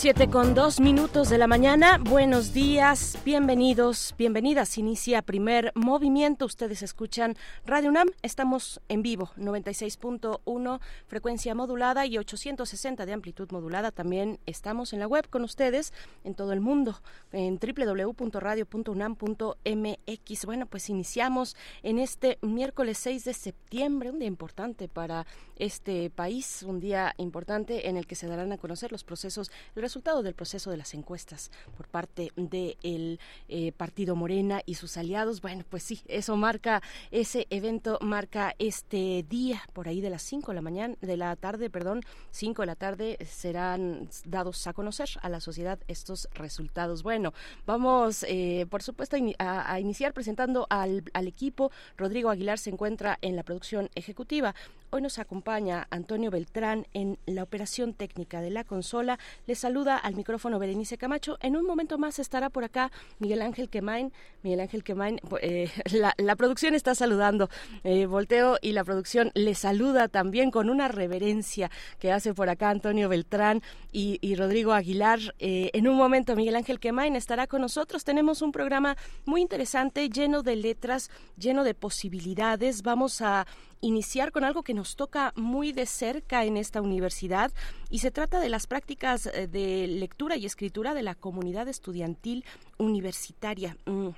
Siete con dos minutos de la mañana. Buenos días, bienvenidos, bienvenidas. Inicia primer movimiento. Ustedes escuchan Radio UNAM. Estamos en vivo, 96.1 frecuencia modulada y 860 de amplitud modulada. También estamos en la web con ustedes en todo el mundo, en www.radio.unam.mx. Bueno, pues iniciamos en este miércoles 6 de septiembre, un día importante para este país, un día importante en el que se darán a conocer los procesos, resultado del proceso de las encuestas por parte del eh, partido Morena y sus aliados. Bueno, pues sí, eso marca, ese evento marca este día, por ahí de las 5 de la mañana, de la tarde, perdón, 5 de la tarde serán dados a conocer a la sociedad estos resultados. Bueno, vamos, eh, por supuesto, a, iniciar presentando al, al equipo. Rodrigo Aguilar se encuentra en la producción ejecutiva. Hoy nos acompaña Antonio Beltrán en la operación técnica de la consola. Le saluda al micrófono Berenice Camacho. En un momento más estará por acá Miguel Ángel Quemain. Miguel Ángel Quemain, eh, la, producción está saludando. Eh, Volteo y la producción le saluda también con una reverencia que hace por acá Antonio Beltrán y, Rodrigo Aguilar. Eh, en un momento Miguel Ángel Quemain estará con nosotros. Tenemos un programa muy interesante, lleno de letras, lleno de posibilidades. Vamos a iniciar con algo que nos toca muy de cerca en esta universidad y se trata de las prácticas eh, de lectura y escritura de la comunidad estudiantil universitaria. Mm.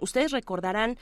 Ustedes recordarán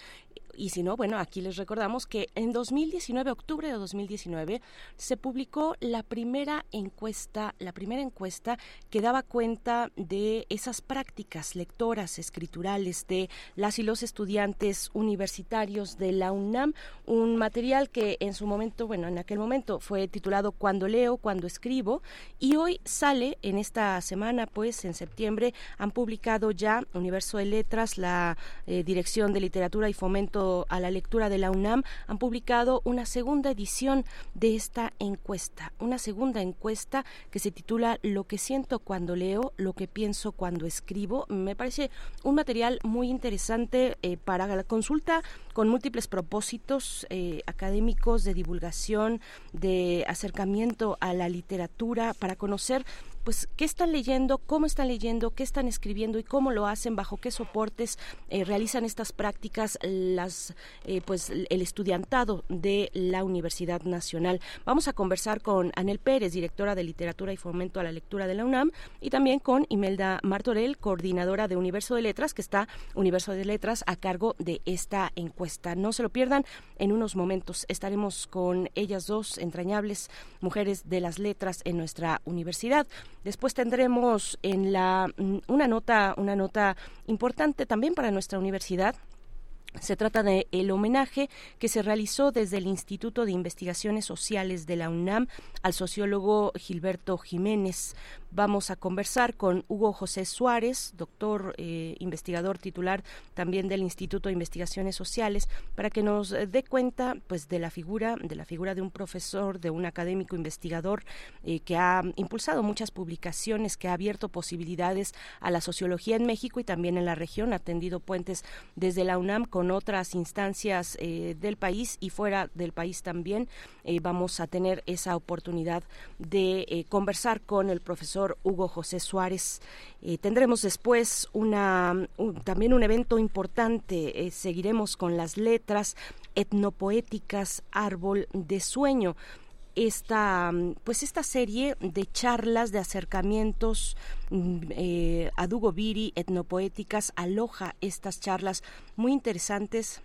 y si no, bueno, aquí les recordamos que en 2019, octubre de 2019, se publicó la primera encuesta, la primera encuesta que daba cuenta de esas prácticas lectoras, escriturales de las y los estudiantes universitarios de la UNAM, un material que en su momento, bueno, en aquel momento fue titulado Cuando leo, cuando escribo, y hoy sale en esta semana, pues en septiembre, han publicado ya Universo de Letras, la eh, Dirección de Literatura y Fomento a la lectura de la UNAM han publicado una segunda edición de esta encuesta, una segunda encuesta que se titula Lo que siento cuando leo, lo que pienso cuando escribo. Me parece un material muy interesante eh, para la consulta con múltiples propósitos eh, académicos de divulgación, de acercamiento a la literatura, para conocer pues qué están leyendo, cómo están leyendo, qué están escribiendo y cómo lo hacen, bajo qué soportes eh, realizan estas prácticas las eh, pues el estudiantado de la Universidad Nacional. Vamos a conversar con Anel Pérez, directora de Literatura y Fomento a la Lectura de la UNAM, y también con Imelda Martorell, coordinadora de Universo de Letras, que está Universo de Letras a cargo de esta encuesta. No se lo pierdan, en unos momentos estaremos con ellas dos entrañables mujeres de las letras en nuestra universidad. Después tendremos en la mm, una nota una nota importante también para nuestra universidad se trata de el homenaje que se realizó desde el Instituto de Investigaciones Sociales de la UNAM al sociólogo Gilberto Jiménez. Vamos a conversar con Hugo José Suárez, doctor eh, investigador titular también del Instituto de Investigaciones Sociales, para que nos eh, dé cuenta pues de la figura de la figura de un profesor, de un académico investigador eh, que ha impulsado muchas publicaciones, que ha abierto posibilidades a la sociología en México y también en la región, ha tendido puentes desde la UNAM con otras instancias del país y fuera del país también. vamos a tener esa oportunidad de conversar con el profesor Hugo José Suárez. Eh, tendremos después una, también un evento importante. Eh, seguiremos con las letras etnopoéticas Árbol de Sueño esta pues esta serie de charlas de acercamientos mm, eh, a Dugo Viri etnopoéticas aloja estas charlas muy interesantes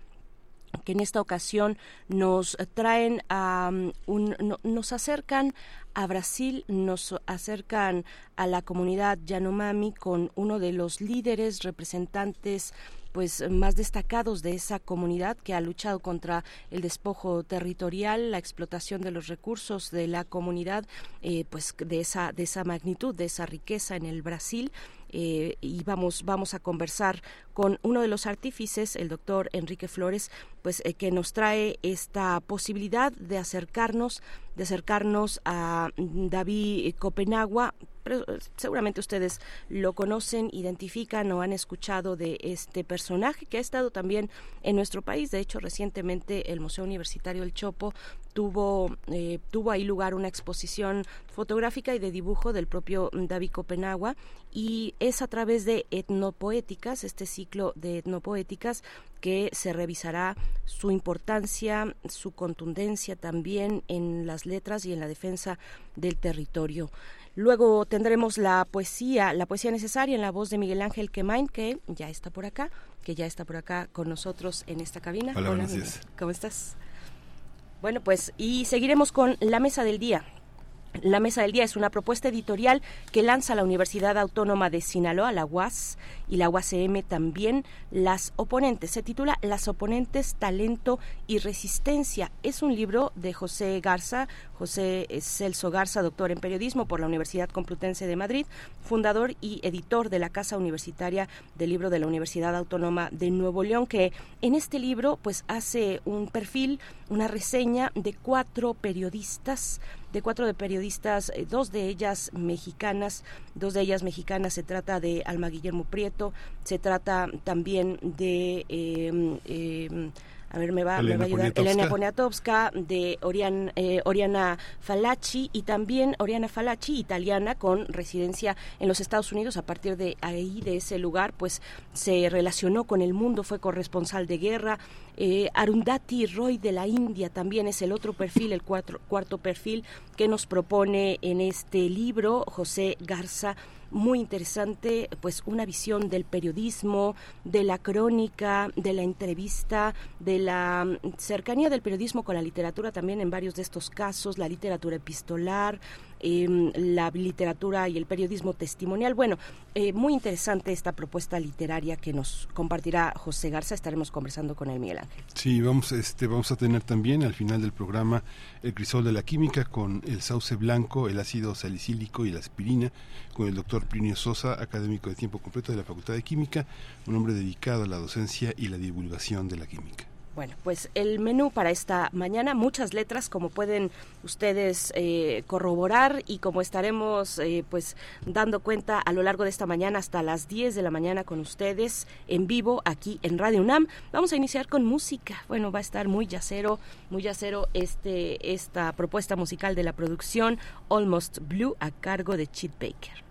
que en esta ocasión nos traen a un, nos acercan a Brasil. Nos acercan a la comunidad Yanomami con uno de los líderes representantes pues más destacados de esa comunidad que ha luchado contra el despojo territorial, la explotación de los recursos de la comunidad, eh, pues de esa de esa magnitud, de esa riqueza en el Brasil. Eh, y vamos, vamos a conversar con uno de los artífices, el doctor Enrique Flores, pues eh, que nos trae esta posibilidad de acercarnos, de acercarnos a David Copenagua, seguramente ustedes lo conocen, identifican o han escuchado de este personaje que ha estado también en nuestro país. De hecho, recientemente el Museo Universitario El Chopo tuvo, eh, tuvo ahí lugar una exposición fotográfica y de dibujo del propio David Copenagua y es a través de etnopoéticas, este ciclo de etnopoéticas, que se revisará su importancia, su contundencia también en las letras y en la defensa del territorio. Luego tendremos la poesía, la poesía necesaria en la voz de Miguel Ángel Quemain, que ya está por acá, que ya está por acá con nosotros en esta cabina. Hola, Hola ¿Cómo estás? Bueno, pues y seguiremos con la mesa del día. La Mesa del Día es una propuesta editorial que lanza la Universidad Autónoma de Sinaloa, la UAS, y la UACM también, Las Oponentes. Se titula Las Oponentes, Talento y Resistencia. Es un libro de José Garza, José Celso Garza, doctor en periodismo por la Universidad Complutense de Madrid, fundador y editor de la Casa Universitaria del Libro de la Universidad Autónoma de Nuevo León, que en este libro pues hace un perfil, una reseña de cuatro periodistas de cuatro de periodistas, eh, dos de ellas mexicanas, dos de ellas mexicanas, se trata de Alma Guillermo Prieto, se trata también de... Eh, eh, a ver, me va, me va a ayudar Elena Poniatowska, de Orian, eh, Oriana Falacci y también Oriana Falacci, italiana, con residencia en los Estados Unidos. A partir de ahí, de ese lugar, pues se relacionó con el mundo, fue corresponsal de guerra. Eh, Arundhati Roy de la India también es el otro perfil, el cuarto perfil que nos propone en este libro José Garza muy interesante, pues una visión del periodismo, de la crónica, de la entrevista, de la mm, cercanía del periodismo con la literatura también en varios de estos casos, la literatura epistolar, Em, la literatura y el periodismo testimonial. Bueno, eh, muy interesante esta propuesta literaria que nos compartirá José Garza. Estaremos conversando con él, Miguel Ángel. Sí, vamos, este, vamos a tener también al final del programa el crisol de la química con el sauce blanco, el ácido salicílico y la aspirina, con el doctor Plinio Sosa, académico de tiempo completo de la Facultad de Química, un hombre dedicado a la docencia y la divulgación de la química. Bueno, pues el menú para esta mañana, muchas letras, como pueden ustedes eh, corroborar y como estaremos eh, pues dando cuenta a lo largo de esta mañana hasta las 10 de la mañana con ustedes en vivo aquí en Radio UNAM. Vamos a iniciar con música. Bueno, va a estar muy yacero, muy yacero este, esta propuesta musical de la producción Almost Blue a cargo de Chet Baker.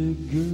A girl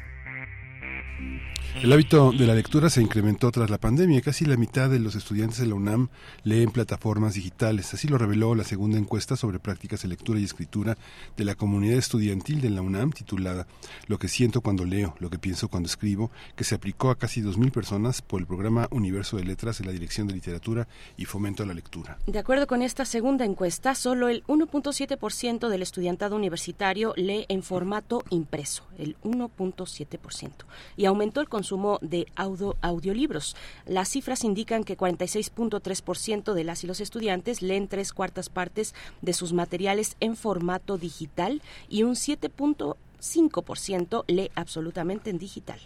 El hábito de la lectura se incrementó tras la pandemia. Casi la mitad de los estudiantes de la UNAM leen plataformas digitales. Así lo reveló la segunda encuesta sobre prácticas de lectura y escritura de la comunidad estudiantil de la UNAM, titulada Lo que siento cuando leo, lo que pienso cuando escribo, que se aplicó a casi 2.000 personas por el programa Universo de Letras de la Dirección de Literatura y Fomento a la Lectura. De acuerdo con esta segunda encuesta, solo el 1.7% del estudiantado universitario lee en formato impreso, el 1.7%, y aumentó el consumo de audio, audiolibros. Las cifras indican que 46.3% de las y los estudiantes leen tres cuartas partes de sus materiales en formato digital y un 7.5% lee absolutamente en digital.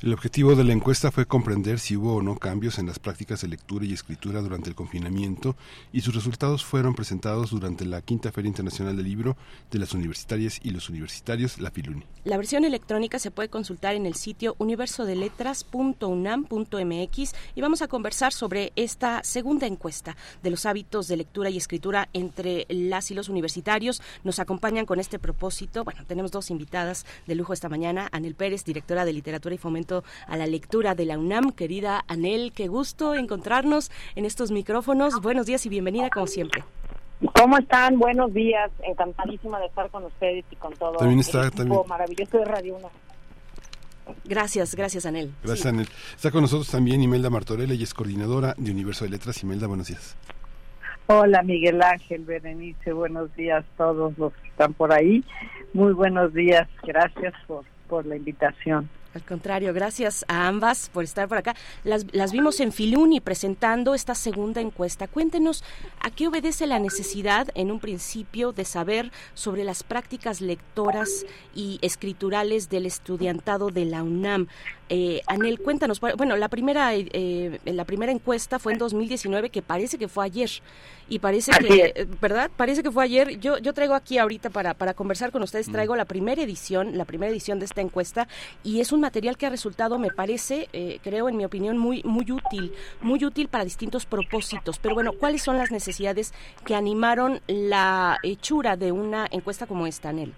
El objetivo de la encuesta fue comprender si hubo o no cambios en las prácticas de lectura y escritura durante el confinamiento y sus resultados fueron presentados durante la Quinta Feria Internacional del Libro de las Universitarias y los Universitarios, la Filuni. La versión electrónica se puede consultar en el sitio universodeletras.unam.mx y vamos a conversar sobre esta segunda encuesta de los hábitos de lectura y escritura entre las y los universitarios. Nos acompañan con este propósito. Bueno, tenemos dos invitadas de lujo esta mañana. Anel Pérez, directora de Literatura y Fomento a la Lectura de la UNAM. Querida Anel, qué gusto encontrarnos en estos micrófonos. Buenos días y bienvenida como siempre. ¿Cómo están? Buenos días. Encantadísima de estar con ustedes y con todo También está- el equipo también- maravilloso de Radio 1. Gracias, gracias Anel. Gracias, Sí. Anel. Está con nosotros también Imelda Martorella, y es coordinadora de Universo de Letras. Imelda, buenos días. Hola Miguel Ángel, Berenice, buenos días a todos los que están por ahí. Muy buenos días, gracias por, por la invitación. Al contrario, gracias a ambas por estar por acá. Las, las vimos en Filuni presentando esta segunda encuesta. Cuéntenos a qué obedece la necesidad, en un principio, de saber sobre las prácticas lectoras y escriturales del estudiantado de la UNAM. Eh, Anel, cuéntanos. Bueno, la primera, eh, la primera encuesta fue en 2019, que parece que fue ayer. Y parece que, eh, ¿verdad? Parece que fue ayer. Yo, yo traigo aquí ahorita para, para conversar con ustedes, traigo la primera edición, la primera edición de esta encuesta, y es un material que ha resultado, me parece, eh, creo, en mi opinión, muy, muy útil, muy útil para distintos propósitos. Pero bueno, ¿cuáles son las necesidades que animaron la hechura de una encuesta como esta, Anel?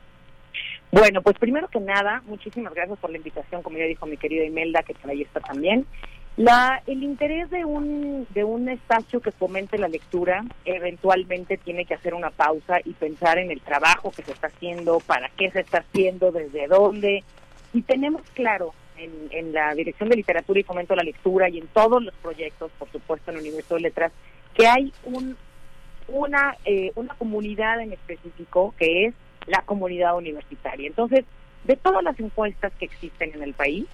Bueno, pues primero que nada, muchísimas gracias por la invitación, como ya dijo mi querida Imelda, que ahí también. El interés de un, de un espacio que fomente la lectura eventualmente tiene que hacer una pausa y pensar en el trabajo que se está haciendo, para qué se está haciendo, desde dónde. Y tenemos claro en, la Dirección de Literatura y Fomento a la Lectura y en todos los proyectos, por supuesto en el Universo de Letras, que hay un, una, eh, una comunidad en específico que es la comunidad universitaria. Entonces, de todas las encuestas que existen en el país,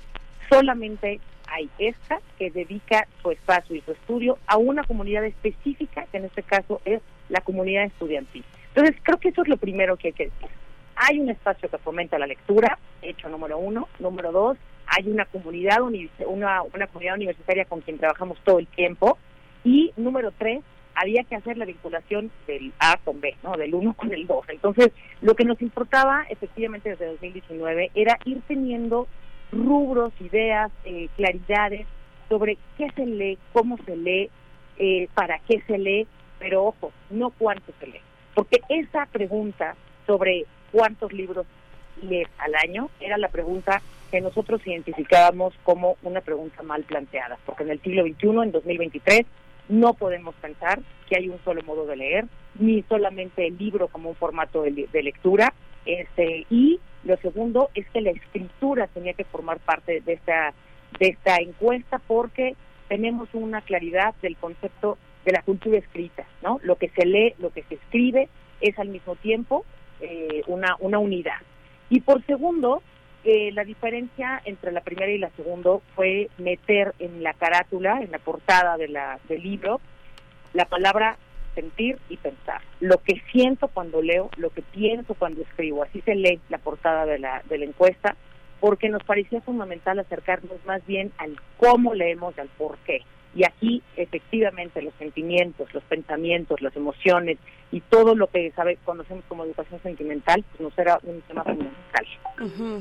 solamente hay esta que dedica su espacio y su estudio a una comunidad específica, que en este caso es la comunidad estudiantil. Entonces, creo que eso es lo primero que hay que decir. Hay un espacio que fomenta la lectura, hecho número uno. Número dos, hay una comunidad, una, una comunidad universitaria con quien trabajamos todo el tiempo. Y número tres, había que hacer la vinculación del A con B, ¿no? Del 1 con el 2. Entonces, lo que nos importaba efectivamente desde 2019 era ir teniendo rubros, ideas, eh, claridades sobre qué se lee, cómo se lee, eh, para qué se lee, pero ojo, no cuánto se lee. Porque esa pregunta sobre cuántos libros lees al año era la pregunta que nosotros identificábamos como una pregunta mal planteada, porque en el siglo XXI, en 2023, no podemos pensar que hay un solo modo de leer, ni solamente el libro como un formato de, lectura. Este, y lo segundo es que la escritura tenía que formar parte de esta, de esta encuesta porque tenemos una claridad del concepto de la cultura escrita, ¿no? Lo que se lee, lo que se escribe es al mismo tiempo eh, una, una unidad. Y por segundo, eh, la diferencia entre la primera y la segunda fue meter en la carátula, en la portada de la, del libro, la palabra sentir y pensar. Lo que siento cuando leo, lo que pienso cuando escribo. Así se lee la portada de la, de la encuesta, porque nos parecía fundamental acercarnos más bien al cómo leemos al por qué. Y aquí, efectivamente, los sentimientos, los pensamientos, las emociones y todo lo que sabe, conocemos como educación sentimental, pues nos era un tema fundamental.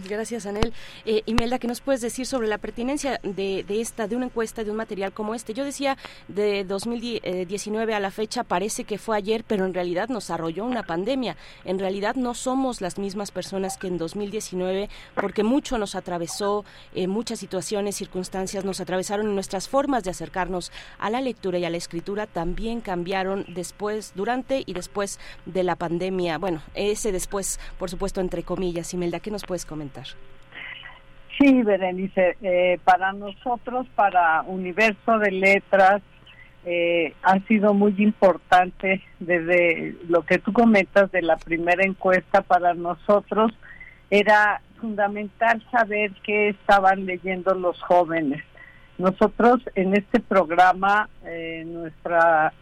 Gracias, Anel. Eh, Imelda, ¿qué nos puedes decir sobre la pertinencia de, de, esta, de una encuesta, de un material como este? Yo decía, de 2019 a la fecha parece que fue ayer, pero en realidad nos arrolló una pandemia. En realidad no somos las mismas personas que en 2019, porque mucho nos atravesó, eh, muchas situaciones, circunstancias nos atravesaron y nuestras formas de a la lectura y a la escritura también cambiaron después, durante y después de la pandemia. Bueno, ese después, por supuesto, entre comillas. Imelda, ¿qué nos puedes comentar? Sí, Berenice, eh, para nosotros, para Universo de Letras, eh, ha sido muy importante desde lo que tú comentas de la primera encuesta para nosotros, era fundamental saber qué estaban leyendo los jóvenes. Nosotros en este programa, eh, nuestra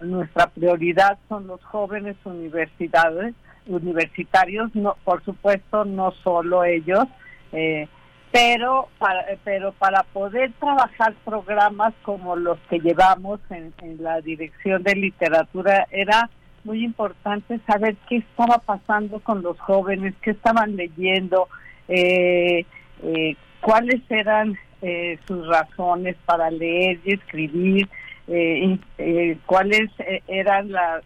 nuestra prioridad son los jóvenes universidades, universitarios, no, por supuesto no solo ellos, eh, pero para, pero para poder trabajar programas como los que llevamos en, la dirección de literatura era muy importante saber qué estaba pasando con los jóvenes, qué estaban leyendo, eh, eh, cuáles eran sus razones para leer y escribir, eh, eh, cuáles eh, eran las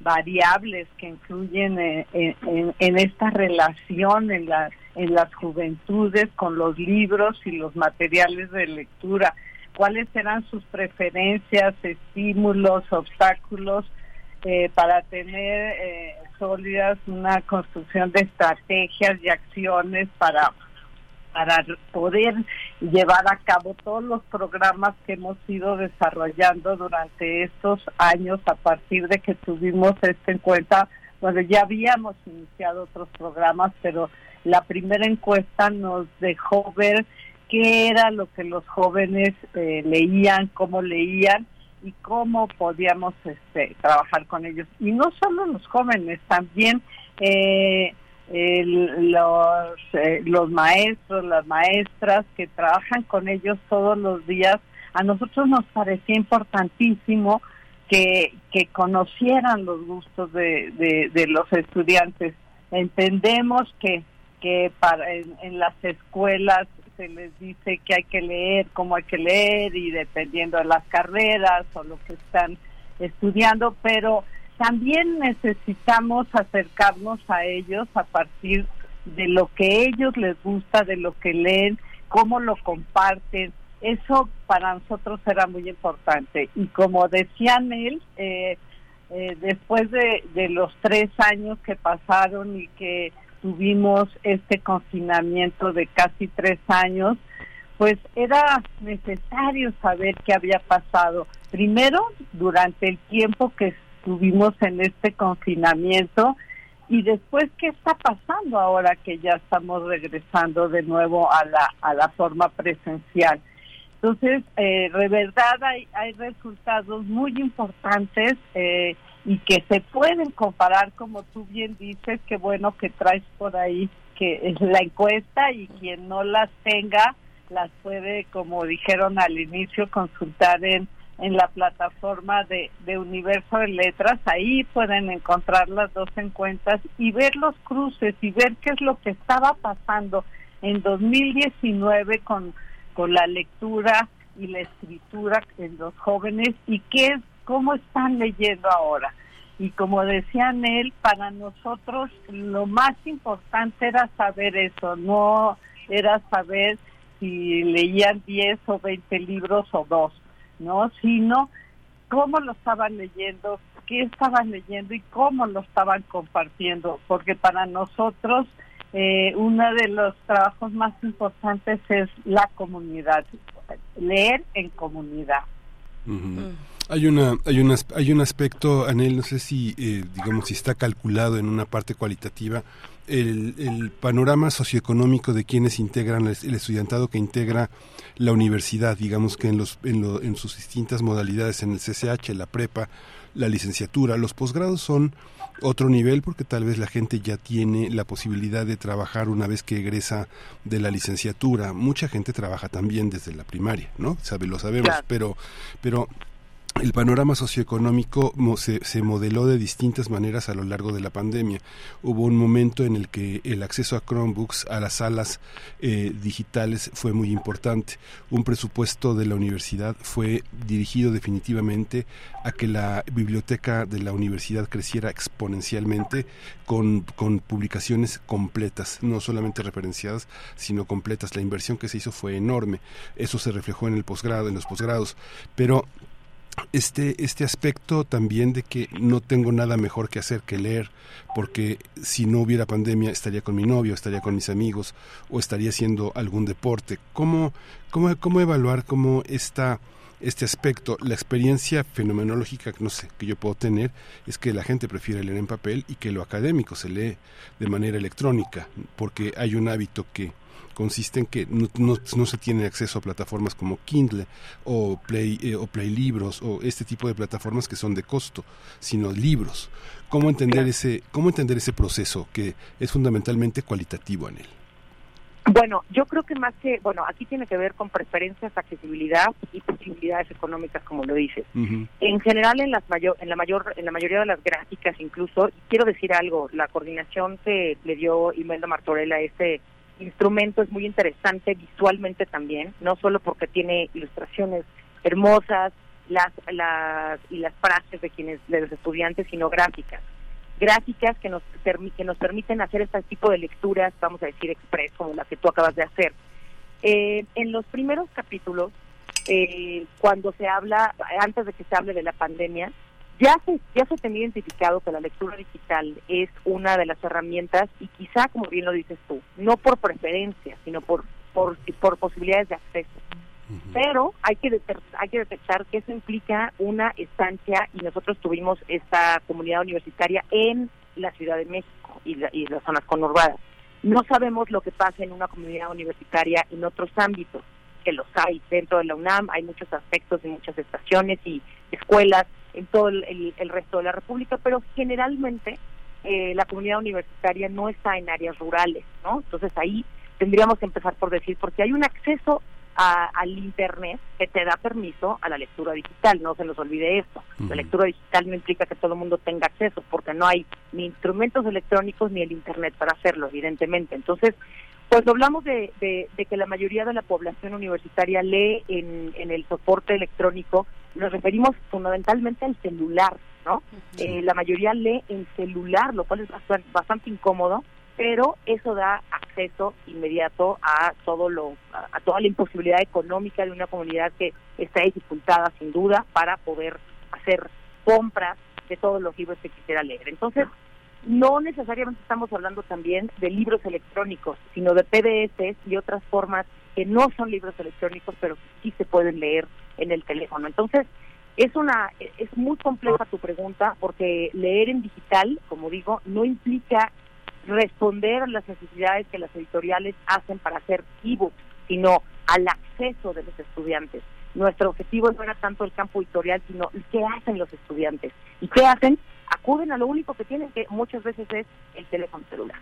variables que influyen en, esta relación en, la, en las juventudes con los libros y los materiales de lectura, cuáles eran sus preferencias, estímulos, obstáculos para tener sólidas una construcción de estrategias y acciones para para poder llevar a cabo todos los programas que hemos ido desarrollando durante estos años a partir de que tuvimos esto en cuenta. Bueno, ya habíamos iniciado otros programas, pero la primera encuesta nos dejó ver qué era lo que los jóvenes eh, leían, cómo leían y cómo podíamos este, trabajar con ellos. Y no solo los jóvenes, también eh, los, eh, los maestros, las maestras que trabajan con ellos todos los días, a nosotros nos parecía importantísimo que, que conocieran los gustos de, de, los estudiantes. Entendemos que, que para, en, las escuelas se les dice que hay que leer, cómo hay que leer y dependiendo de las carreras o lo que están estudiando, pero también necesitamos acercarnos a ellos a partir de lo que ellos les gusta, de lo que leen, cómo lo comparten. Eso para nosotros era muy importante. Y como decía él, eh, eh, después de, de los tres años que pasaron y que tuvimos este confinamiento de casi tres años, pues era necesario saber qué había pasado. Primero, durante el tiempo que estuvimos en este confinamiento, y después qué está pasando ahora que ya estamos regresando de nuevo a la, a la forma presencial. Entonces, eh, de verdad hay, hay resultados muy importantes eh, y que se pueden comparar, como tú bien dices, qué bueno que traes por ahí que es la encuesta y quien no las tenga las puede, como dijeron al inicio, consultar en, en la plataforma de, de Universo de Letras. Ahí pueden encontrar las dos encuestas y ver los cruces y ver qué es lo que estaba pasando en 2019 con con la lectura y la escritura en los jóvenes y qué es, cómo están leyendo ahora. Y como decía él, para nosotros lo más importante era saber eso, no era saber si leían 10 o 20 libros o dos, ¿no? Sino cómo lo estaban leyendo, qué estaban leyendo y cómo lo estaban compartiendo, porque para nosotros eh, uno de los trabajos más importantes es la comunidad, leer en comunidad. Mm. Hay una, hay un, hay un aspecto, Anel, no sé si, eh, digamos, si está calculado en una parte cualitativa, el, el, panorama socioeconómico de quienes integran el, estudiantado que integra la universidad, digamos que en, los, en, lo, en sus distintas modalidades, en el CCH, la prepa, la licenciatura, los posgrados son otro nivel porque tal vez la gente ya tiene la posibilidad de trabajar una vez que egresa de la licenciatura. Mucha gente trabaja también desde la primaria, ¿no? Sabe, lo sabemos, pero pero el panorama socioeconómico se, se, modeló de distintas maneras a lo largo de la pandemia. Hubo un momento en el que el acceso a Chromebooks, a las salas eh, digitales, fue muy importante. Un presupuesto de la universidad fue dirigido definitivamente a que la biblioteca de la universidad creciera exponencialmente con, con publicaciones completas, no solamente referenciadas, sino completas. La inversión que se hizo fue enorme. Eso se reflejó en el posgrado, en los posgrados. Pero este, este aspecto también de que no tengo nada mejor que hacer que leer, porque si no hubiera pandemia estaría con mi novio, estaría con mis amigos o estaría haciendo algún deporte. ¿Cómo, cómo, cómo evaluar cómo está este aspecto, la experiencia fenomenológica, no sé, que yo puedo tener es que la gente prefiere leer en papel y que lo académico se lee de manera electrónica, porque hay un hábito que consiste en que no, no, se tiene acceso a plataformas como Kindle o Play, eh, o Play Libros o este tipo de plataformas que son de costo, sino libros. ¿Cómo entender, ese, cómo entender ese proceso que es fundamentalmente cualitativo en él? Bueno, yo creo que más que, bueno, aquí tiene que ver con preferencias, accesibilidad y posibilidades económicas, como lo dices. En general, en las mayor, en la mayor, en la mayoría de las gráficas, incluso, quiero decir algo, la coordinación que le dio Imelda Martorella a este instrumento es muy interesante visualmente también, no solo porque tiene ilustraciones hermosas las, las y las frases de quienes de los estudiantes, sino gráficas. Gráficas que nos, que nos permiten hacer este tipo de lecturas, vamos a decir, express, como la que tú acabas de hacer. Eh, en los primeros capítulos, eh, cuando se habla, antes de que se hable de la pandemia, ya se, ya se tenía identificado que la lectura digital es una de las herramientas y quizá, como bien lo dices tú, no por preferencia, sino por, por, por posibilidades de acceso. Pero hay que, hay que detectar que eso implica una estancia y nosotros tuvimos esta comunidad universitaria en la Ciudad de México y, y las zonas conurbadas. No sabemos lo que pasa en una comunidad universitaria en otros ámbitos, que los hay dentro de la UNAM, hay muchos aspectos y muchas estaciones y escuelas en todo el, resto de la República, pero generalmente eh, la comunidad universitaria no está en áreas rurales, ¿no? Entonces ahí tendríamos que empezar por decir, porque hay un acceso al Internet que te da permiso a la lectura digital, no se nos olvide esto. La lectura digital no implica que todo el mundo tenga acceso, porque no hay ni instrumentos electrónicos ni el Internet para hacerlo, evidentemente. Entonces, cuando hablamos de, que la mayoría de la población universitaria lee en, en el soporte electrónico, nos referimos fundamentalmente al celular, ¿no? Eh, la mayoría lee en celular, lo cual es bastante, incómodo, pero eso da acceso inmediato a todo lo a, toda la imposibilidad económica de una comunidad que está dificultada sin duda para poder hacer compras de todos los libros que quisiera leer. Entonces, no necesariamente estamos hablando también de libros electrónicos, sino de PDFs y otras formas que no son libros electrónicos, pero que sí se pueden leer en el teléfono. Entonces, Es una es muy compleja tu pregunta porque leer en digital, como digo, no implica responder a las necesidades que las editoriales hacen para hacer ebooks, sino al acceso de los estudiantes. Nuestro objetivo no era tanto el campo editorial, sino qué hacen los estudiantes. ¿Y qué hacen? Acuden a lo único que tienen, que muchas veces es el teléfono celular.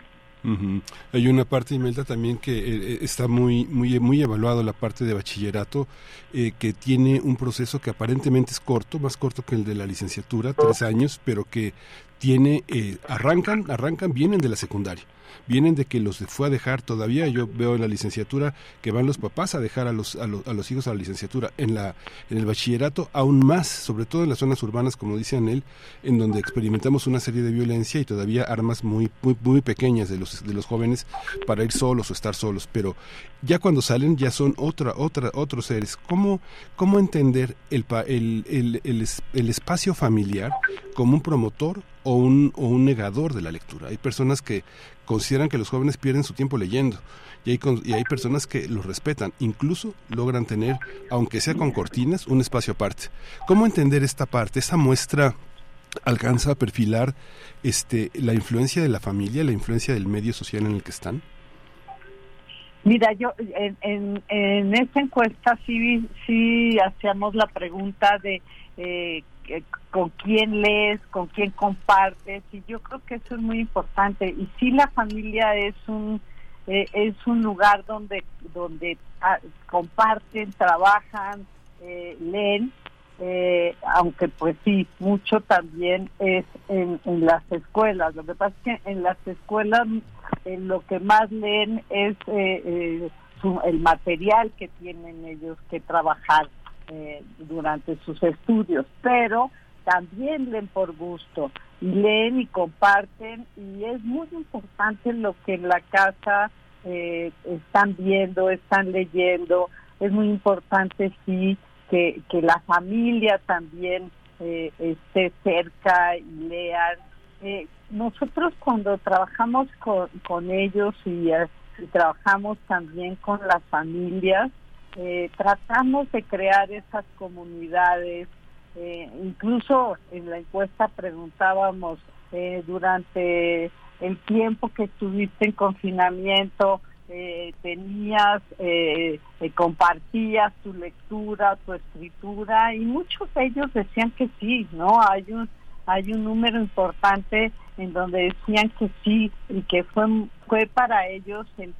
Hay una parte, Imelda, también que eh, eh, está muy, muy, muy evaluado, la parte de bachillerato, eh, que tiene un proceso que aparentemente es corto, más corto que el de la licenciatura, tres años, pero que tiene, arrancan, arrancan, vienen de la secundaria vienen de que los fue a dejar todavía. Yo veo en la licenciatura que van los papás a dejar a los, a, los hijos a la licenciatura. En, la, en el bachillerato, aún más, sobre todo en las zonas urbanas, como dice Anel, en donde experimentamos una serie de violencia y todavía armas muy, muy, muy pequeñas de los, de los jóvenes para ir solos o estar solos. Pero ya cuando salen, ya son otra, otra, otros seres. ¿Cómo, cómo entender el, el, el, el, el espacio familiar como un promotor o un, o un negador de la lectura. Hay personas que consideran que los jóvenes pierden su tiempo leyendo y hay, y hay personas que los respetan, incluso logran tener, aunque sea con cortinas, un espacio aparte. ¿Cómo entender esta parte? Esa muestra alcanza a perfilar este, la influencia de la familia, la influencia del medio social en el que están. Mira, yo en, en, en esta encuesta sí, sí hacíamos la pregunta de eh, con quién lees, con quién compartes, y yo creo que eso es muy importante. Y sí, la familia es un eh, es un lugar donde donde ah, comparten, trabajan, eh, leen, eh, aunque pues sí, mucho también es en, las escuelas. Lo que pasa es que en las escuelas lo que más leen es el material que tienen ellos que trabajar eh, durante sus estudios, pero también leen por gusto y leen y comparten y es muy importante lo que en la casa eh, están viendo, están leyendo, es muy importante sí que, que la familia también eh, esté cerca y lean. nosotros cuando trabajamos con, con ellos y trabajamos también con las familias, eh, tratamos de crear esas comunidades. Eh, incluso en la encuesta preguntábamos eh, durante el tiempo que estuviste en confinamiento, tenías, compartías tu lectura, tu escritura y muchos de ellos decían que sí, ¿no? Hay un hay un número importante en donde decían que sí y que fue fue para ellos en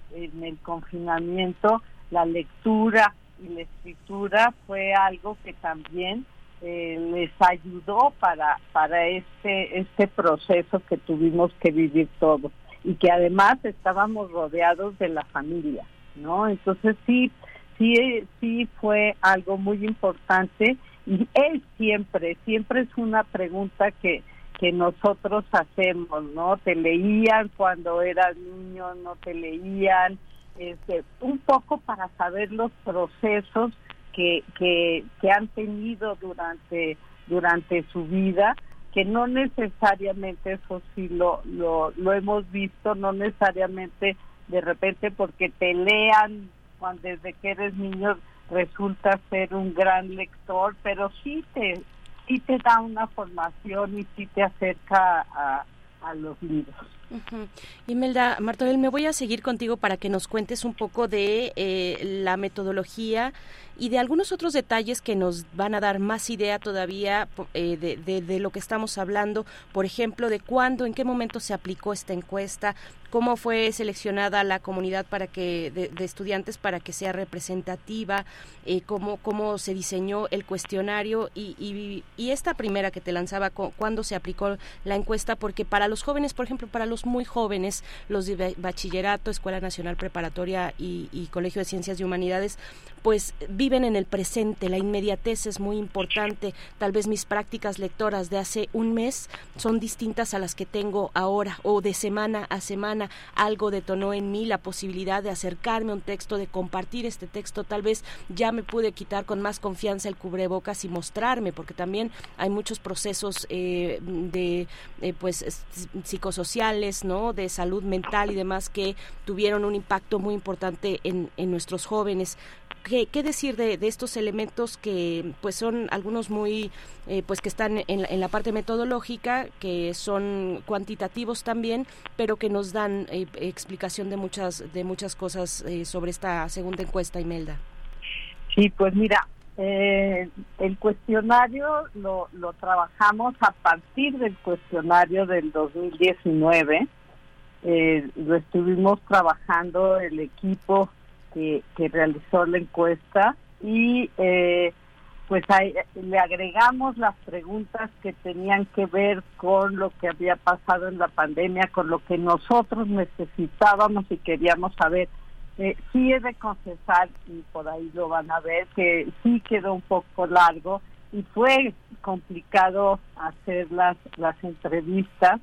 el confinamiento la lectura y la escritura fue algo que también eh, les ayudó para para este este proceso que tuvimos que vivir todos y que además estábamos rodeados de la familia no entonces sí sí sí fue algo muy importante y él siempre siempre es una pregunta que que nosotros hacemos no te leían cuando eras niño no te leían este, un poco para saber los procesos que, que, han tenido durante, durante su vida, que no necesariamente, eso sí lo, lo, hemos visto, no necesariamente de repente porque te lean cuando desde que eres niño resulta ser un gran lector, pero sí te, sí te da una formación y sí te acerca a, a los libros. Imelda Martorell, me voy a seguir contigo para que nos cuentes un poco de eh, la metodología y de algunos otros detalles que nos van a dar más idea todavía eh, de, de, lo que estamos hablando, por ejemplo, de cuándo, en qué momento se aplicó esta encuesta, cómo fue seleccionada la comunidad para que de, estudiantes para que sea representativa, eh, cómo, cómo se diseñó el cuestionario y, y, y esta primera que te lanzaba, cuándo se aplicó la encuesta, porque para los jóvenes, por ejemplo, para los muy jóvenes, los de bachillerato, Escuela Nacional Preparatoria y, Colegio de Ciencias y Humanidades, pues viven en el presente, la inmediatez es muy importante, tal vez mis prácticas lectoras de hace un mes son distintas a las que tengo ahora o de semana a semana, algo detonó en mí la posibilidad de acercarme a un texto, de compartir este texto, tal vez ya me pude quitar con más confianza el cubrebocas y mostrarme, porque también hay muchos procesos eh, de eh, pues psicosociales, ¿no? de salud mental y demás que tuvieron un impacto muy importante en, en nuestros jóvenes ¿qué, decir de, de, estos elementos que pues son algunos muy, eh, pues que están en, en, la parte metodológica, que son cuantitativos también, pero que nos dan eh, explicación de muchas, de muchas cosas eh, sobre esta segunda encuesta, Imelda? Sí, pues mira, eh, el cuestionario lo, lo trabajamos a partir del cuestionario del 2019. Eh, lo estuvimos trabajando el equipo que, realizó la encuesta y eh, pues ahí, le agregamos las preguntas que tenían que ver con lo que había pasado en la pandemia, con lo que nosotros necesitábamos y queríamos saber. Eh, sí he de confesar, y por ahí lo van a ver, que sí quedó un poco largo y fue complicado hacer las, las entrevistas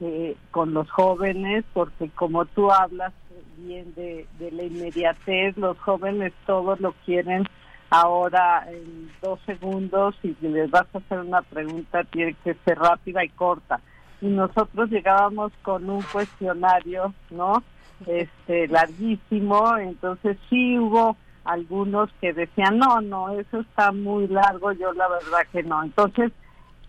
eh, con los jóvenes, porque como tú hablas bien de, la inmediatez, los jóvenes todos lo quieren ahora en dos segundos y si les vas a hacer una pregunta tiene que ser rápida y corta. Y nosotros llegábamos con un cuestionario, ¿no? este larguísimo, entonces sí hubo algunos que decían, no, no, eso está muy largo, yo la verdad que no. Entonces,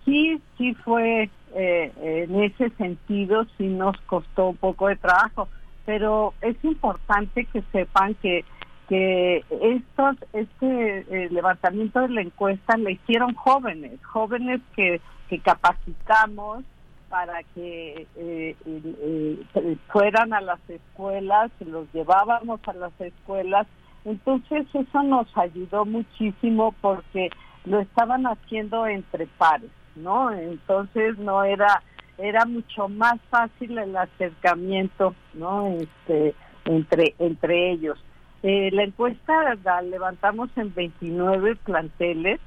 sí, sí fue eh, en ese sentido, sí nos costó un poco de trabajo, pero es importante que sepan que que estos este eh, levantamiento de la encuesta le hicieron jóvenes, jóvenes que, que capacitamos para que eh, eh, fueran a las escuelas, los llevábamos a las escuelas. Entonces eso nos ayudó muchísimo porque lo estaban haciendo entre pares, ¿no? Entonces no era era mucho más fácil el acercamiento, ¿no? Este entre entre ellos. Eh, la encuesta la levantamos en 29 planteles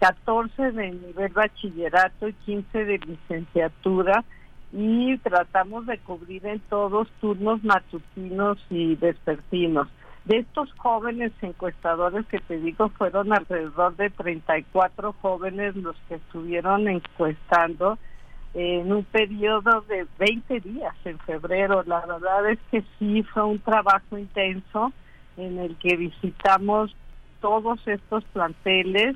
14 de nivel bachillerato y 15 de licenciatura y tratamos de cubrir en todos turnos matutinos y vespertinos. De estos jóvenes encuestadores que te digo fueron alrededor de 34 jóvenes los que estuvieron encuestando en un periodo de 20 días en febrero. La verdad es que sí fue un trabajo intenso en el que visitamos todos estos planteles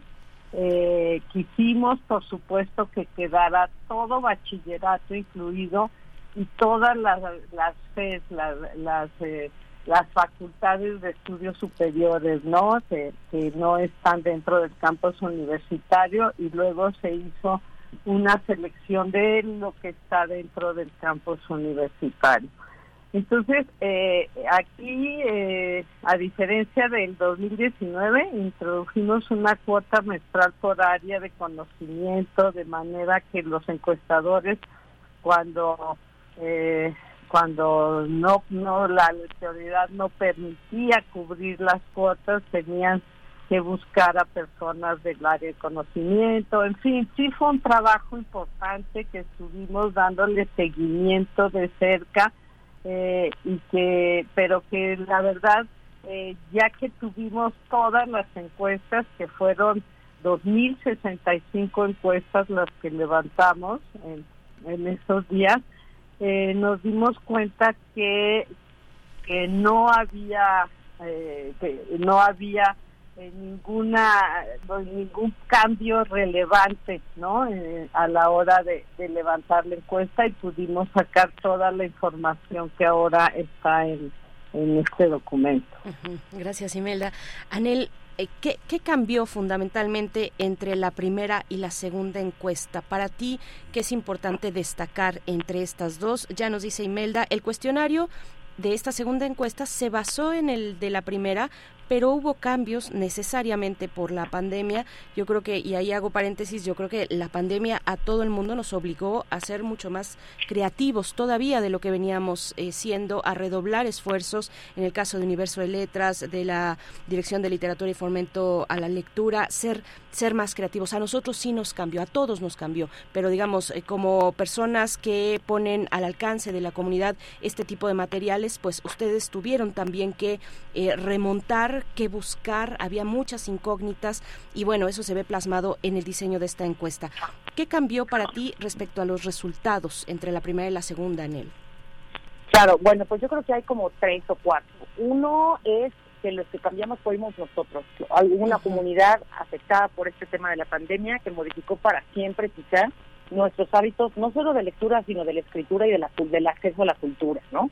eh, quisimos, por supuesto, que quedara todo bachillerato incluido y todas las las las las, eh, las facultades de estudios superiores, ¿no? Que, que no están dentro del campus universitario y luego se hizo una selección de lo que está dentro del campus universitario. Entonces, eh, aquí, eh, a diferencia del 2019, introdujimos una cuota menstrual por área de conocimiento, de manera que los encuestadores, cuando eh, cuando no no la autoridad no permitía cubrir las cuotas, tenían que buscar a personas del área de conocimiento, en fin, sí fue un trabajo importante que estuvimos dándole seguimiento de cerca eh, y que pero que la verdad eh, ya que tuvimos todas las encuestas que fueron 2.065 encuestas las que levantamos en, en esos días eh, nos dimos cuenta que que no había que no había ninguna ningún cambio relevante no eh, a la hora de, levantar la encuesta y pudimos sacar toda la información que ahora está en, en este documento gracias Imelda Anel eh, ¿Qué, ¿Qué, cambió fundamentalmente entre la primera y la segunda encuesta? Para ti, ¿qué es importante destacar entre estas dos? Ya nos dice Imelda, el cuestionario de esta segunda encuesta se basó en el de la primera, pero hubo cambios necesariamente por la pandemia. Yo creo que, y ahí hago paréntesis, yo creo que la pandemia a todo el mundo nos obligó a ser mucho más creativos todavía de lo que veníamos eh, siendo, a redoblar esfuerzos, en el caso de Universo de Letras, de la Dirección de Literatura y Fomento a la Lectura, ser ser más creativos. A nosotros sí nos cambió, a todos nos cambió, pero digamos, eh, como personas que ponen al alcance de la comunidad este tipo de materiales, pues ustedes tuvieron también que eh, remontar, que buscar, había muchas incógnitas y bueno, eso se ve plasmado en el diseño de esta encuesta. ¿Qué cambió para ti respecto a los resultados entre la primera y la segunda, Anel? Claro, bueno, pues yo creo que hay como tres o cuatro. Uno es que los que cambiamos fuimos nosotros, alguna comunidad afectada por este tema de la pandemia que modificó para siempre quizá nuestros hábitos, no solo de lectura, sino de la escritura y de la, del acceso a la cultura, ¿no?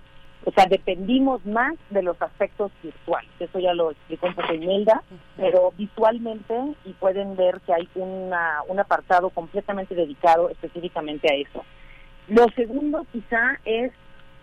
O sea, dependimos más de los aspectos virtuales. Eso ya lo explicó un poco Imelda, pero visualmente y pueden ver que hay una, un apartado completamente dedicado específicamente a eso. Lo segundo quizá es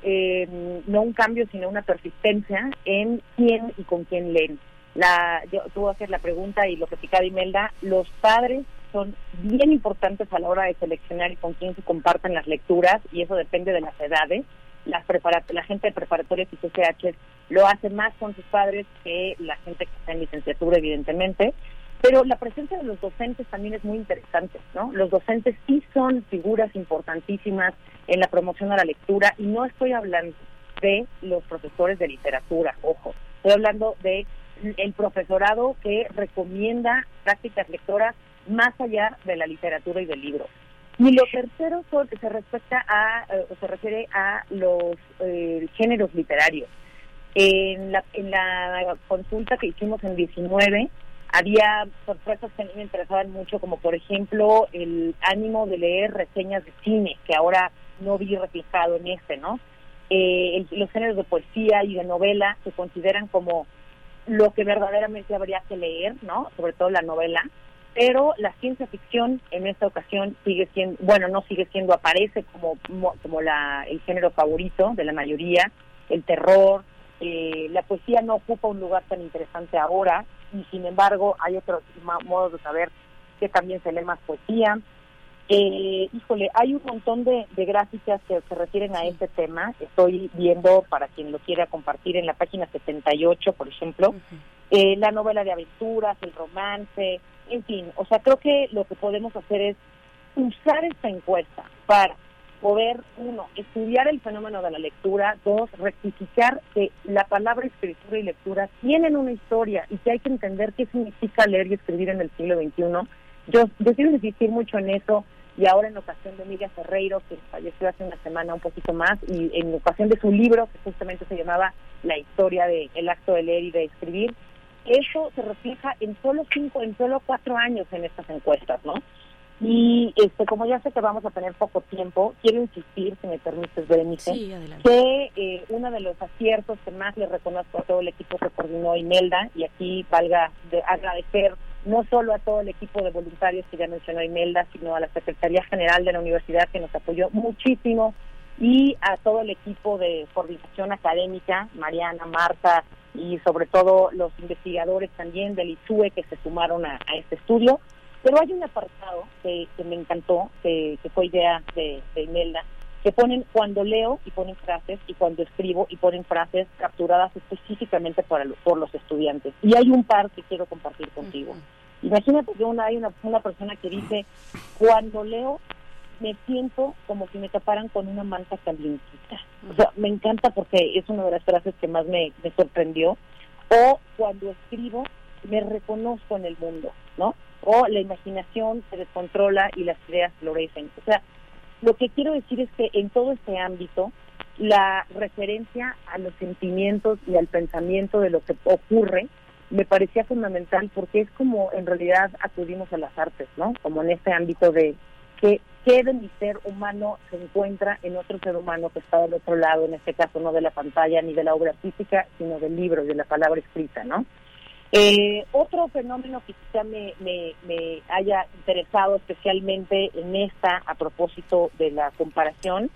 eh, no un cambio, sino una persistencia en quién y con quién leen. La, yo, tú hacer la pregunta y lo que picaba Imelda, los padres son bien importantes a la hora de seleccionar y con quién se comparten las lecturas y eso depende de las edades. Las la gente de preparatorias y CCH lo hace más con sus padres que la gente que está en licenciatura, evidentemente. Pero la presencia de los docentes también es muy interesante, ¿no? Los docentes sí son figuras importantísimas en la promoción a la lectura y no estoy hablando de los profesores de literatura, ojo, estoy hablando de el profesorado que recomienda prácticas lectoras más allá de la literatura y del libro. Y lo tercero se respecta a, eh, se refiere a los eh, géneros literarios. En la, en la consulta que hicimos en 19, había sorpresas que a mí me interesaban mucho, como por ejemplo el ánimo de leer reseñas de cine, que ahora no vi reflejado en este, ¿no? Eh, los géneros de poesía y de novela se consideran como lo que verdaderamente habría que leer, ¿no? Sobre todo la novela. Pero la ciencia ficción en esta ocasión sigue siendo, bueno, no sigue siendo, aparece como, como la, el género favorito de la mayoría, el terror, eh, la poesía no ocupa un lugar tan interesante ahora, y sin embargo hay otros modos de saber que también se lee más poesía. Eh, híjole, hay un montón de, gráficas que se refieren a este tema. Estoy viendo, para quien lo quiera compartir, en la página 78, por ejemplo, eh, la novela de aventuras, el romance, en fin. O sea, creo que lo que podemos hacer es usar esta encuesta para poder, uno, estudiar el fenómeno de la lectura, dos, rectificar que la palabra escritura y lectura tienen una historia y que hay que entender qué significa leer y escribir en el siglo XXI. Yo, yo quiero insistir mucho en eso y ahora en ocasión de Miguel Ferreiro, que falleció hace una semana un poquito más, y en ocasión de su libro, que justamente se llamaba La historia del el acto de leer y de escribir, eso se refleja en solo cinco, en solo cuatro años en estas encuestas, ¿no? Y este, como ya sé que vamos a tener poco tiempo, quiero insistir, si me permites, Berenice, que eh, uno de los aciertos que más le reconozco a todo el equipo que coordinó Imelda, y aquí valga de agradecer no solo a todo el equipo de voluntarios que ya mencionó Imelda, sino a la Secretaría General de la Universidad que nos apoyó muchísimo, y a todo el equipo de coordinación académica, Mariana, Marta, y sobre todo los investigadores también del ISUE que se sumaron a este estudio pero hay un apartado que, me encantó, que, fue idea de, Imelda, que ponen cuando leo y ponen frases y cuando escribo y ponen frases capturadas específicamente para por los estudiantes. Y hay un par que quiero compartir contigo. Imagínate que una, hay una, una persona que dice, cuando leo me siento como si me taparan con una manta calientita. O sea, me encanta porque es una de las frases que más me, me sorprendió. O cuando escribo me reconozco en el mundo, ¿no? o la imaginación se descontrola y las ideas florecen. O sea, lo que quiero decir es que en todo este ámbito, la referencia a los sentimientos y al pensamiento de lo que ocurre me parecía fundamental porque es como en realidad acudimos a las artes, ¿no? Como en este ámbito de que qué de mi ser humano se encuentra en otro ser humano que está del otro lado, en este caso no de la pantalla ni de la obra artística, sino del libro de la palabra escrita, ¿no? Eh, otro fenómeno que quizá me, me, haya interesado especialmente en esta, a propósito de la comparación,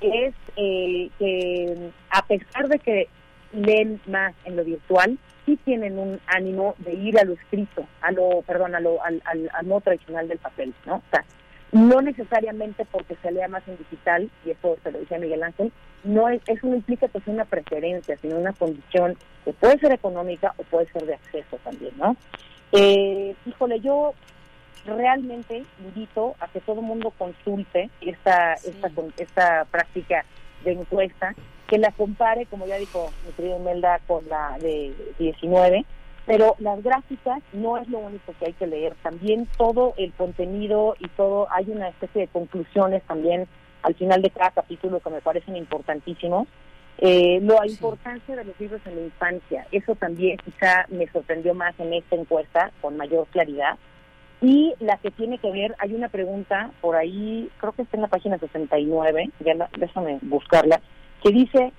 es eh, que a pesar de que leen más en lo virtual, sí tienen un ánimo de ir a lo escrito, a lo, perdón, a lo, al, al, al no tradicional del papel, ¿no? O sea, no necesariamente porque se lea más en digital, y eso se lo decía Miguel Ángel, no es, eso no implica que sea una preferencia, sino una condición que puede ser económica o puede ser de acceso también, ¿no? Eh, híjole, yo realmente invito a que todo el mundo consulte esta, esta, esta práctica de encuesta, que la compare, como ya dijo mi querido Melda, con la de 19, pero las gráficas no es lo único que hay que leer, también todo el contenido y todo, hay una especie de conclusiones también al final de cada capítulo que me parecen importantísimos. Eh, la importancia de los libros en la infancia, eso también quizá me sorprendió más en esta encuesta con mayor claridad. Y la que tiene que ver, hay una pregunta por ahí, creo que está en la página 69, ya la- déjame buscarla, que dice,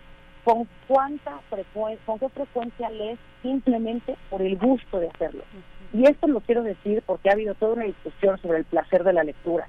¿con cuánta frecuencia, con qué frecuencia lees simplemente por el gusto de hacerlo? Y esto lo quiero decir porque ha habido toda una discusión sobre el placer de la lectura.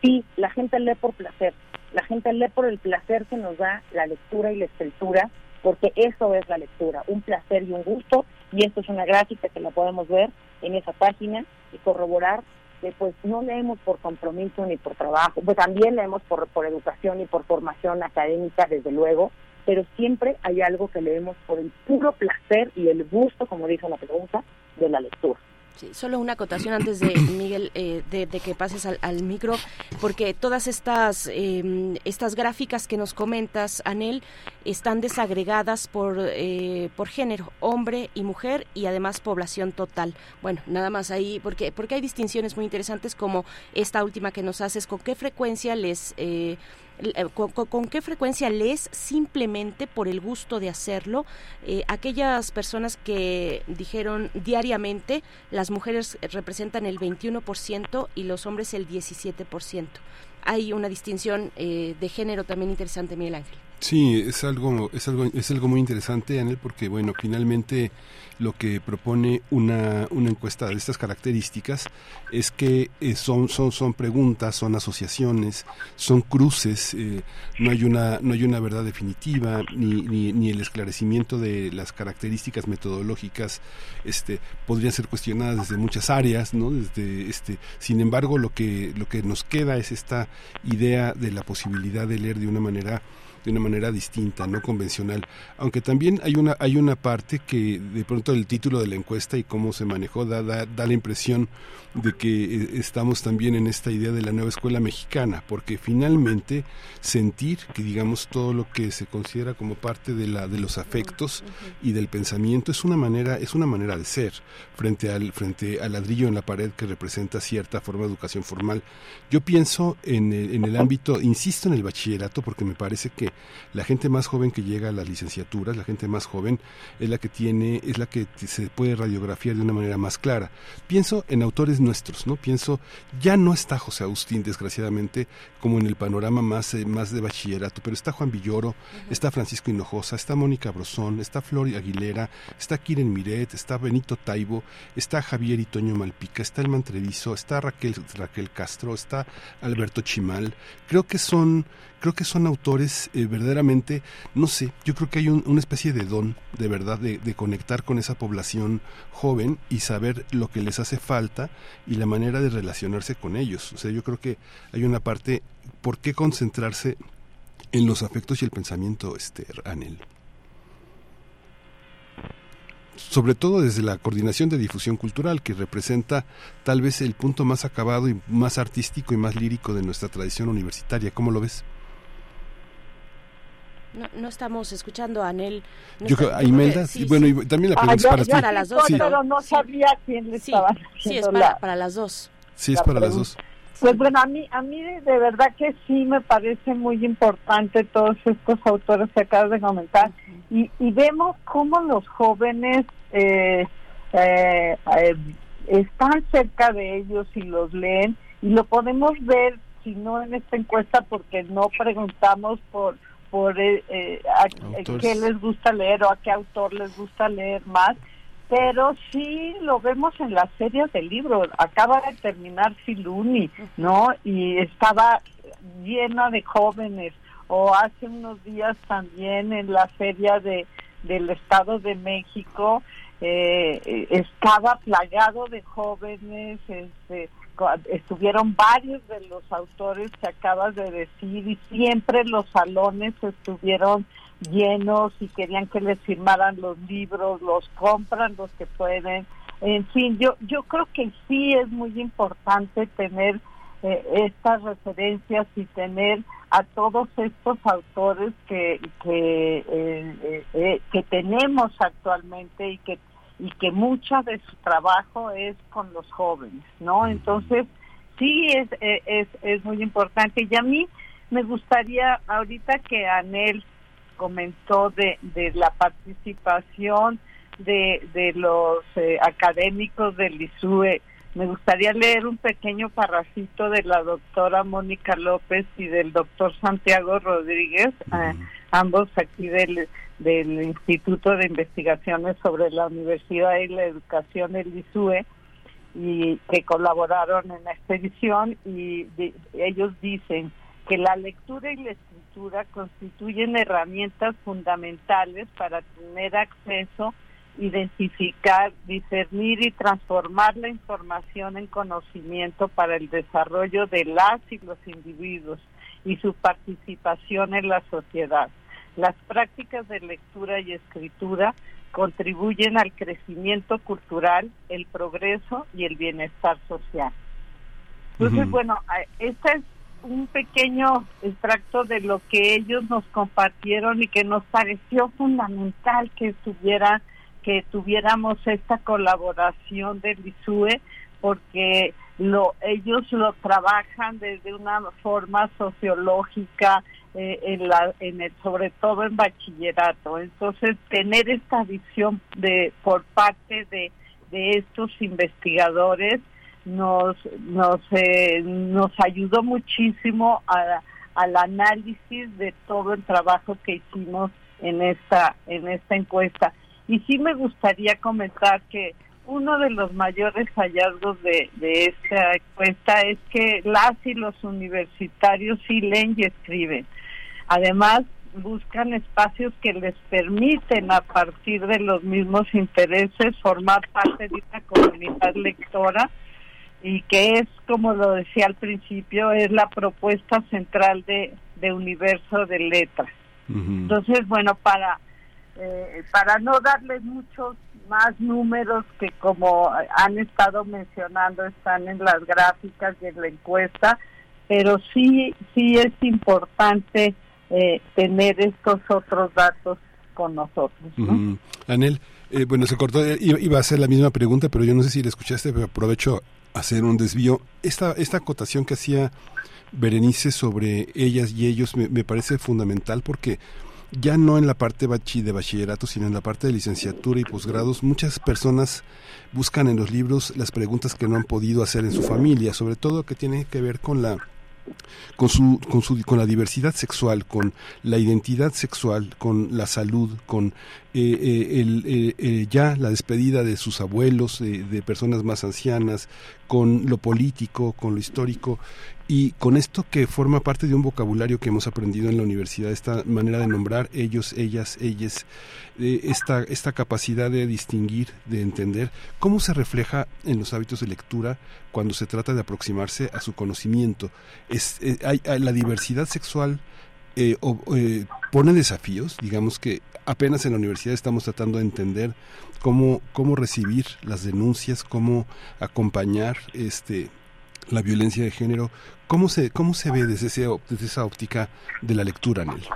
Sí, la gente lee por placer, la gente lee por el placer que nos da la lectura y la escritura, porque eso es la lectura, un placer y un gusto, y esto es una gráfica que la podemos ver en esa página y corroborar que pues no leemos por compromiso ni por trabajo, pues también leemos por, por educación y por formación académica, desde luego, pero siempre hay algo que leemos por el puro placer y el gusto, como dice la pregunta, de la lectura. Sí, solo una acotación antes de Miguel eh, de, de que pases al, al micro, porque todas estas eh, estas gráficas que nos comentas, Anel, están desagregadas por eh, por género, hombre y mujer y además población total. Bueno, nada más ahí, porque porque hay distinciones muy interesantes como esta última que nos haces, con qué frecuencia les eh, con, con- con qué frecuencia lees simplemente por el gusto de hacerlo. Eh, aquellas personas que dijeron diariamente, las mujeres representan el 21% y los hombres el 17%. Hay una distinción eh, de género también interesante, Miguel Ángel. Sí, es algo, es algo, es algo muy interesante, Anel, porque bueno, finalmente lo que propone una, una encuesta de estas características es que eh, son, son, son preguntas, son asociaciones, son cruces, eh, no hay una, no hay una verdad definitiva, ni, ni, ni el esclarecimiento de las características metodológicas, este, podrían ser cuestionadas desde muchas áreas, ¿no? Desde este, sin embargo, lo que, lo que nos queda es esta idea de la posibilidad de leer de una manera de una manera distinta, no convencional. Aunque también hay una, hay una parte que de pronto el título de la encuesta y cómo se manejó da, da, da la impresión de que eh, estamos también en esta idea de la nueva escuela mexicana, porque finalmente sentir que digamos todo lo que se considera como parte de la de los afectos y del pensamiento es una manera es una manera de ser frente al frente al ladrillo en la pared que representa cierta forma de educación formal. Yo pienso en el, en el ámbito, insisto en el bachillerato porque me parece que la gente más joven que llega a las licenciaturas, la gente más joven es la que tiene es la que se puede radiografiar de una manera más clara. Pienso en autores nuestros, ¿no? Pienso ya no está José Agustín desgraciadamente como en el panorama más eh, más de bachillerato, pero está Juan Villoro, está Francisco Hinojosa, está Mónica Brosón, está Flor Aguilera, está Kiren Miret, está Benito Taibo, está Javier y Toño Malpica, está el Mantreviso, está Raquel Raquel Castro, está Alberto Chimal. Creo que son creo que son autores eh, verdaderamente, no sé, yo creo que hay un- una especie de don, de verdad, de, de conectar con esa población joven y saber lo que les hace falta y la manera de relacionarse con ellos. O sea, yo creo que hay una parte, ¿por qué concentrarse en los afectos y el pensamiento, este, Anel? sobre todo desde la coordinación de difusión cultural, que representa tal vez el punto más acabado y más artístico y más lírico de nuestra tradición universitaria. ¿Cómo lo ves? No, no estamos escuchando a Anel. no Yo creo, a Imelda, sí, y bueno, sí. y también la Ah, pregunta es yo- para yo ti. Para las dos, sí, pero- pero no sí. sabía a quién le Sí, estaban sí, es para, la- para las dos. Sí, es la para las dos. Pues bueno, a mí, a mí de, de verdad que sí me parece muy importante todos estos autores que acabas de comentar y, y vemos cómo los jóvenes eh, eh, eh, están cerca de ellos y los leen y lo podemos ver si no en esta encuesta porque no preguntamos por por eh, a, qué les gusta leer o a qué autor les gusta leer más pero sí lo vemos en las series de libros. Acaba de terminar Filuni, ¿no? Y estaba llena de jóvenes. O hace unos días también en la feria de del Estado de México eh, estaba plagado de jóvenes. Este, estuvieron varios de los autores que acabas de decir y siempre los salones estuvieron llenos y querían que les firmaran los libros, los compran los que pueden. En fin, yo yo creo que sí es muy importante tener eh, estas referencias y tener a todos estos autores que que eh, eh, eh, que tenemos actualmente y que y que mucha de su trabajo es con los jóvenes, ¿no? Entonces sí es eh, es es muy importante y a mí me gustaría ahorita que Anel comentó de, de la participación de, de los eh, académicos del ISUE. Me gustaría leer un pequeño parrafito de la doctora Mónica López y del doctor Santiago Rodríguez, eh, ambos aquí del, del Instituto de Investigaciones sobre la Universidad y la Educación del ISUE, y que colaboraron en la expedición y ellos dicen que la lectura y la escritura constituyen herramientas fundamentales para tener acceso, identificar, discernir y transformar la información en conocimiento para el desarrollo de las y los individuos y su participación en la sociedad. Las prácticas de lectura y escritura contribuyen al crecimiento cultural, el progreso y el bienestar social. Entonces, bueno, este es un pequeño extracto de lo que ellos nos compartieron y que nos pareció fundamental que estuviera que tuviéramos esta colaboración del ISUE porque lo ellos lo trabajan desde una forma sociológica eh, en la en el sobre todo en bachillerato entonces tener esta visión de por parte de de estos investigadores nos nos eh, nos ayudó muchísimo a- al análisis de todo el trabajo que hicimos en esta en esta encuesta y sí me gustaría comentar que uno de los mayores hallazgos de, de esta encuesta es que las y los universitarios sí leen y escriben. Además, buscan espacios que les permiten, a partir de los mismos intereses, formar parte de una comunidad lectora y que es, como lo decía al principio, es la propuesta central de, de Universo de Letras. Entonces, bueno, para eh, para no darles muchos más números que como han estado mencionando están en las gráficas de la encuesta, pero sí sí es importante eh, tener estos otros datos con nosotros. ¿no? Anel, eh, bueno, se cortó, eh, iba a hacer la misma pregunta, pero yo no sé si la escuchaste, pero aprovecho hacer un desvío. Esta, esta acotación que hacía Berenice sobre ellas y ellos me, me parece fundamental porque ya no en la parte de bachillerato, sino en la parte de licenciatura y posgrados, muchas personas buscan en los libros las preguntas que no han podido hacer en su familia, sobre todo que tiene que ver con la con su, con su con la diversidad sexual, con la identidad sexual, con la salud, con eh, eh, el, eh, eh, ya la despedida de sus abuelos, de, personas más ancianas, con lo político, con lo histórico y con esto que forma parte de un vocabulario que hemos aprendido en la universidad, esta manera de nombrar ellos, ellas, ellas, eh, esta, esta capacidad de distinguir, de entender, cómo se refleja en los hábitos de lectura cuando se trata de aproximarse a su conocimiento. Es, hay- la diversidad sexual eh, o- eh, pone desafíos, digamos que apenas en la universidad estamos tratando de entender cómo, cómo recibir las denuncias, cómo acompañar este la violencia de género, ¿cómo se, cómo se ve desde, ese, desde esa óptica de la lectura, Nelly?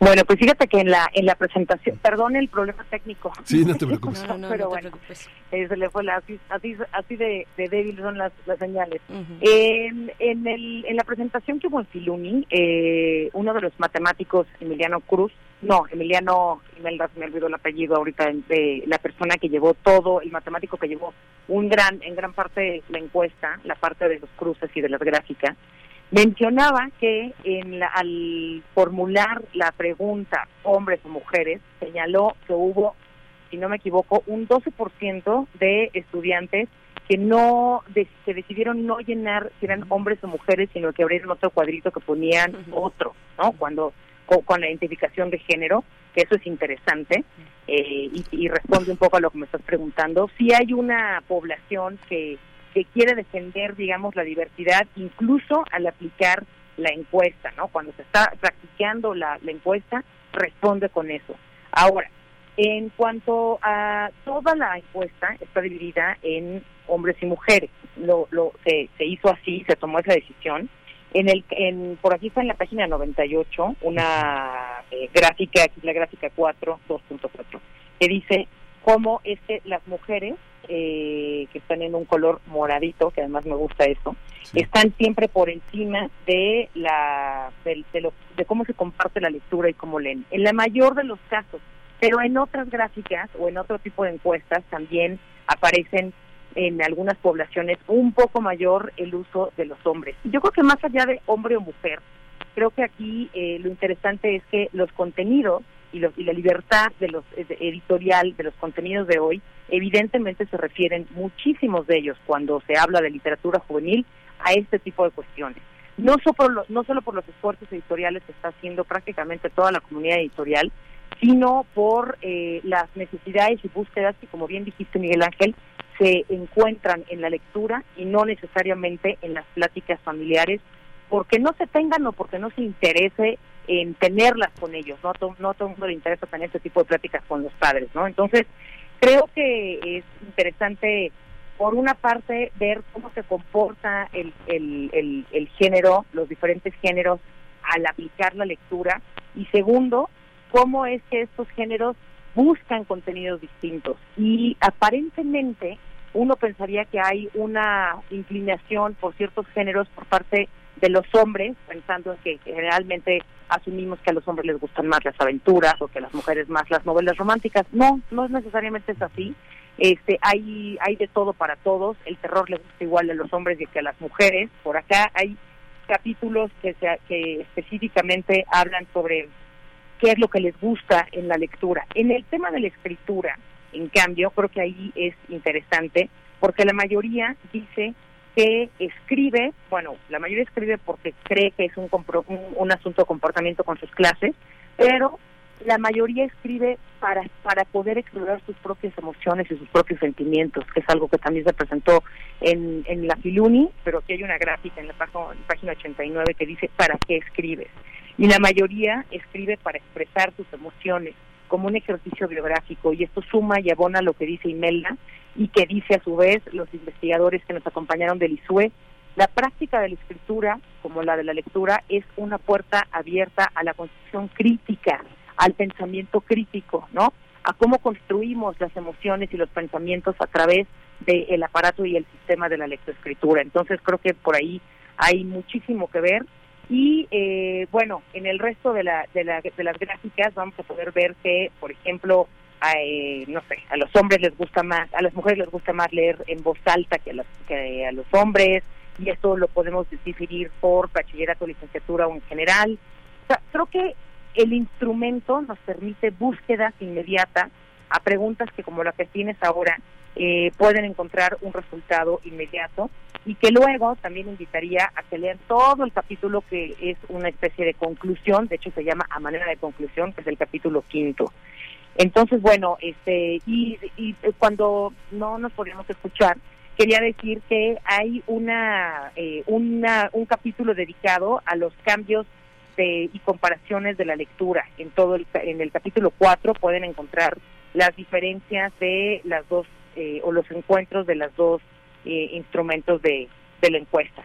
Bueno, pues fíjate que en la en la presentación, perdón el problema técnico. Sí, no te preocupes. No, no, no, pero no te bueno, preocupes. eh, se le fue la, así, así, así de, de débil son las, las señales. Ujú. En, en, el, en la presentación que hubo en Filuni, eh, uno de los matemáticos, Emiliano Cruz, no, Emiliano Imelda, me olvidó el apellido ahorita, de la persona que llevó todo, el matemático que llevó un gran, en gran parte la encuesta, la parte de los cruces y de las gráficas, mencionaba que en la- al formular la pregunta hombres o mujeres, señaló que hubo, si no me equivoco, un 12% de estudiantes que no de- que decidieron no llenar si eran hombres o mujeres, sino que abrieron otro cuadrito que ponían otro, ¿no? Cuando con, con la identificación de género, que eso es interesante eh, y, y responde un poco a lo que me estás preguntando. Sí hay una población que que quiere defender, digamos, la diversidad, incluso al aplicar la encuesta, ¿no? Cuando se está practicando la, la encuesta, responde con eso. Ahora, en cuanto a toda la encuesta, está dividida en hombres y mujeres. Lo, lo, se, se hizo así, se tomó esa decisión. En el, en, por aquí está en la página 98 una eh, gráfica, la gráfica 4, 2.4, que dice cómo es que las mujeres eh, que están en un color moradito, que además me gusta eso, están siempre por encima de la de, lo, de cómo se comparte la lectura y cómo leen. En la mayor de los casos, pero en otras gráficas o en otro tipo de encuestas también aparecen en algunas poblaciones un poco mayor el uso de los hombres. Yo creo que más allá de hombre o mujer, creo que aquí eh, lo interesante es que los contenidos y, la libertad de los editorial de los contenidos de hoy evidentemente se refieren muchísimos de ellos cuando se habla de literatura juvenil a este tipo de cuestiones. No solo, no solo por los esfuerzos editoriales que está haciendo prácticamente toda la comunidad editorial, sino por eh, las necesidades y búsquedas que, como bien dijiste Miguel Ángel, se encuentran en la lectura y no necesariamente en las pláticas familiares, porque no se tengan o porque no se interese en tenerlas con ellos, no, no a todo el mundo le interesa tener este tipo de pláticas con los padres, ¿no? Entonces, creo que es interesante, por una parte, ver cómo se comporta el, el, el, género, los diferentes géneros, al aplicar la lectura, y segundo, cómo es que estos géneros buscan contenidos distintos. Y aparentemente uno pensaría que hay una inclinación por ciertos géneros por parte de los hombres, pensando en que generalmente asumimos que a los hombres les gustan más las aventuras o que a las mujeres más las novelas románticas. No, no es necesariamente es así. Este, hay, hay de todo para todos. El terror les gusta igual a los hombres que a las mujeres. Por acá hay capítulos que, se, que específicamente hablan sobre qué es lo que les gusta en la lectura. En el tema de la escritura, en cambio, creo que ahí es interesante porque la mayoría dice que escribe, bueno, la mayoría escribe porque cree que es un, un, asunto de comportamiento con sus clases, pero la mayoría escribe para, para poder explorar sus propias emociones y sus propios sentimientos, que es algo que también se presentó en, en la Filuni, pero aquí hay una gráfica en la, página, en la página 89 que dice ¿para qué escribes? Y la mayoría escribe para expresar sus emociones como un ejercicio biográfico y esto suma y abona lo que dice Imelda y que dice a su vez los investigadores que nos acompañaron del ISUE, la práctica de la escritura, como la de la lectura, es una puerta abierta a la construcción crítica, al pensamiento crítico, ¿no? A cómo construimos las emociones y los pensamientos a través del aparato y el sistema de la lectoescritura. Entonces creo que por ahí hay muchísimo que ver y eh, bueno, en el resto de, la, de, la, de las gráficas vamos a poder ver que, por ejemplo, eh, no sé, a los hombres les gusta más, a las mujeres les gusta más leer en voz alta que a, que a los hombres, y esto lo podemos decidir por bachillerato, licenciatura o en general. O sea, creo que el instrumento nos permite búsquedas inmediatas a preguntas que como la que tienes ahora eh, pueden encontrar un resultado inmediato y que luego también invitaría a que lean todo el capítulo que es una especie de conclusión, de hecho se llama a manera de conclusión, que es el capítulo quinto. Entonces, bueno, este y, y cuando no nos podíamos escuchar, quería decir que hay una, eh, una un capítulo dedicado a los cambios de, y comparaciones de la lectura. En todo el, en el capítulo 4 pueden encontrar las diferencias de las dos eh, o los encuentros de los dos eh, instrumentos de, de la encuesta.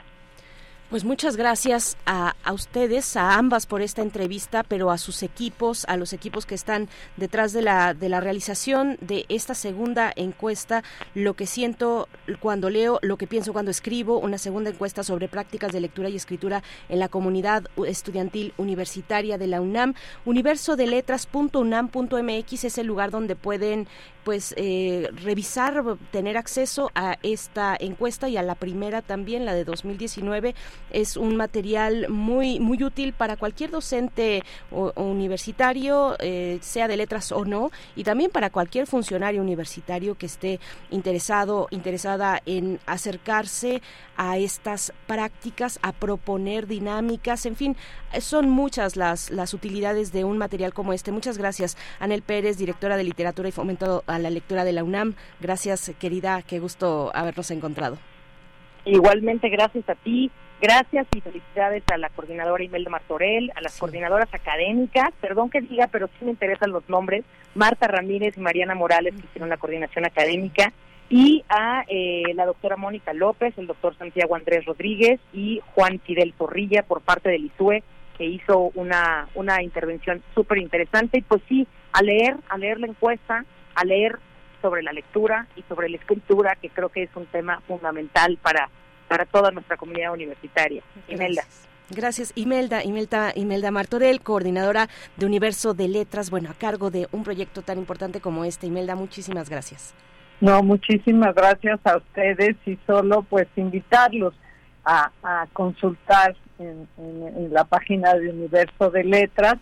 Pues muchas gracias a, a, ustedes, a ambas por esta entrevista, pero a sus equipos, a los equipos que están detrás de la, de la realización de esta segunda encuesta. Lo que siento cuando leo, lo que pienso cuando escribo, una segunda encuesta sobre prácticas de lectura y escritura en la comunidad estudiantil universitaria de la UNAM. Universo de letras.unam.mx es el lugar donde pueden pues eh, revisar, tener acceso a esta encuesta y a la primera también, la de 2019 es un material muy, muy útil para cualquier docente o, universitario, eh, sea de letras o no, y también para cualquier funcionario universitario que esté interesado, interesada en acercarse a estas prácticas, a proponer dinámicas, en fin, son muchas las, las utilidades de un material como este. Muchas gracias, Anel Pérez, directora de literatura y fomento a la lectura de la UNAM. Gracias, querida, qué gusto habernos encontrado. Igualmente, gracias a ti. Gracias y felicidades a la coordinadora Imelda Martorell, a las coordinadoras académicas, perdón que diga, pero sí me interesan los nombres, Marta Ramírez y Mariana Morales, que hicieron la coordinación académica, y a eh, la doctora Mónica López, el doctor Santiago Andrés Rodríguez y Juan Fidel Zorrilla por parte del ISUE, que hizo una, una intervención súper interesante. Y pues sí, a leer, a leer la encuesta, a leer sobre la lectura y sobre la escritura, que creo que es un tema fundamental para, para toda nuestra comunidad universitaria. Imelda. Gracias, Imelda, Imelda, Imelda Martorell, coordinadora de Universo de Letras, bueno, a cargo de un proyecto tan importante como este. Imelda, muchísimas gracias. No, muchísimas gracias a ustedes y solo pues invitarlos a, consultar en, la página de Universo de Letras.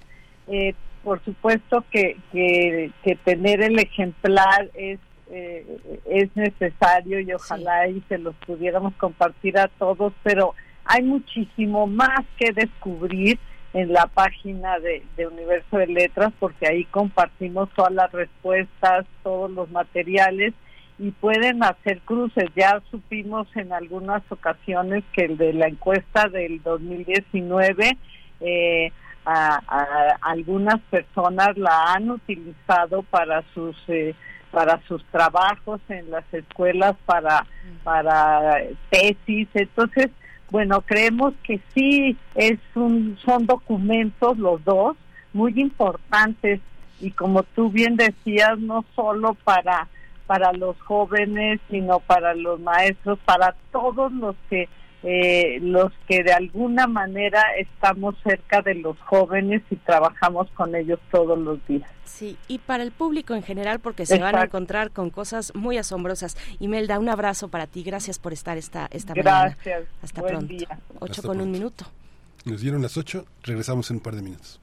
Eh, por supuesto que, que, tener el ejemplar es eh, es necesario y ojalá y se los pudiéramos compartir a todos, pero hay muchísimo más que descubrir en la página de, de, Universo de Letras porque ahí compartimos todas las respuestas, todos los materiales y pueden hacer cruces. Ya supimos en algunas ocasiones que el de la encuesta del 2019, eh, a, algunas personas la han utilizado para sus eh, para sus trabajos en las escuelas para para tesis. Entonces bueno creemos que sí es un son documentos los dos muy importantes. Y como tú bien decías no solo para para los jóvenes, sino para los maestros, para todos los que eh, los que de alguna manera estamos cerca de los jóvenes y trabajamos con ellos todos los días. Sí, y para el público en general, porque se van a encontrar con cosas muy asombrosas. Imelda, un abrazo para ti. Gracias por estar esta, esta Gracias. mañana. Hasta pronto. Ocho con un minuto. Nos dieron las ocho. Regresamos en un par de minutos.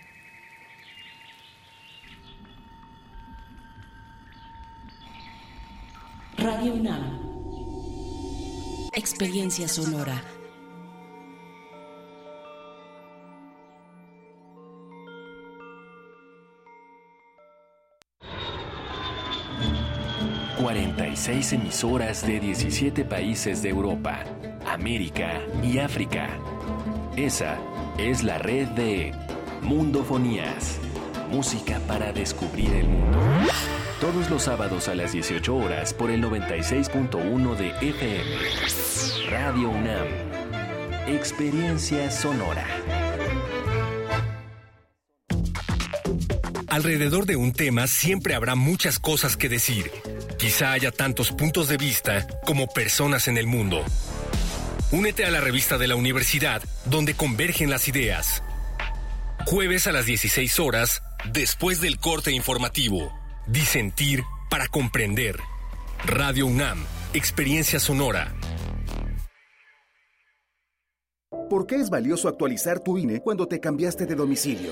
Radio UNAM. Experiencia sonora. ...46 emisoras de 17 países de Europa, América y África. Esa es la red de Mundofonías. Música para descubrir el mundo todos los sábados a las 18 horas por el 96.1 de FM. Radio UNAM. Experiencia sonora. Alrededor de un tema siempre habrá muchas cosas que decir. Quizá haya tantos puntos de vista como personas en el mundo. Únete a la revista de la universidad donde convergen las ideas. Jueves a las 16 horas, después del corte informativo. Disentir para comprender. Radio UNAM, Experiencia Sonora. ¿Por qué es valioso actualizar tu INE cuando te cambiaste de domicilio?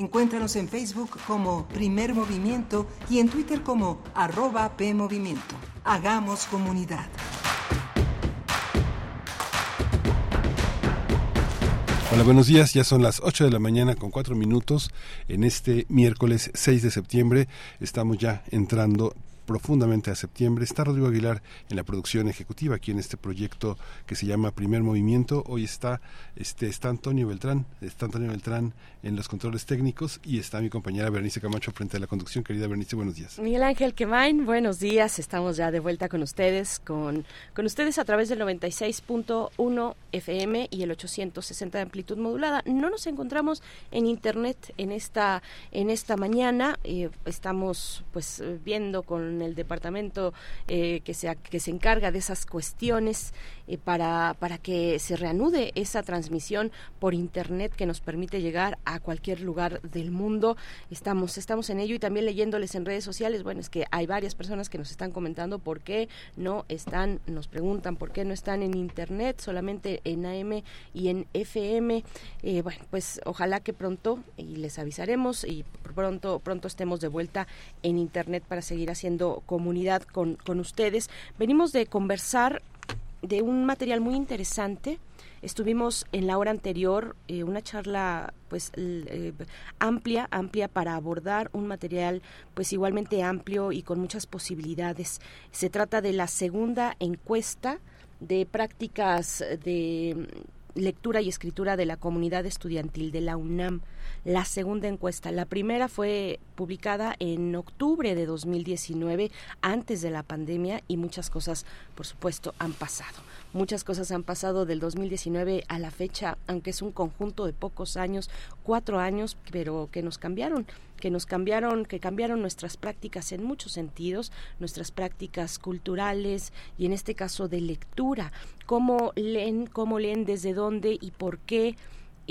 Encuéntranos en Facebook como Primer Movimiento y en Twitter como arroba PMovimiento. Hagamos comunidad. Hola, buenos días. Ya son las 8 de la mañana con 4 minutos. En este miércoles 6 de septiembre estamos ya entrando profundamente a septiembre. Está Rodrigo Aguilar en la producción ejecutiva aquí en este proyecto que se llama Primer Movimiento. Hoy está, este, está Antonio Beltrán, está Antonio Beltrán en los controles técnicos y está mi compañera Bernice Camacho frente a la conducción. Querida Bernice, buenos días. Miguel Ángel Quemain, buenos días. Estamos ya de vuelta con ustedes, con, con ustedes a través del 96.1 FM y el 860 de amplitud modulada. No nos encontramos en internet en esta, en esta mañana. Eh, estamos pues viendo con el departamento eh, que, se, que se encarga de esas cuestiones eh, para, para que se reanude esa transmisión por internet que nos permite llegar a cualquier lugar del mundo. Estamos, estamos en ello y también leyéndoles en redes sociales. Bueno, es que hay varias personas que nos están comentando por qué no están, nos preguntan por qué no están en internet, solamente en AM y en FM. Eh, bueno, pues ojalá que pronto, y les avisaremos, y pronto, pronto estemos de vuelta en internet para seguir haciendo comunidad con, con ustedes. Venimos de conversar de un material muy interesante. Estuvimos en la hora anterior eh, una charla pues eh, amplia, amplia para abordar un material pues igualmente amplio y con muchas posibilidades. Se trata de la segunda encuesta de prácticas de lectura y escritura de la comunidad estudiantil de la UNAM la segunda encuesta. La primera fue publicada en octubre de 2019, antes de la pandemia, y muchas cosas, por supuesto, han pasado. Muchas cosas han pasado del 2019 a la fecha, aunque es un conjunto de pocos años, cuatro años, pero que nos cambiaron que nos cambiaron, que cambiaron nuestras prácticas en muchos sentidos, nuestras prácticas culturales y en este caso de lectura, cómo leen, cómo leen, desde dónde y por qué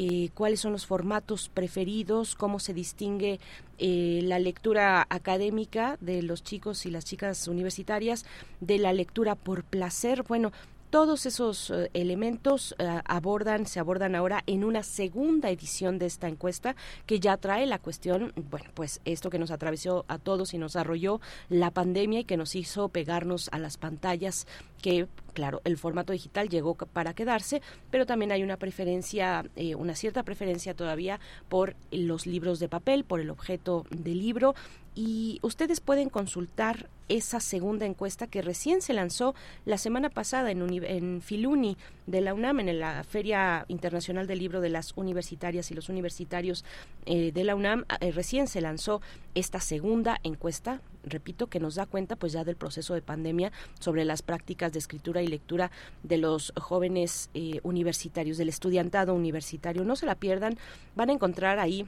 eh, cuáles son los formatos preferidos, cómo se distingue eh, la lectura académica de los chicos y las chicas universitarias de la lectura por placer. Bueno, todos esos eh, elementos eh, abordan, se abordan ahora en una segunda edición de esta encuesta que ya trae la cuestión, bueno, pues esto que nos atravesó a todos y nos arrolló la pandemia y que nos hizo pegarnos a las pantallas que claro, el formato digital llegó para quedarse, pero también hay una preferencia, eh, una cierta preferencia todavía por los libros de papel, por el objeto del libro y ustedes pueden consultar esa segunda encuesta que recién se lanzó la semana pasada en, en, Filuni de la UNAM, en la Feria Internacional del Libro de las Universitarias y los Universitarios eh, de la UNAM. Eh, recién se lanzó esta segunda encuesta, repito, que nos da cuenta pues ya del proceso de pandemia sobre las prácticas de escritura y lectura de los jóvenes eh, universitarios, del estudiantado universitario. No se la pierdan, van a encontrar ahí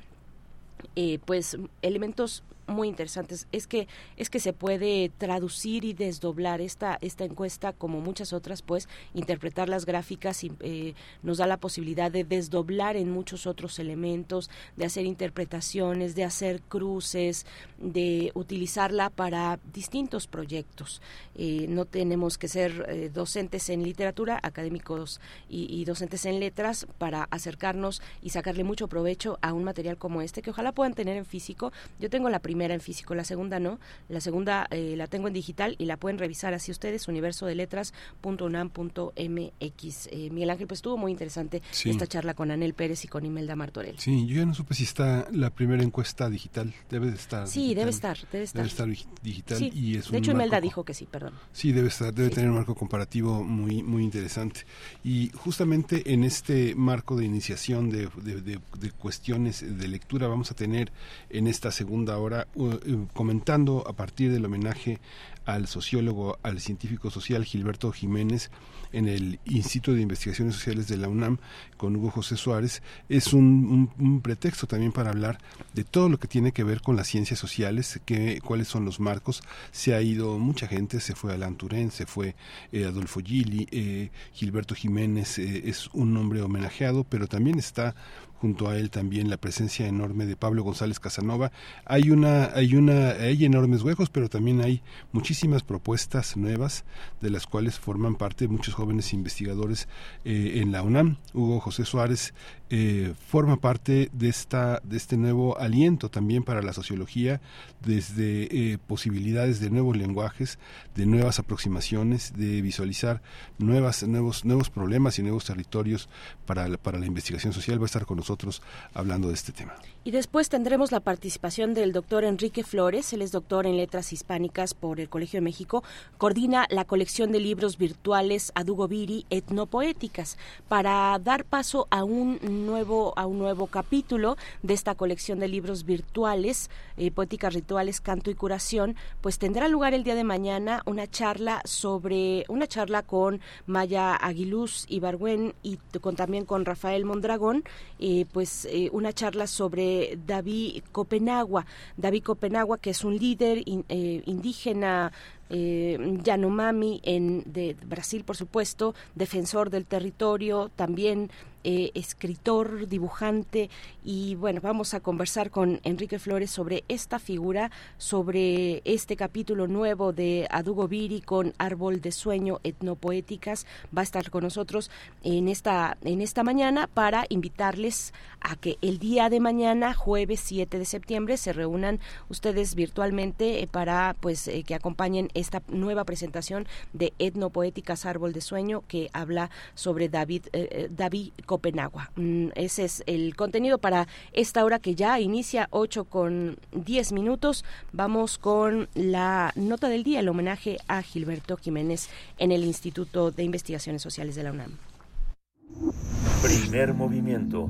pues elementos muy interesantes. Es que es que se puede traducir y desdoblar esta esta encuesta como muchas otras pues interpretar las gráficas y, eh, nos da la posibilidad de desdoblar en muchos otros elementos de hacer interpretaciones de hacer cruces de utilizarla para distintos proyectos. Eh, no tenemos que ser eh, docentes en literatura académicos y, y docentes en letras para acercarnos y sacarle mucho provecho a un material como este que ojalá puedan tener en físico. Yo tengo la primera en físico, la segunda no. La segunda eh, la tengo en digital y la pueden revisar así ustedes, universo de letras.unam.mx. Eh, Miguel Ángel, pues estuvo muy interesante esta charla con Anel Pérez y con Imelda Martorell. Sí, yo ya no supe si está la primera encuesta digital, debe de estar. Sí, debe estar, debe estar. digital y es De hecho, Imelda dijo que sí, perdón. Sí, debe estar, debe tener un marco comparativo muy, muy interesante. Y justamente en este marco de iniciación de, de, de cuestiones de lectura vamos a tener en esta segunda hora comentando a partir del homenaje al sociólogo, al científico social Gilberto Jiménez en el Instituto de Investigaciones Sociales de la UNAM con Hugo José Suárez, es un, pretexto también para hablar de todo lo que tiene que ver con las ciencias sociales, que, cuáles son los marcos. Se ha ido mucha gente, se fue Alan Turén, se fue eh, Adolfo Gili, eh, Gilberto Jiménez es un nombre homenajeado, pero también está junto a él también la presencia enorme de Pablo González Casanova. Hay una, hay una, hay enormes huecos, pero también hay muchísimas propuestas nuevas, de las cuales forman parte muchos jóvenes investigadores eh, en la UNAM. Hugo José Suárez eh, forma parte de esta de este nuevo aliento también para la sociología desde eh, posibilidades de nuevos lenguajes de nuevas aproximaciones de visualizar nuevas nuevos nuevos problemas y nuevos territorios para la, para la investigación social va a estar con nosotros hablando de este tema. Y después tendremos la participación del doctor Enrique Flores. Él es doctor en letras hispánicas por el Colegio de México. Coordina la colección de libros virtuales Adugo Viri etnopoéticas para dar paso a un nuevo, a un nuevo capítulo de esta colección de libros virtuales, eh, Poéticas Rituales, Canto y Curación, pues tendrá lugar el día de mañana una charla sobre, una charla con Maya Aguiluz Ibargüen y con, también con Rafael Mondragón, eh, pues eh, una charla sobre David Copenagua. David Copenagua, que es un líder indígena eh, Yanomami en, de Brasil, por supuesto, defensor del territorio, también eh, escritor, dibujante y bueno, vamos a conversar con Enrique Flores sobre esta figura, sobre este capítulo nuevo de Adugo Viri con Árbol de Sueño Etnopoéticas. Va a estar con nosotros en esta, en esta mañana para invitarles a que el día de mañana, jueves 7 de septiembre, se reúnan ustedes virtualmente eh, para pues eh, que acompañen esta nueva presentación de Etnopoéticas Árbol de Sueño que habla sobre David, David Copenagua. Mm, ese es el contenido para esta hora que ya inicia 8 con 10 minutos. Vamos con la nota del día, el homenaje a Gilberto Jiménez en el Instituto de Investigaciones Sociales de la UNAM. Primer movimiento.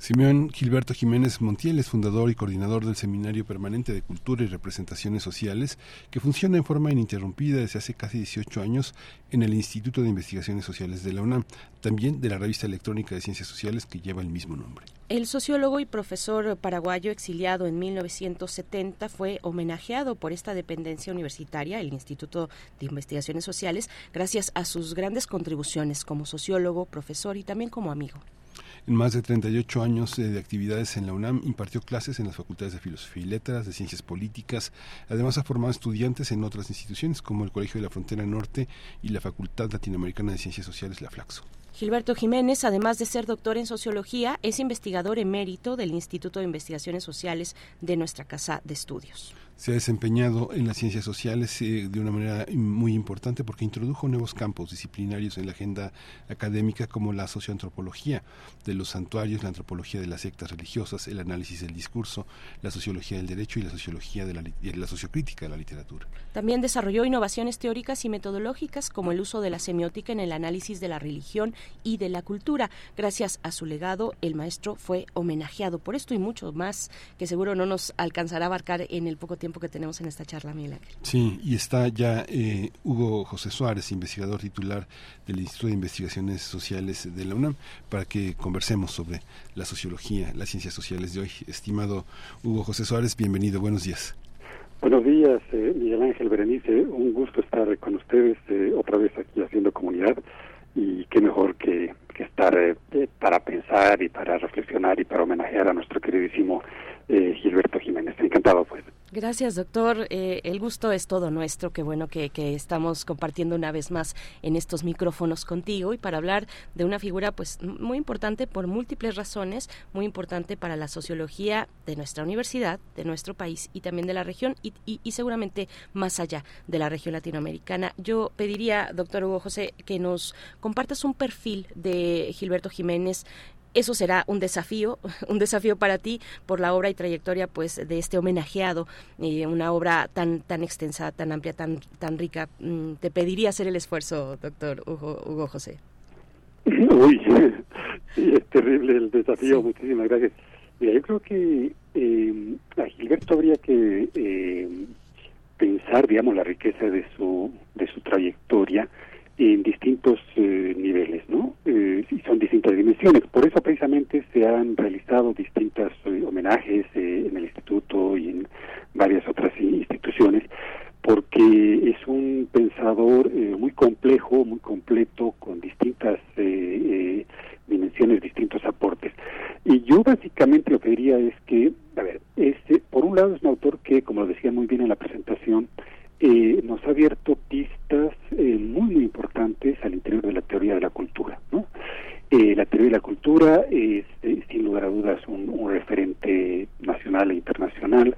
Simeón Gilberto Jiménez Montiel es fundador y coordinador del Seminario Permanente de Cultura y Representaciones Sociales, que funciona en forma ininterrumpida desde hace casi 18 años en el Instituto de Investigaciones Sociales de la UNAM, también de la revista electrónica de Ciencias Sociales que lleva el mismo nombre. El sociólogo y profesor paraguayo exiliado en 1970 fue homenajeado por esta dependencia universitaria, el Instituto de Investigaciones Sociales, gracias a sus grandes contribuciones como sociólogo, profesor y también como amigo. En más de 38 años eh, de actividades en la UNAM, impartió clases en las facultades de Filosofía y Letras, de Ciencias Políticas. Además, ha formado estudiantes en otras instituciones como el Colegio de la Frontera Norte y la Facultad Latinoamericana de Ciencias Sociales, la Flaxo. Gilberto Jiménez, además de ser doctor en sociología, es investigador emérito del Instituto de Investigaciones Sociales de nuestra Casa de Estudios se ha desempeñado en las ciencias sociales eh, de una manera muy importante porque introdujo nuevos campos disciplinarios en la agenda académica como la socioantropología de los santuarios, la antropología de las sectas religiosas, el análisis del discurso, la sociología del derecho y la sociología de la, la sociocrítica de la literatura. También desarrolló innovaciones teóricas y metodológicas como el uso de la semiótica en el análisis de la religión y de la cultura. Gracias a su legado, el maestro fue homenajeado por esto y mucho más que seguro no nos alcanzará a abarcar en el poco tiempo que tenemos en esta charla, Miguel Sí, y está ya eh, Hugo José Suárez, investigador titular del Instituto de Investigaciones Sociales de la UNAM, para que conversemos sobre la sociología, las ciencias sociales de hoy. Estimado Hugo José Suárez, bienvenido, buenos días. Buenos días, eh, Miguel Ángel Berenice. Un gusto estar con ustedes eh, otra vez aquí haciendo comunidad y qué mejor que, estar para pensar y para reflexionar y para homenajear a nuestro queridísimo Gilberto Jiménez. Encantado, pues. Gracias, doctor. Eh, el gusto es todo nuestro. Qué bueno que, estamos compartiendo una vez más en estos micrófonos contigo y para hablar de una figura pues muy importante por múltiples razones, muy importante para la sociología de nuestra universidad, de nuestro país y también de la región y, y seguramente más allá de la región latinoamericana. Yo pediría, doctor Hugo José, que nos compartas un perfil de Gilberto Jiménez, eso será un desafío, un desafío para ti por la obra y trayectoria pues de este homenajeado, eh, una obra tan tan extensa, tan amplia, tan tan rica. Mm, te pediría hacer el esfuerzo, doctor Hugo, Hugo José. Uy, es terrible el desafío. Muchísimas gracias. Mira, yo creo que eh, a Gilberto habría que eh, pensar, digamos, la riqueza de su de su trayectoria en distintos eh, niveles, ¿no? Eh, y son distintas dimensiones. Por eso precisamente se han realizado distintos eh, homenajes en el instituto y en varias otras instituciones, porque es un pensador eh, muy complejo, muy completo, con distintas eh, dimensiones, distintos aportes. Y yo básicamente lo que diría es que, a ver, este, por un lado es un autor que, como lo decía muy bien en la presentación, eh, nos ha abierto pistas eh, muy, muy importantes al interior de la teoría de la cultura. ¿no? Eh, la teoría de la cultura es, sin lugar a dudas, un, referente nacional e internacional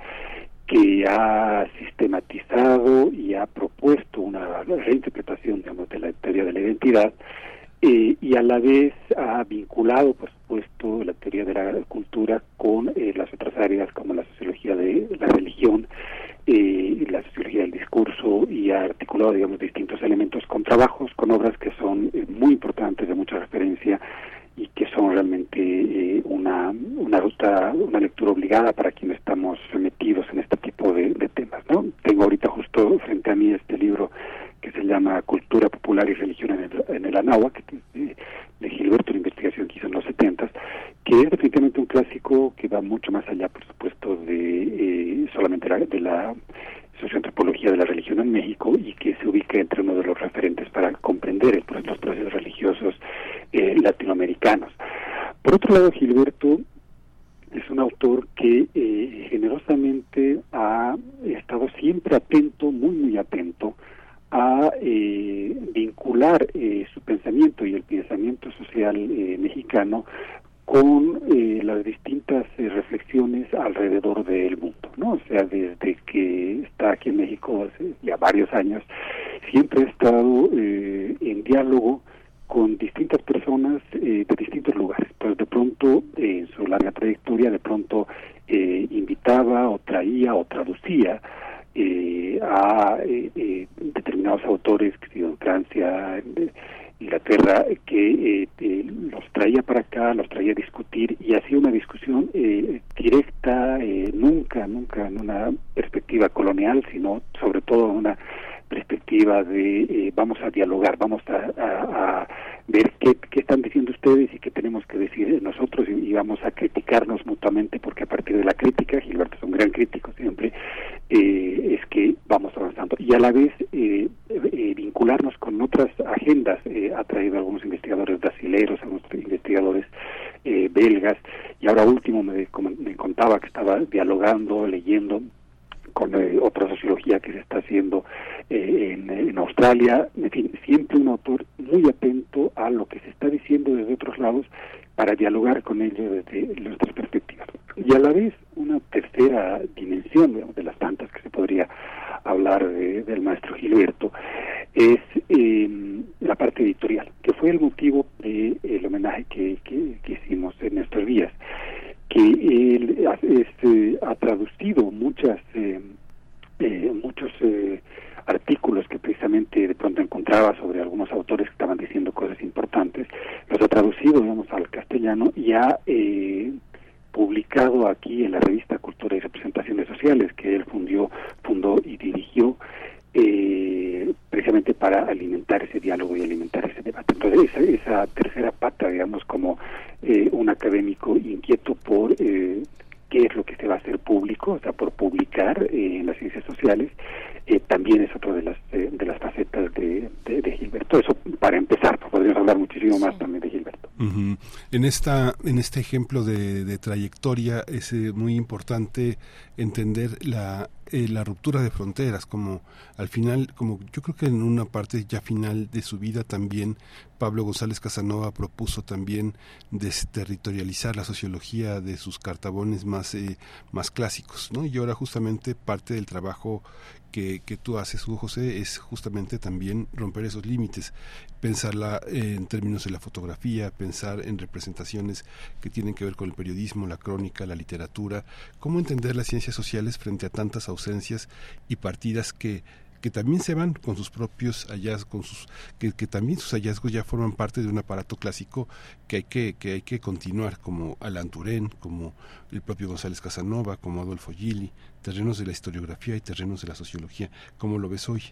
que ha sistematizado y ha propuesto una reinterpretación digamos, de la teoría de la identidad y a la vez ha vinculado, por supuesto, la teoría de la cultura con las otras áreas como la sociología de la religión eh, la sociología del discurso y ha articulado, digamos, esta en este ejemplo de, de trayectoria es muy importante entender la eh, la ruptura de fronteras, como al final, como yo creo que en una parte ya final de su vida también Pablo González Casanova propuso también desterritorializar la sociología de sus cartabones más, eh, más clásicos, ¿no? Y ahora justamente parte del trabajo que, que tú haces, Hugo José, es justamente también romper esos límites, pensarla en términos de la fotografía, pensar en representaciones que tienen que ver con el periodismo, la crónica, la literatura, cómo entender las ciencias sociales frente a tantas ausencias y partidas que que también se van con sus propios hallazgos, con sus, que, que, también sus hallazgos ya forman parte de un aparato clásico que hay que, que hay que continuar, como Alan Turén, como el propio González Casanova, como Adolfo Gili, terrenos de la historiografía y terrenos de la sociología. ¿Cómo lo ves hoy?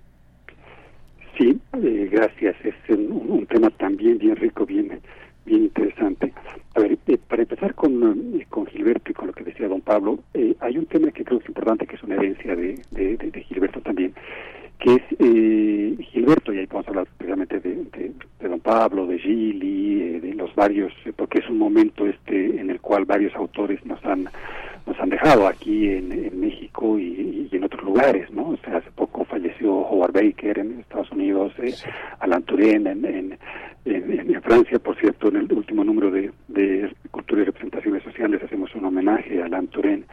Sí, eh, gracias. Es un, un, tema también bien rico, bien bien interesante. A ver, eh, para empezar con, eh, con Gilberto y con lo que decía don Pablo, eh, hay un tema que creo que es importante, que es una herencia de, de, de- de Gilberto también, que es eh, Gilberto, y ahí podemos hablar precisamente de, don Pablo, de Gili, eh, de los varios, porque es un momento este en el cual varios autores nos han nos han dejado aquí en, en México y, y en otros lugares, ¿no? O sea, hace poco falleció Howard Baker en Estados Unidos, eh, Alain Touraine en, en, en- Francia, por cierto, en el último número de, de Cultura y Representaciones Sociales hacemos un homenaje a Alain Touraine.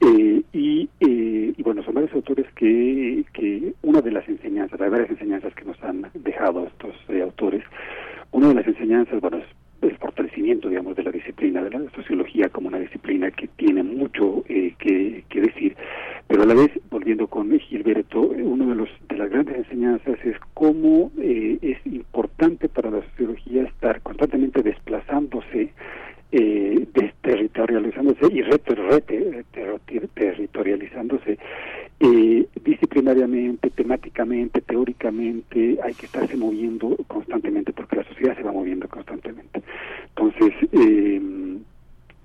Eh, y, eh, y bueno, son varios autores que, que una de las enseñanzas, hay varias enseñanzas que nos han dejado estos eh, autores. Una de las enseñanzas, bueno, es el fortalecimiento, digamos, de la disciplina, de la sociología como una disciplina que tiene mucho eh, que, decir, pero a la vez, volviendo con Gilberto, uno de los de las grandes enseñanzas es cómo eh, es importante para la sociología estar constantemente desplazándose eh, desterritorializándose y reter- reter- ter- territorializándose eh, disciplinariamente, temáticamente, teóricamente, hay que estarse moviendo constantemente porque la sociedad se va moviendo constantemente. Entonces, eh,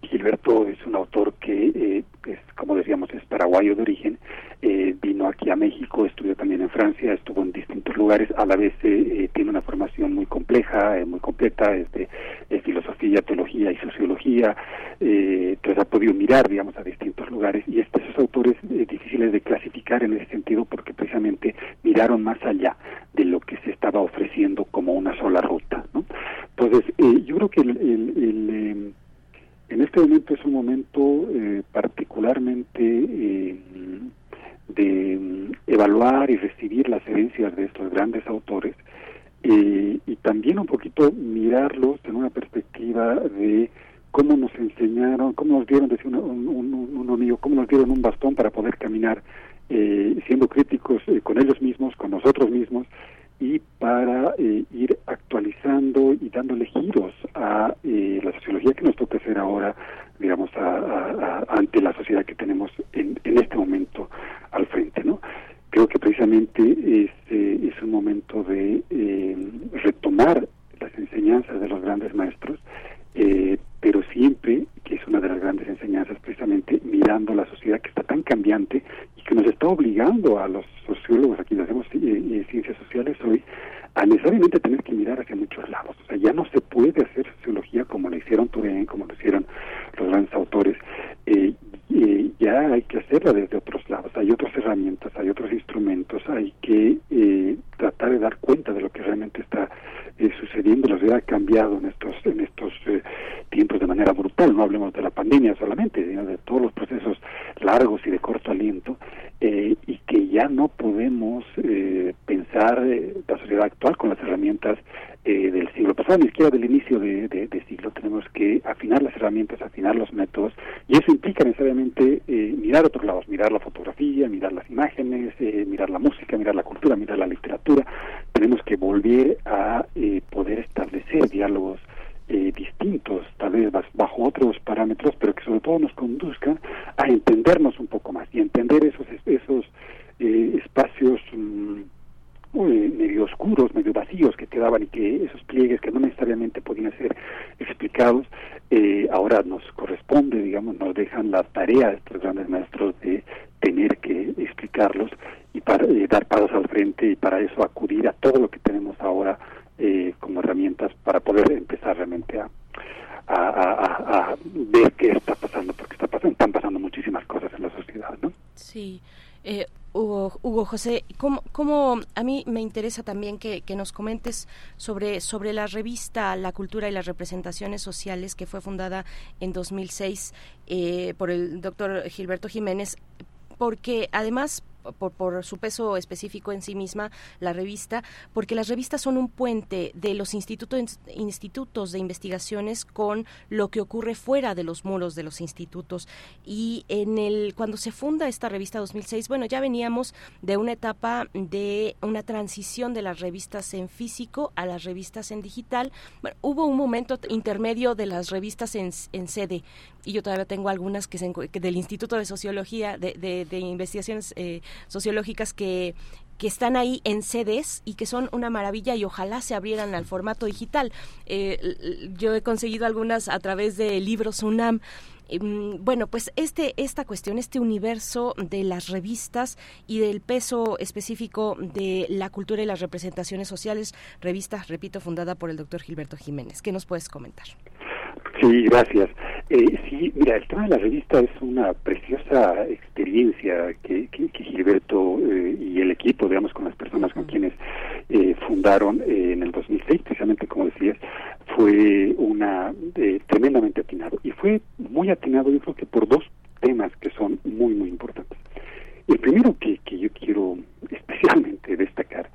Gilberto es un autor que, eh, es, como decíamos, es paraguayo de origen, eh, vino aquí a México, estudió también en Francia, estuvo en distintos lugares, a la vez eh, eh, tiene una formación muy compleja, muy completa, es eh, filosofía, teología y sociología, entonces ha podido mirar, digamos, a distintos lugares y estos autores difíciles de clasificar en ese sentido porque precisamente miraron más allá de lo que se estaba ofreciendo como una sola ruta, ¿no? Entonces, yo creo que el, el- el, eh, en este momento es un momento eh, particularmente eh, de mm, evaluar y recibir las herencias de estos grandes autores eh, y también un poquito mirarlos en una perspectiva de cómo nos enseñaron, cómo nos dieron, decía un, un, un- un amigo, cómo nos dieron un bastón para poder caminar siendo críticos con ellos mismos, con nosotros mismos y para eh, ir actualizando y dándole giros a eh, la sociología que nos toca hacer ahora, digamos, a- ante la sociedad que tenemos en, en este momento al frente, ¿no? Creo que precisamente es, eh, es un momento de eh, retomar las enseñanzas de los grandes maestros, pero siempre, que es una de las grandes enseñanzas, precisamente mirando la sociedad que está tan cambiante y que nos está obligando a los sociólogos, a quienes hacemos eh, eh, ciencias sociales hoy, a necesariamente tener que mirar hacia muchos lados. O sea, ya no se puede hacer sociología como lo hicieron Turén, como lo hicieron los grandes autores. Eh, eh, ya hay que hacerla desde otros lados. Hay otras herramientas, hay otros instrumentos, hay que eh, tratar de dar cuenta de lo que realmente está eh, sucediendo. La sociedad ha cambiado en estos, en estos eh, tiempos de manera brutal. No hablemos de la pandemia solamente, sino de todos los procesos largos y de corto aliento, eh, y que ya no podemos eh, pensar la sociedad actual con las herramientas eh, del siglo pasado, ni siquiera del inicio de, de- de siglo. Tenemos que afinar las herramientas, afinar los métodos, y eso implica necesariamente eh, mirar otros lados, mirar la fotografía, mirar las imágenes, eh, mirar la música, mirar la cultura, mirar la literatura. Tenemos que volver a eh, poder establecer diálogos eh, distintos, tal vez bajo otros parámetros, pero que sobre todo nos conduzcan a entendernos un poco más y entender esos esos eh, espacios mm, medio oscuros, medio vacíos que quedaban y que esos pliegues que no necesariamente podían ser explicados, eh, ahora nos corresponde, digamos, nos dejan la tarea de estos grandes maestros de tener que explicarlos y para eh, dar pasos al frente y para eso acudir a todo lo que tenemos ahora eh, como herramientas para poder empezar realmente a- a ver qué está pasando, porque está pasando, están pasando muchísimas cosas en la sociedad, ¿no? Sí. Eh, Hugo, José, ¿cómo, cómo- a mí me interesa también que, que nos comentes sobre, sobre la revista La Cultura y las Representaciones Sociales que fue fundada en 2006 eh, por el doctor Gilberto Jiménez, porque además por, por su peso específico en sí misma, la revista, porque las revistas son un puente de los institutos, institutos de investigaciones con lo que ocurre fuera de los muros de los institutos. Y en el cuando se funda esta revista 2006, bueno, ya veníamos de una etapa de una transición de las revistas en físico a las revistas en digital. Bueno, hubo un momento intermedio de las revistas en, en sede y yo todavía tengo algunas que, se, que del Instituto de Sociología, de, de, Investigaciones eh, sociológicas que que están ahí en CDs y que son una maravilla y ojalá se abrieran al formato digital. Eh, yo he conseguido algunas a través de libros UNAM. Em, bueno, pues este, esta cuestión, este universo de las revistas y del peso específico de la cultura y las representaciones sociales, revista, repito, fundada por el doctor Gilberto Jiménez. ¿Qué nos puedes comentar? Sí, gracias. Eh, sí, mira, el tema de la revista es una preciosa experiencia que, que, Gilberto eh, y el equipo, digamos, con las personas con quienes eh, fundaron eh, en el 2006, precisamente como decías, fue una tremendamente atinado. Y fue muy atinado, yo creo que por dos temas que son muy, muy importantes. El primero que, que yo quiero especialmente destacar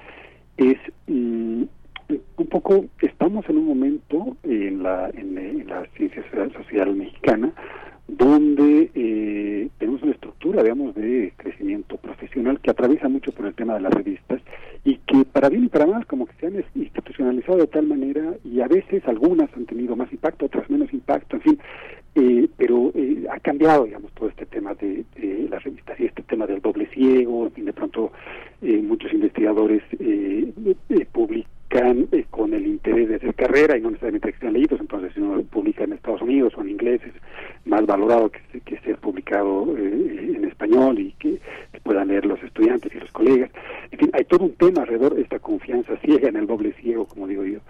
es mm, un poco estamos en un momento en la, en, la ciencia social mexicana donde eh, tenemos una estructura, digamos, de crecimiento profesional que atraviesa mucho por el tema de las revistas y que para bien y para mal como que se han institucionalizado de tal manera y a veces algunas han tenido más impacto, otras menos impacto, en fin, eh, pero eh, ha cambiado, digamos, todo este tema de, de, las revistas y este tema del doble ciego, en fin, de pronto muchos investigadores publican eh, con el interés de hacer carrera y no necesariamente que estén leídos, entonces si uno publica en Estados Unidos o en inglés es más valorado que, que ser publicado eh, en español y que, puedan leer los estudiantes y los colegas. En fin, hay todo un tema alrededor de esta confianza ciega en el doble ciego, como digo yo.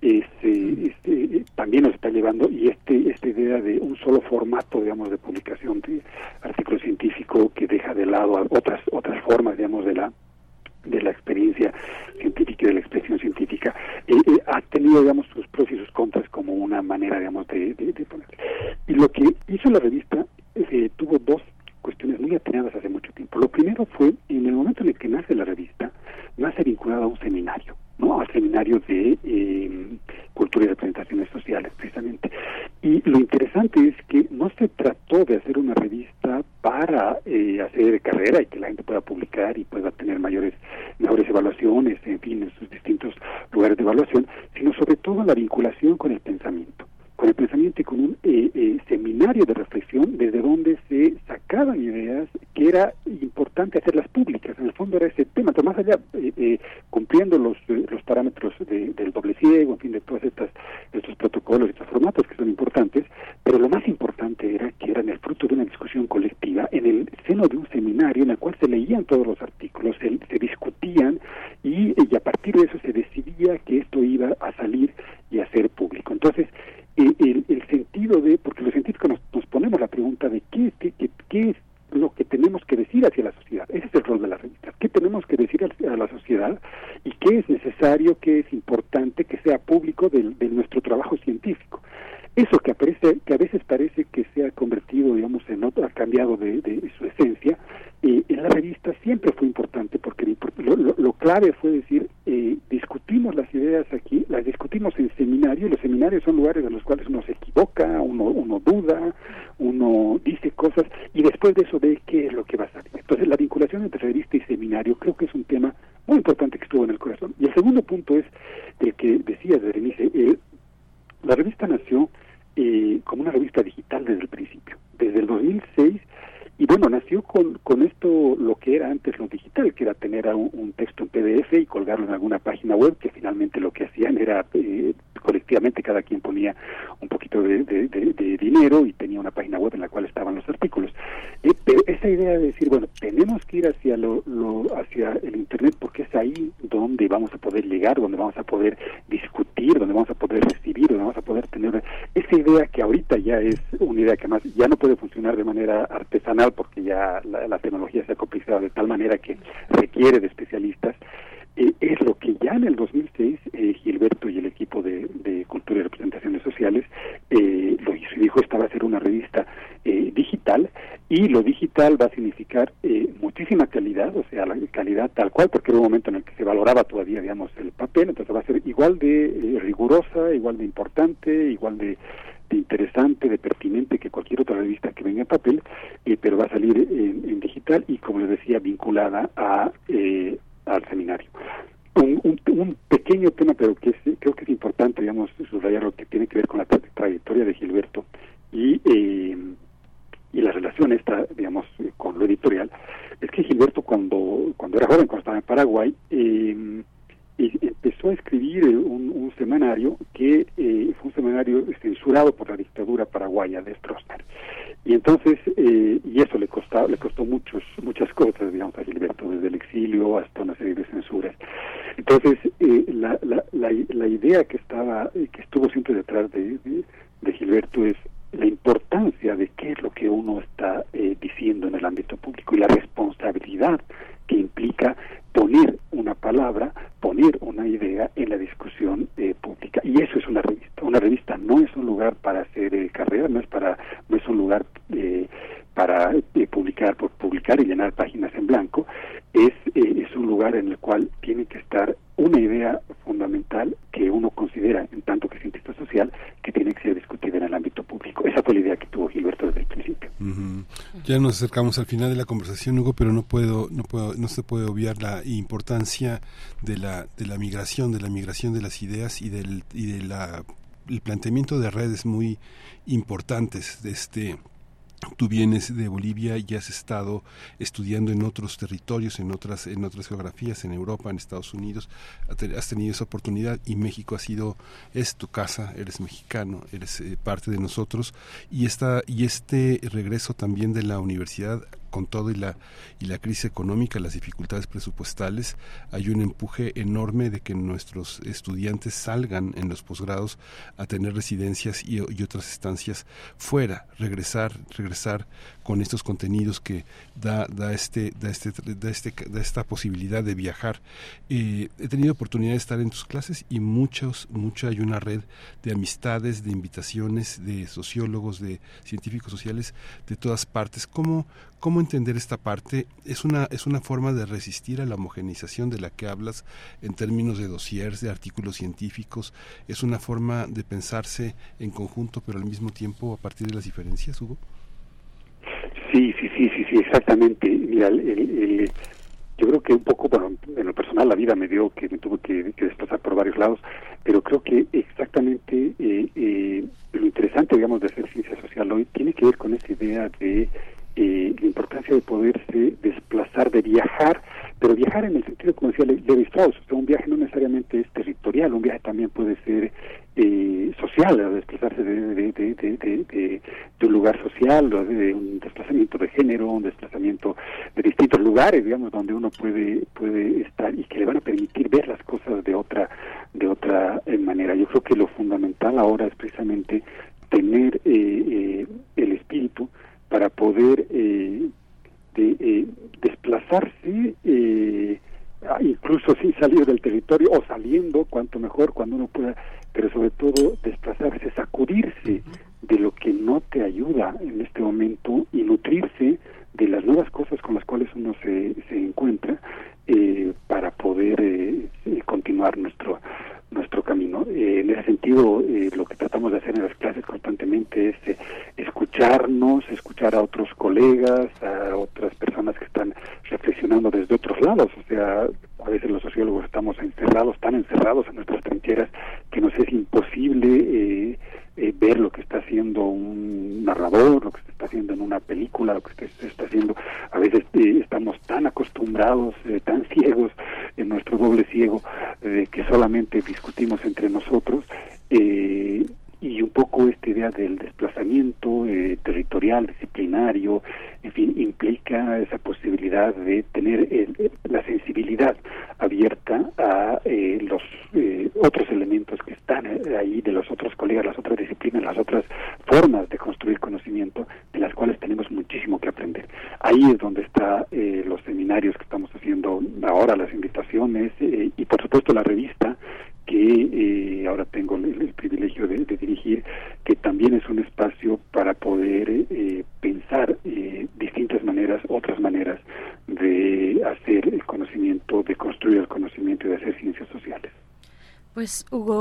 Este, este, también nos está llevando y este esta idea de un solo formato, digamos, de publicación de artículo científico que deja de lado otras otras formas, digamos, de la de la experiencia científica y de la expresión científica, eh, eh, ha tenido, digamos, sus pros y sus contras como una manera, digamos, de, poner. Y lo que hizo la revista eh, tuvo dos cuestiones muy atinadas hace mucho tiempo. Lo primero fue, en el momento en el que nace la revista, nace vinculada a un seminario, ¿no? Al seminario de cultura y representaciones sociales, precisamente. Y lo interesante es que no se trató de hacer una revista para eh, hacer carrera y que la gente pueda publicar y pueda tener mayores, mejores evaluaciones, en fin, en sus distintos lugares de evaluación, sino sobre todo la vinculación con el pensamiento con el pensamiento y con un eh, eh, seminario de reflexión desde donde se sacaban ideas que era importante hacerlas públicas. En el fondo era ese tema, más allá, eh, cumpliendo los, parámetros del doble ciego, en fin, de todos estos protocolos estos formatos que son importantes, pero lo más importante era que eran el fruto de una discusión colectiva en el seno de un seminario en el cual se leían todos los artículos, se, discutían y, a partir de eso se decidía que esto iba a salir y a ser público. Entonces, el, el, sentido de, porque los científicos nos, nos ponemos la pregunta de qué, qué, qué, qué, es lo que tenemos que decir hacia la sociedad. Ese es el rol de la revista. ¿Qué tenemos que decir a la sociedad y qué es necesario, qué es importante que sea público de, nuestro trabajo científico? Eso que, aparece, que a veces parece que se ha convertido, digamos, en otro, ha cambiado de, su esencia, eh, en la revista siempre fue importante porque lo, lo, clave fue decir, eh, discutimos las ideas aquí, las discutimos en seminario, y los seminarios son lugares en los cuales uno se equivoca, uno, uno duda, uno dice cosas y después de eso ve qué es lo que va a salir. Entonces la vinculación entre revista y seminario creo que es un tema muy importante que estuvo en el corazón. Y el segundo punto es el que decía Berenice, eh, la revista nació eh, como una revista digital desde el principio. Desde el 2006 y bueno, nació con, con esto lo que era antes lo digital, que era tener un, texto en PDF y colgarlo en alguna página web, que finalmente lo que hacían era, eh, colectivamente cada quien ponía un poquito de, dinero y tenía una página web en la cual estaban los artículos. Eh, pero esa idea de decir, bueno, tenemos que ir hacia, lo, hacia el Internet porque es ahí donde vamos a poder llegar, donde vamos a poder discutir, donde vamos a poder recibir, donde vamos a poder tener esa idea que ahorita ya es una idea que más ya no puede funcionar de manera artesanal, porque ya la, tecnología se ha complicado de tal manera que requiere de especialistas, eh, es lo que ya en el 2006 eh, Gilberto y el equipo de, Cultura y Representaciones Sociales eh, lo hizo y dijo esta va a ser una revista digital y lo digital va a significar muchísima calidad, o sea, la calidad tal cual, porque era un momento en el que se valoraba todavía, digamos, el papel, entonces va a ser igual de rigurosa, igual de importante, igual de de interesante, de pertinente que cualquier otra revista que venga en papel, eh, pero va a salir en, digital y, como les decía, vinculada a eh, al seminario. Un, un, pequeño tema, pero que creo que es importante, digamos, subrayar lo que tiene que ver con la trayectoria de Gilberto y, eh, la relación esta, digamos, con lo editorial, es que Gilberto cuando, cuando era joven, cuando estaba en Paraguay, eh, empezó a escribir un, un semanario que eh, fue un semanario censurado por la dictadura paraguaya de Stroessner. Y entonces, eh, y eso le costó, le costó muchos, muchas cosas, digamos, a Gilberto, desde el exilio hasta una serie de censuras. Entonces, eh, la, la, la, idea que estaba, que estuvo siempre detrás de, de, Gilberto es la importancia de es lo que uno está diciendo en el ámbito público y la responsabilidad que implica poner una palabra, poner una idea en la discusión eh, pública. Y eso es una revista. Una revista no es un lugar para hacer eh, carrera, no es para, no es un lugar eh, para publicar por publicar y llenar páginas en blanco. Es, es un lugar en el cual tiene que estar una idea fundamental que uno considera, en tanto que cientista social, que tiene que ser discutida en el ámbito público. Esa fue la idea que tuvo Gilberto desde el principio. Ya nos acercamos al final de la conversación, Hugo, pero no puedo, no puedo, no se puede obviar la importancia de la, de la migración, de la migración de las ideas y del, y de la el planteamiento de redes muy importantes de este Tú vienes de Bolivia y has estado estudiando en otros territorios, en otras, en otras geografías, en Europa, en Estados Unidos. Has tenido esa oportunidad y México ha sido, es tu casa, eres mexicano, eres eh, parte de nosotros. Y, esta, y este regreso también de la universidad con todo y la, y la crisis económica, las dificultades presupuestales, hay un empuje enorme de que nuestros estudiantes salgan en los posgrados a tener residencias y, otras estancias fuera, regresar, regresar con estos contenidos que da, da, este, da, este, da, este, da esta posibilidad de viajar. Eh, he tenido oportunidad de estar en tus clases y muchos, mucho hay una red de amistades, de invitaciones, de sociólogos, de científicos sociales de todas partes. ¿Cómo, ¿Cómo entender esta parte? ¿Es una, ¿Es una forma de resistir a la homogenización de la que hablas en términos de dossiers, de artículos científicos? ¿Es una forma de pensarse en conjunto, pero al mismo tiempo a partir de las diferencias, Hugo? Sí, sí, sí, sí, sí, exactamente. Mira, yo creo que un poco, bueno, en lo personal la vida me dio que me tuve que, desplazar por varios lados, pero creo que exactamente eh, eh, lo interesante, digamos, de hacer ciencia social hoy tiene que ver con esa idea de eh, la importancia de poderse desplazar, de viajar, pero viajar en el sentido, como decía Levi Strauss, o sea, un viaje no necesariamente es territorial, un viaje también puede ser eh, social, desplazarse de, de, de, un lugar social, de un desplazamiento de género, un desplazamiento de distintos lugares, digamos, donde uno puede puede estar y que le van a permitir ver las cosas de otra de otra eh, manera. Yo creo que lo fundamental ahora es precisamente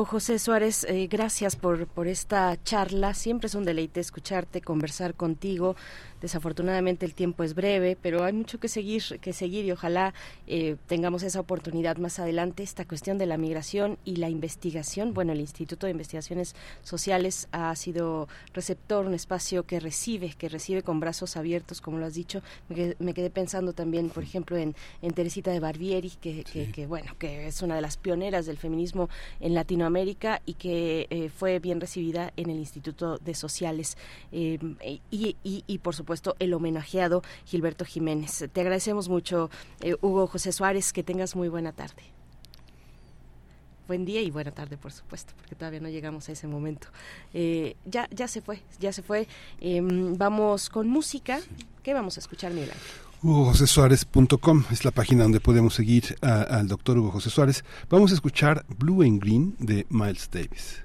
José Suárez, eh, gracias por, por esta charla. Siempre es un deleite escucharte, conversar contigo. Desafortunadamente el tiempo es breve, pero hay mucho que seguir, que seguir y ojalá eh, tengamos esa oportunidad más adelante. Esta cuestión de la migración y la investigación. Bueno, el Instituto de Investigaciones Sociales ha sido receptor, un espacio que recibe, que recibe con brazos abiertos, como lo has dicho. Me quedé, pensando también, por ejemplo, en, en Teresita de Barbieri, que, que, bueno, que es una de las pioneras del feminismo en Latinoamérica y que eh, fue bien recibida en el Instituto de Sociales. Eh, y, y, y por supuesto el homenajeado Gilberto Jiménez. Te agradecemos mucho, eh, Hugo José Suárez, que tengas muy buena tarde. Buen día y buena tarde, por supuesto, porque todavía no llegamos a ese momento. Ya, ya se fue, ya se fue. Em, vamos con música. ¿Qué vamos a escuchar, Miguel HugoJoseSuárez.com es la página donde podemos seguir al doctor Hugo José Suárez. Vamos a escuchar Blue and Green de Miles Davis.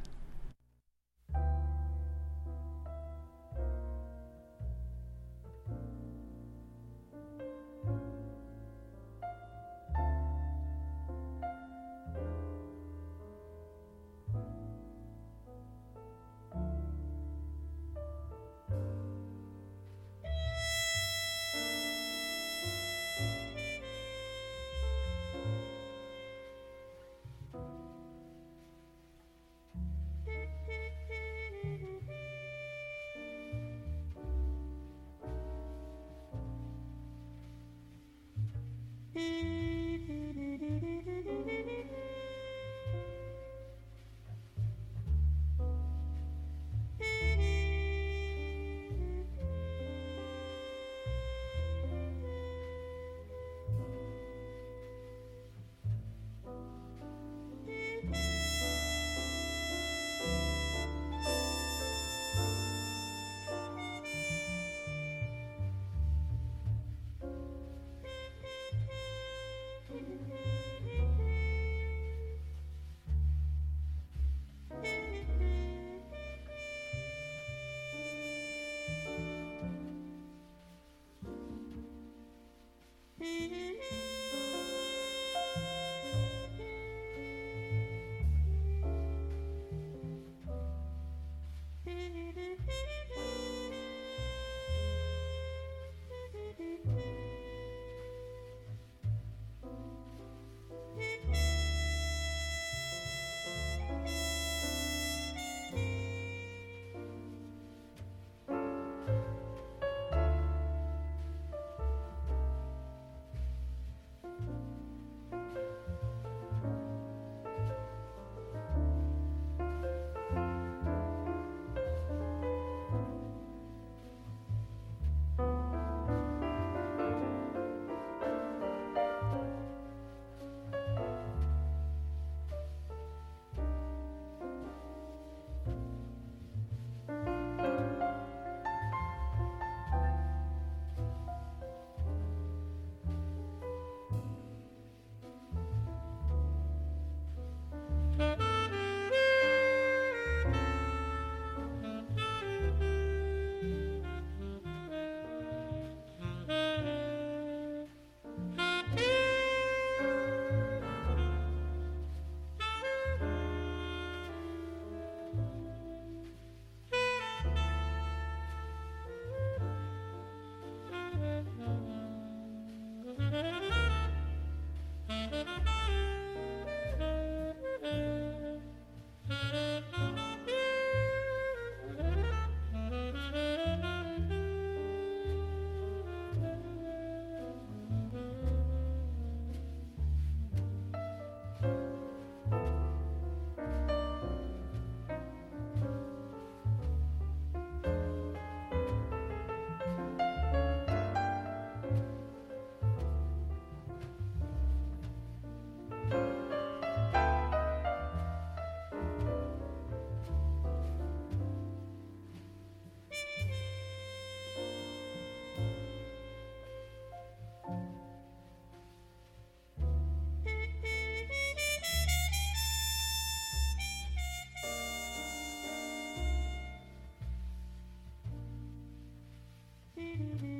Thank you.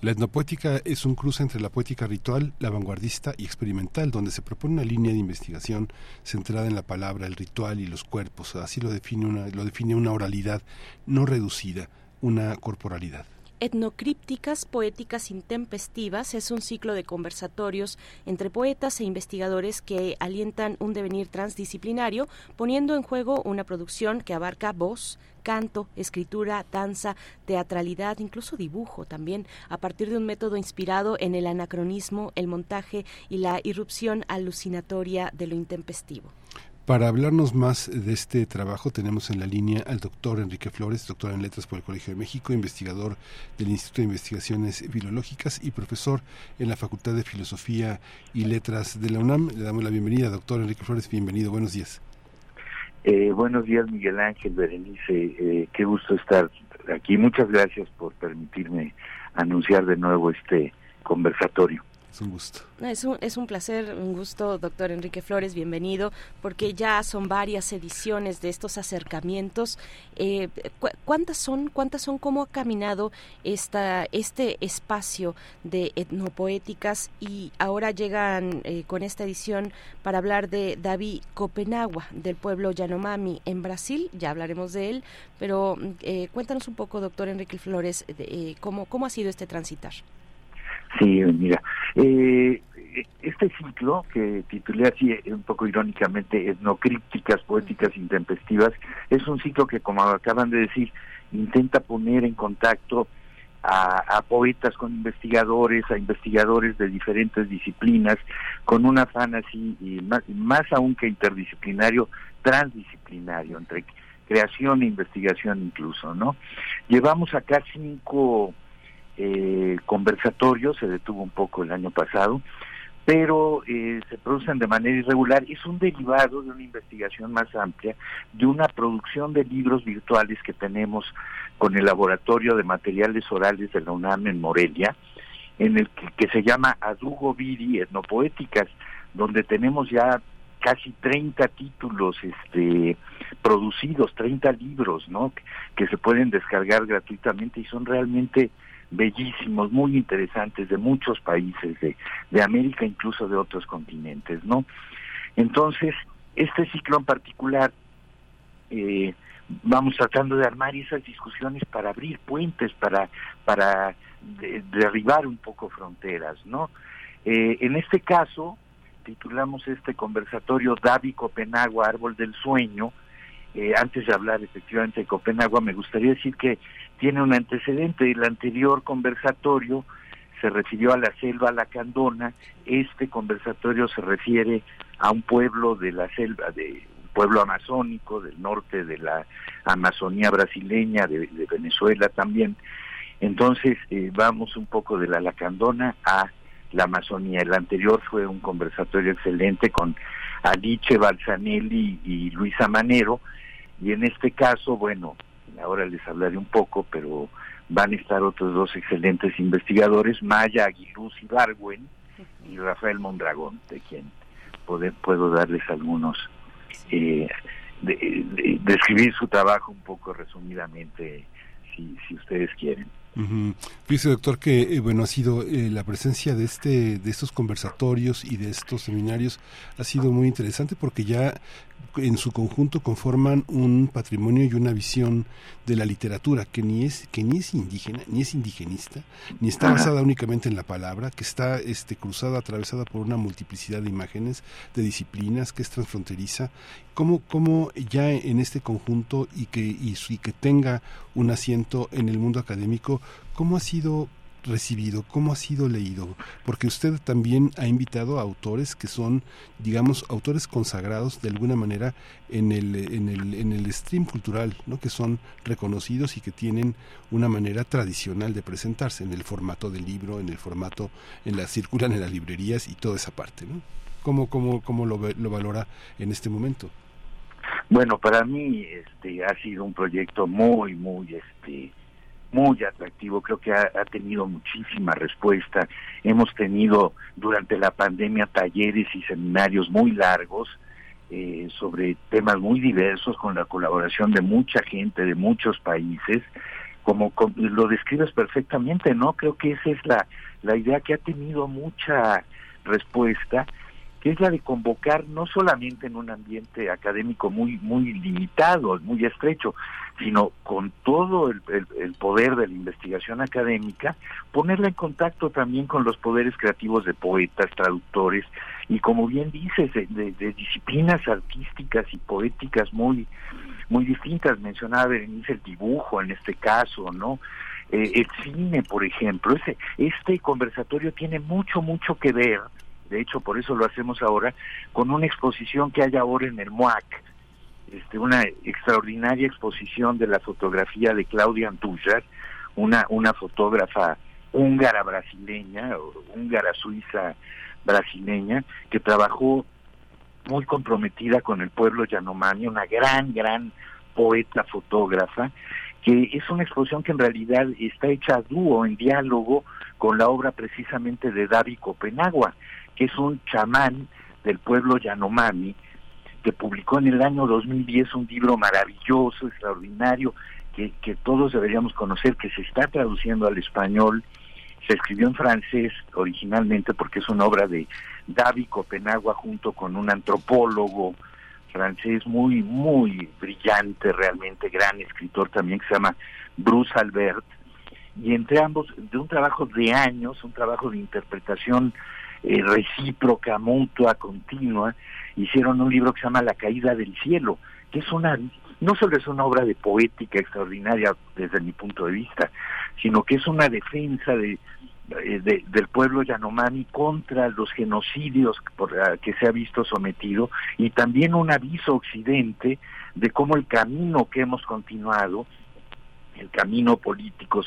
La etnopoética es un cruce entre la poética ritual, la vanguardista y experimental, donde se propone una línea de investigación centrada en la palabra, el ritual y los cuerpos. Así lo define una, lo define una oralidad no reducida, una corporalidad. Etnocrípticas Poéticas Intempestivas es un ciclo de conversatorios entre poetas e investigadores que alientan un devenir transdisciplinario, poniendo en juego una producción que abarca voz, canto, escritura, danza, teatralidad, incluso dibujo también, a partir de un método inspirado en el anacronismo, el montaje y la irrupción alucinatoria de lo intempestivo. Para hablarnos más de este trabajo tenemos en la línea al doctor Enrique Flores, doctor en Letras por el Colegio de México, investigador del Instituto de Investigaciones Filológicas y profesor en la Facultad de Filosofía y Letras de la UNAM. Le damos la bienvenida, doctor Enrique Flores, bienvenido, buenos días. Eh, buenos días, Miguel Ángel, Berenice, eh, qué gusto estar aquí. Muchas gracias por permitirme anunciar de nuevo este conversatorio. Es un gusto. Es un, es un placer, un gusto, doctor Enrique Flores, bienvenido, porque ya son varias ediciones de estos acercamientos. Eh, ¿Cuántas son? ¿Cuántas son? ¿Cómo ha caminado esta, este espacio de etnopoéticas? Y ahora llegan eh, con esta edición para hablar de David Copenagua, del pueblo Yanomami en Brasil. Ya hablaremos de él, pero eh, cuéntanos un poco, doctor Enrique Flores, de, cómo, cómo ha sido este transitar. Sí, mira, eh, este ciclo que titulé así un poco irónicamente etnocrípticas poéticas intempestivas es un ciclo que como acaban de decir intenta poner en contacto a, poetas con investigadores, a investigadores de diferentes disciplinas, con un afán así, y más, más aún que interdisciplinario, transdisciplinario, entre creación e investigación incluso, ¿no? Llevamos acá cinco eh, conversatorio, se detuvo un poco el año pasado, pero eh, se producen de manera irregular. Es un derivado de una investigación más amplia, de una producción de libros virtuales que tenemos con el Laboratorio de Materiales Orales de la UNAM en Morelia, en el que, se llama Adugo Viri Etnopoéticas, donde tenemos ya casi 30 títulos este producidos, 30 libros, ¿no? que se pueden descargar gratuitamente y son realmente bellísimos, muy interesantes de muchos países de, de América, incluso de otros continentes, ¿no? Entonces, este ciclo en particular, eh, vamos tratando de armar esas discusiones para abrir puentes, para, para derribar un poco fronteras, ¿no? Eh, en este caso, titulamos este conversatorio Davi Copenagua, Árbol del Sueño. Eh, antes de hablar efectivamente de Copenagua, me gustaría decir que tiene un antecedente. El anterior conversatorio se refirió a la selva lacandona, este conversatorio se refiere a un pueblo de la selva, de un pueblo amazónico del norte de la Amazonía brasileña, de, Venezuela también. Entonces eh, vamos un poco de la lacandona a la Amazonía. El anterior fue un conversatorio excelente con Alice Balsanelli y Luisa Manero, y en este caso, bueno, ahora les hablaré un poco, pero van a estar otros dos excelentes investigadores, Maya Aguiluz Ibargüen y Rafael Mondragón, de quien puedo darles algunos, eh, de, describir su trabajo un poco resumidamente, si, si ustedes quieren. Dice doctor que eh, bueno ha sido eh, la presencia de este de estos conversatorios y de estos seminarios ha sido muy interesante porque ya en su conjunto conforman un patrimonio y una visión de la literatura que ni es que ni es indígena ni es indigenista ni está basada únicamente en la palabra que está este cruzada atravesada por una multiplicidad de imágenes de disciplinas que es transfronteriza. Cómo cómo ya en este conjunto y que y, y que tenga un asiento en el mundo académico cómo ha sido recibido? ¿Cómo ha sido leído? Porque usted también ha invitado a autores que son, digamos, autores consagrados de alguna manera en el, en el, en el stream cultural, ¿no? que son reconocidos y que tienen una manera tradicional de presentarse en el formato del libro, en el formato, en la circulan en las librerías y toda esa parte. ¿no? ¿Cómo, cómo, cómo lo, lo valora en este momento? Bueno, para mí este ha sido un proyecto muy, muy este muy atractivo, creo que ha, tenido muchísima respuesta. Hemos tenido durante la pandemia talleres y seminarios muy largos eh, sobre temas muy diversos con la colaboración de mucha gente de muchos países. Como, como lo describes perfectamente, ¿no? Creo que esa es la, la idea que ha tenido mucha respuesta que es la de convocar no solamente en un ambiente académico muy muy limitado, muy estrecho, sino con todo el, poder de la investigación académica, ponerla en contacto también con los poderes creativos de poetas, traductores y como bien dices, de, disciplinas artísticas y poéticas muy muy distintas. Mencionaba Berenice el dibujo en este caso, ¿no? Eh, el cine, por ejemplo. Ese, este conversatorio tiene mucho, mucho que ver de hecho por eso lo hacemos ahora, con una exposición que hay ahora en el MOAC, este, una extraordinaria exposición de la fotografía de Claudia Antújar, una, una fotógrafa húngara brasileña, húngara suiza brasileña, que trabajó muy comprometida con el pueblo Yanomami, una gran, gran poeta fotógrafa, que es una exposición que en realidad está hecha a dúo, en diálogo con la obra precisamente de David Copenagua, que es un chamán del pueblo Yanomami, publicó en el año 2010 un libro maravilloso, extraordinario, que, que todos deberíamos conocer, que se está traduciendo al español. Se escribió en francés originalmente porque es una obra de David Copenagua junto con un antropólogo francés muy, muy brillante, realmente gran escritor también que se llama Bruce Albert. Y entre ambos, de un trabajo de años, un trabajo de interpretación eh, recíproca, mutua, continua, hicieron un libro que se llama La caída del cielo, que es una, no solo es una obra de poética extraordinaria desde mi punto de vista, sino que es una defensa de, eh, del pueblo Yanomami contra los genocidios por que se ha visto sometido y también un aviso occidente de cómo el camino que hemos continuado el camino político,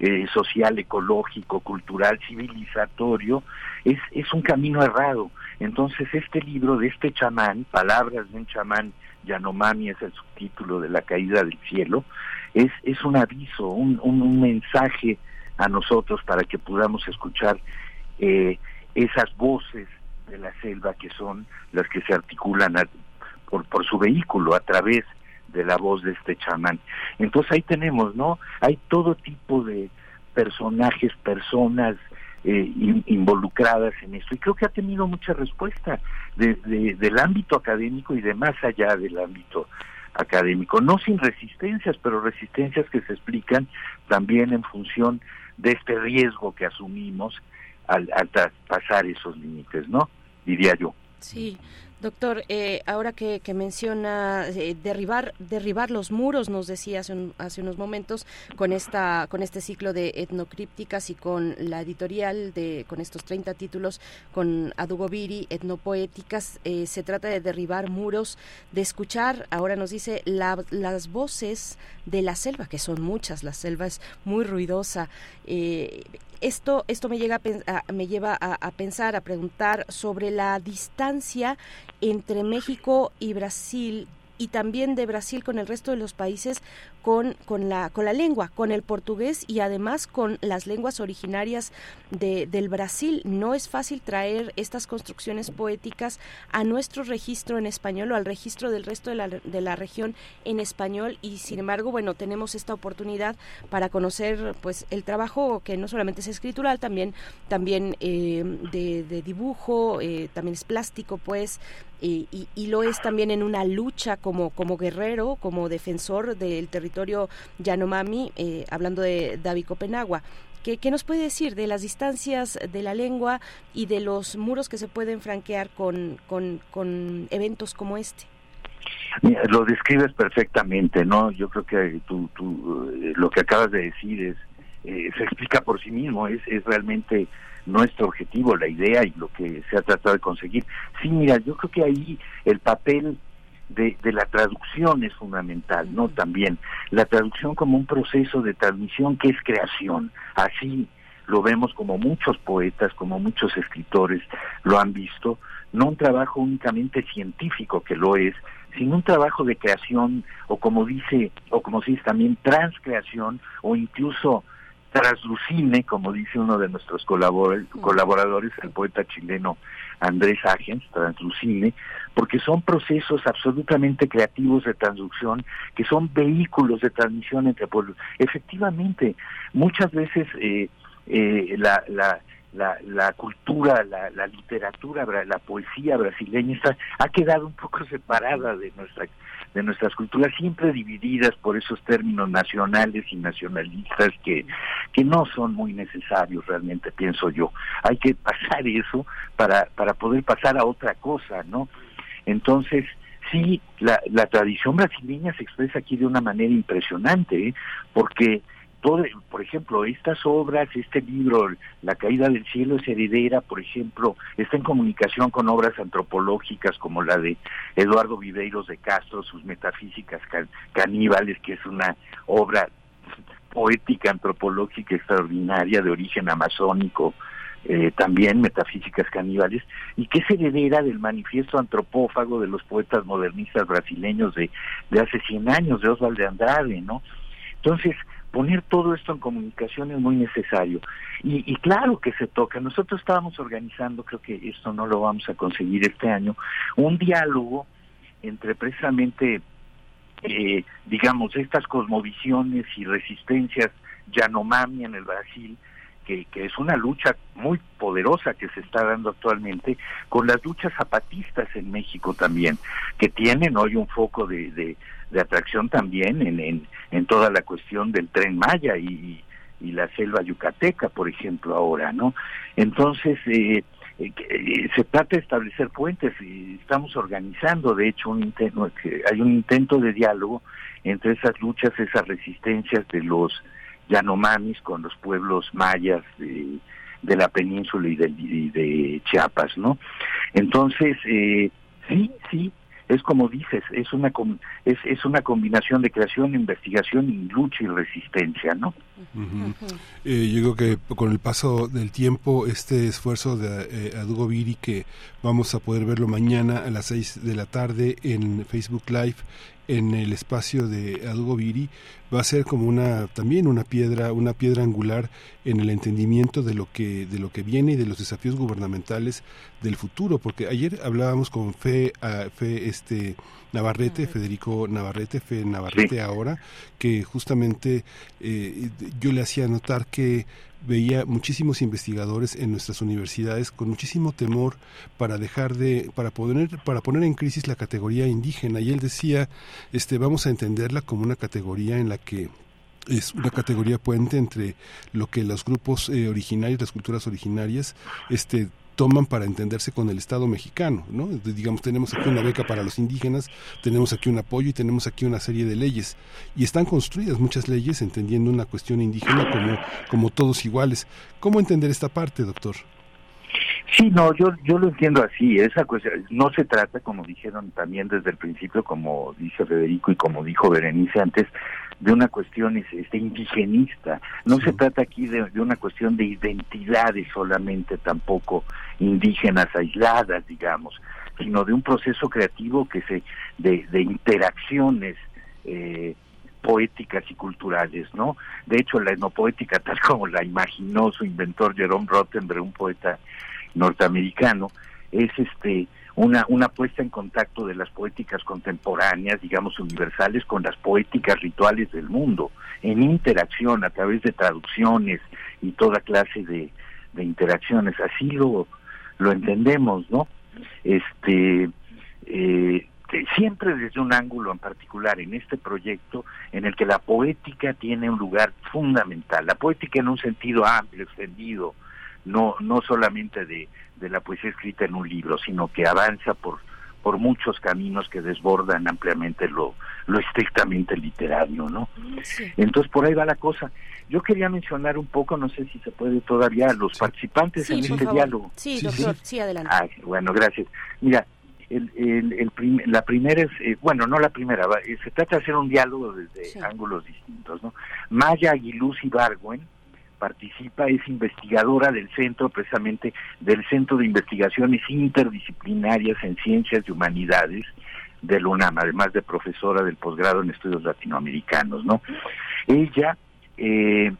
eh, social, ecológico, cultural, civilizatorio, es, es un camino errado. Entonces este libro de este chamán, Palabras de un chamán, Yanomami es el subtítulo de la caída del cielo, es, es un aviso, un, un, mensaje a nosotros para que podamos escuchar eh, esas voces de la selva que son las que se articulan por, por su vehículo a través de la voz de este chamán. Entonces ahí tenemos, ¿no? Hay todo tipo de personajes, personas eh, involucradas en esto y creo que ha tenido mucha respuesta de, del ámbito académico y de más allá del ámbito académico, no sin resistencias, pero resistencias que se explican también en función de este riesgo que asumimos al, al pasar esos límites, ¿no? Diría yo. Sí, Doctor, eh, ahora que, menciona eh, derribar derribar los muros, nos decía hace, hace, unos momentos con esta con este ciclo de etnocrípticas y con la editorial de con estos 30 títulos con Adugobiri etnopoéticas, eh, se trata de derribar muros, de escuchar, ahora nos dice las voces de la selva, que son muchas, la selva es muy ruidosa. esto esto me llega me lleva a pensar, a preguntar sobre la distancia entre México y Brasil y también de Brasil con el resto de los países con, con, la, con la lengua, con el portugués y además con las lenguas originarias de, del Brasil. No es fácil traer estas construcciones poéticas a nuestro registro en español o al registro del resto de la, de la región en español y sin embargo, bueno, tenemos esta oportunidad para conocer pues el trabajo que no solamente es escritural, también, también eh, de, dibujo, eh, también es plástico, pues, y, y, lo es también en una lucha como, como guerrero, como defensor del territorio territorio Yanomami, eh, hablando de David Copenagua. ¿Qué, ¿Qué, nos puede decir de las distancias de la lengua y de los muros que se pueden franquear con, con, eventos como este? lo describes perfectamente, ¿no? Yo creo que tú, tú, eh, lo que acabas de decir es eh, se explica por sí mismo, es, es realmente nuestro objetivo, la idea y lo que se ha tratado de conseguir. Sí, mira, yo creo que ahí el papel de, de, la traducción es fundamental, ¿no? También la traducción como un proceso de transmisión que es creación. Así lo vemos como muchos poetas, como muchos escritores lo han visto. no un trabajo únicamente científico que lo es, sino un trabajo de creación o como dice o como se dice también transcreación o incluso translucine, como dice uno de nuestros colaboradores, el poeta chileno Andrés Agens, translucine, porque son procesos absolutamente creativos de transducción, que son vehículos de transmisión entre pueblos. Efectivamente, muchas veces eh, eh, la, la, la, la, cultura, la, la literatura, la poesía brasileña está, ha quedado un poco separada de nuestra de nuestras culturas, siempre divididas por esos términos nacionales y nacionalistas que, que no son muy necesarios realmente, pienso yo. Hay que pasar eso para, para poder pasar a otra cosa, ¿no? Entonces, sí, la, la tradición brasileña se expresa aquí de una manera impresionante, ¿eh? porque todo, por ejemplo, estas obras, este libro, La caída del cielo es heredera, por ejemplo, está en comunicación con obras antropológicas como la de Eduardo Viveiros de Castro, sus Metafísicas Caníbales, que es una obra poética antropológica extraordinaria de origen amazónico, eh, también Metafísicas Caníbales, y que es heredera del manifiesto antropófago de los poetas modernistas brasileños de, de hace 100 años, de Osvaldo de Andrade, ¿no? Entonces, poner todo esto en comunicación es muy necesario. Y, claro que se toca. Nosotros estábamos organizando, creo que esto no lo vamos a conseguir este año, un diálogo entre precisamente, eh, digamos, estas cosmovisiones y resistencias Yanomami en el Brasil, que, que, es una lucha muy poderosa que se está dando actualmente, con las luchas zapatistas en México también, que tienen hoy un foco de, de atracción también en, en, toda la cuestión del tren Maya y, y la selva yucateca, por ejemplo, ahora, ¿no? Entonces, eh, eh, eh, se trata de establecer puentes y estamos organizando, de hecho, un intento, hay un intento de diálogo entre esas luchas, esas resistencias de los Yanomamis con los pueblos mayas de, de la península y de, y de Chiapas, ¿no? Entonces, eh, sí, sí, es como dices, es una es, es una combinación de creación, investigación y lucha y resistencia, ¿no? Eh, yo creo que con el paso del tiempo, este esfuerzo de eh, Adugo Viri, que vamos a poder verlo mañana a las 6 de la tarde en Facebook Live, en el espacio de Adugo Viri va a ser como una también una piedra una piedra angular en el entendimiento de lo que de lo que viene y de los desafíos gubernamentales del futuro porque ayer hablábamos con Fe Fe este Navarrete Federico Navarrete Fe Navarrete ahora que justamente eh, yo le hacía notar que veía muchísimos investigadores en nuestras universidades con muchísimo temor para dejar de para poner para poner en crisis la categoría indígena. Y él decía este vamos a entenderla como una categoría en la que es una categoría puente entre lo que los grupos eh, originarios, las culturas originarias, este toman para entenderse con el Estado mexicano, ¿no? Digamos, tenemos aquí una beca para los indígenas, tenemos aquí un apoyo y tenemos aquí una serie de leyes. Y están construidas muchas leyes entendiendo una cuestión indígena como, como todos iguales. ¿Cómo entender esta parte, doctor? Sí, no, yo yo lo entiendo así. Esa cuestión no se trata, como dijeron también desde el principio, como dice Federico y como dijo Berenice antes, de una cuestión este, indigenista. No se trata aquí de, una cuestión de identidades solamente, tampoco indígenas aisladas, digamos, sino de un proceso creativo que se de, de interacciones. Eh, poéticas y culturales, ¿no? De hecho, la etnopoética, tal como la imaginó su inventor Jerome Rottenberg, un poeta norteamericano, es este una, una puesta en contacto de las poéticas contemporáneas, digamos universales, con las poéticas rituales del mundo, en interacción a través de traducciones y toda clase de, de interacciones. Así lo, lo entendemos, ¿no? Este, eh, siempre desde un ángulo en particular en este proyecto en el que la poética tiene un lugar fundamental, la poética en un sentido amplio, extendido, no, no solamente de, de la poesía escrita en un libro, sino que avanza por, por muchos caminos que desbordan ampliamente lo, lo estrictamente literario, ¿no? Entonces por ahí va la cosa. Yo quería mencionar un poco, no sé si se puede todavía, los participantes en este diálogo. Sí, doctor, sí, adelante. Ah, bueno, gracias. Mira, el, el, el la primera es, eh, bueno, no la primera, eh, se trata de hacer un diálogo desde ángulos distintos, ¿no? Maya Aguiluz y Bargüen participa, es investigadora del centro, precisamente del Centro de Investigaciones Interdisciplinarias en Ciencias y Humanidades del UNAM, además de profesora del posgrado en estudios latinoamericanos, ¿no? Ella eh,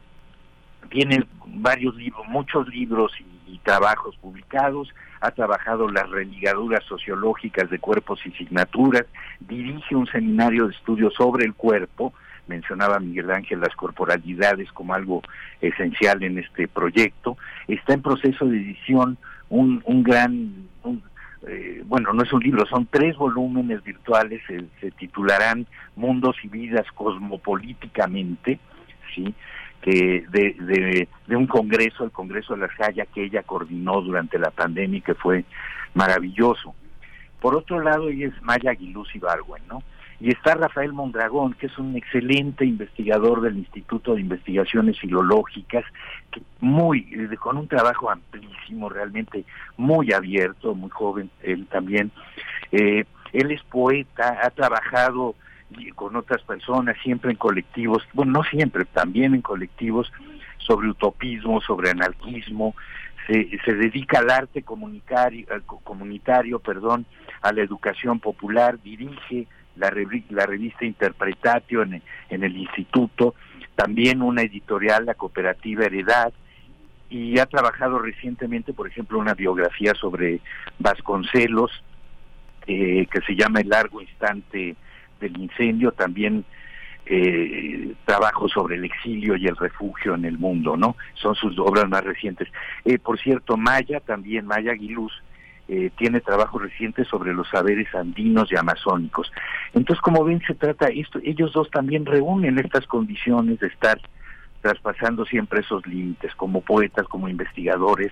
tiene varios libros, muchos libros y, trabajos publicados, ha trabajado las religaduras sociológicas de cuerpos y signaturas, dirige un seminario de estudios sobre el cuerpo, mencionaba Miguel Ángel las corporalidades como algo esencial en este proyecto, está en proceso de edición un, un gran, un, eh, bueno, no es un libro, son tres volúmenes virtuales, se, se titularán Mundos y Vidas Cosmopolíticamente, ¿sí? que de, de, de, un congreso, el Congreso de la Jaya, que ella coordinó durante la pandemia y que fue maravilloso. Por otro lado, ella es Maya Aguiluz Ibargüen, ¿no? Y está Rafael Mondragón, que es un excelente investigador del Instituto de Investigaciones Filológicas, que muy, con un trabajo amplísimo, realmente muy abierto, muy joven, él también. Eh, él es poeta, ha trabajado con otras personas, siempre en colectivos, bueno, no siempre, también en colectivos, sobre utopismo, sobre anarquismo, se, se dedica al arte comunitario, comunitario, perdón, a la educación popular, dirige la, la revista Interpretatio en, en el instituto, también una editorial, la cooperativa Heredad, y ha trabajado recientemente, por ejemplo, una biografía sobre Vasconcelos, eh, que se llama El largo instante del incendio, también eh, trabajo sobre el exilio y el refugio en el mundo, ¿no? Son sus obras más recientes. Eh, por cierto, Maya, también Maya Aguiluz, eh, tiene trabajos recientes sobre los saberes andinos y amazónicos. Entonces, como ven, se trata, esto, ellos dos también reúnen estas condiciones de estar traspasando siempre esos límites, como poetas, como investigadores,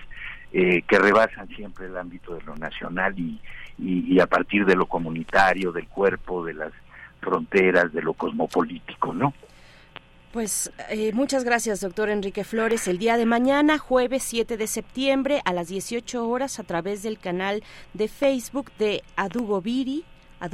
eh, que rebasan siempre el ámbito de lo nacional y, y, y a partir de lo comunitario, del cuerpo, de las fronteras de lo cosmopolítico, ¿no? Pues eh, muchas gracias, doctor Enrique Flores. El día de mañana, jueves 7 de septiembre, a las 18 horas, a través del canal de Facebook de Adugo Viri, a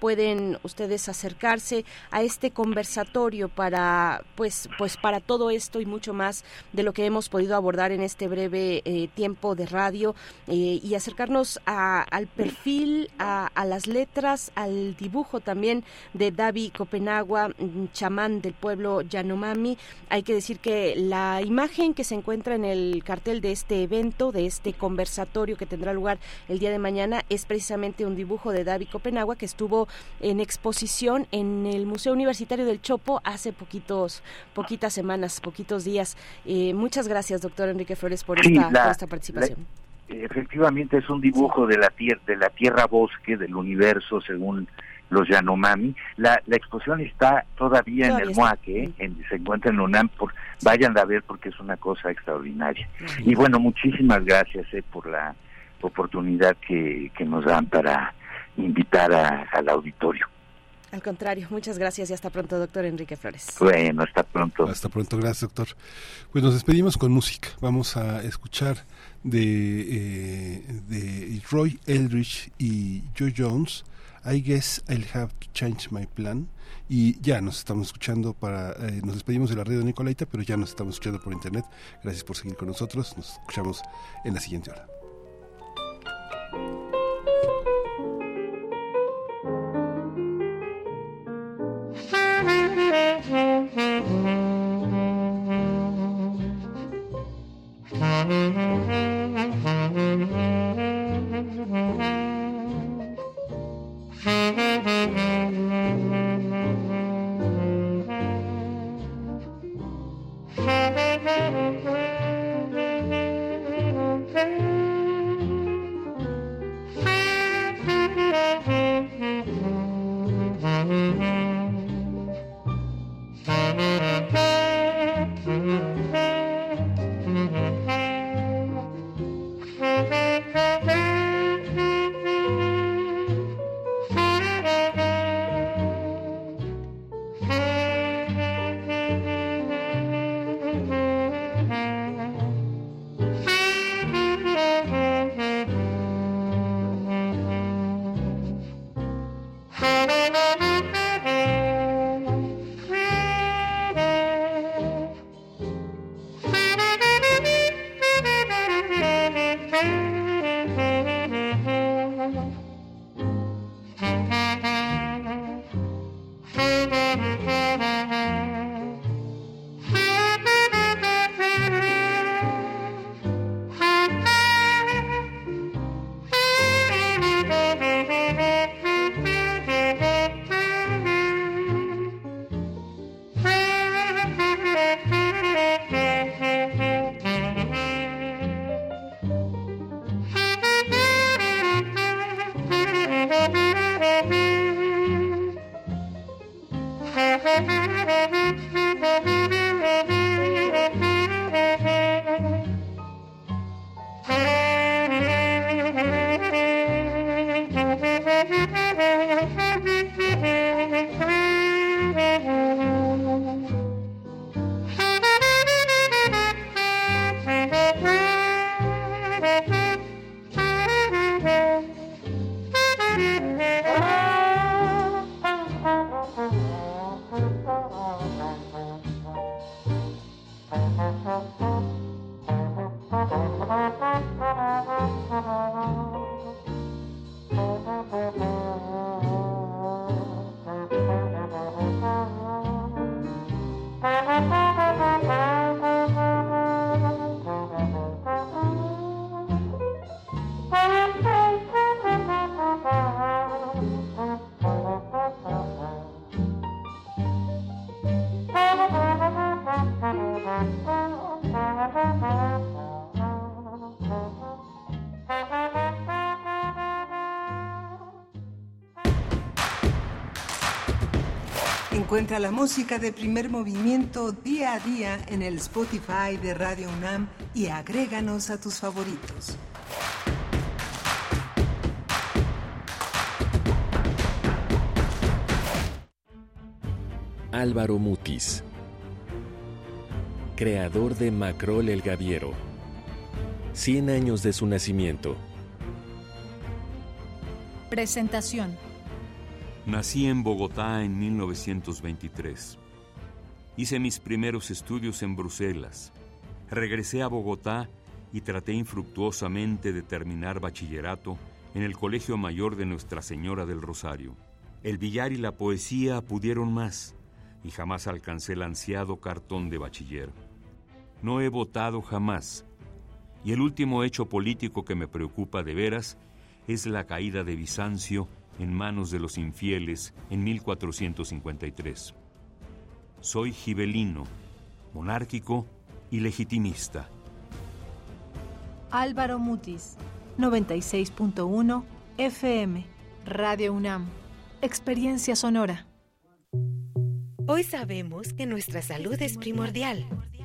pueden ustedes acercarse a este conversatorio para pues pues para todo esto y mucho más de lo que hemos podido abordar en este breve eh, tiempo de radio eh, y acercarnos a, al perfil, a, a, las letras, al dibujo también de David Copenagua, chamán del pueblo Yanomami. Hay que decir que la imagen que se encuentra en el cartel de este evento, de este conversatorio que tendrá lugar el día de mañana, es precisamente un dibujo de David Copenagua Copenagua, que estuvo en exposición en el Museo Universitario del Chopo hace poquitos, poquitas semanas, poquitos días. Eh, muchas gracias, doctor Enrique Flores, por, sí, esta, la, por esta, participación. La, efectivamente, es un dibujo de la tierra, de la tierra bosque, del universo, según los Yanomami. La, la exposición está todavía, todavía en el Moaque, ¿eh? en, se encuentra en UNAM, por, vayan a ver porque es una cosa extraordinaria. Sí. Y bueno, muchísimas gracias eh, por la oportunidad que, que nos dan para invitar a, al auditorio. Al contrario, muchas gracias y hasta pronto, doctor Enrique Flores. Bueno, hasta pronto. Hasta pronto, gracias, doctor. Pues nos despedimos con música. Vamos a escuchar de, eh, de Roy Eldridge y Joe Jones. I guess I'll have to change my plan. Y ya nos estamos escuchando para. Eh, nos despedimos de la red de Nicolaita, pero ya nos estamos escuchando por internet. Gracias por seguir con nosotros. Nos escuchamos en la siguiente hora. Encuentra la música de primer movimiento día a día en el Spotify de Radio UNAM y agréganos a tus favoritos. Álvaro Mutis, creador de Macrol el Gaviero. 100 años de su nacimiento. Presentación. Nací en Bogotá en 1923. Hice mis primeros estudios en Bruselas. Regresé a Bogotá y traté infructuosamente de terminar bachillerato en el Colegio Mayor de Nuestra Señora del Rosario. El billar y la poesía pudieron más y jamás alcancé el ansiado cartón de bachiller. No he votado jamás y el último hecho político que me preocupa de veras es la caída de Bizancio en manos de los infieles en 1453. Soy gibelino, monárquico y legitimista. Álvaro Mutis, 96.1 FM, Radio UNAM. Experiencia sonora. Hoy sabemos que nuestra salud es primordial.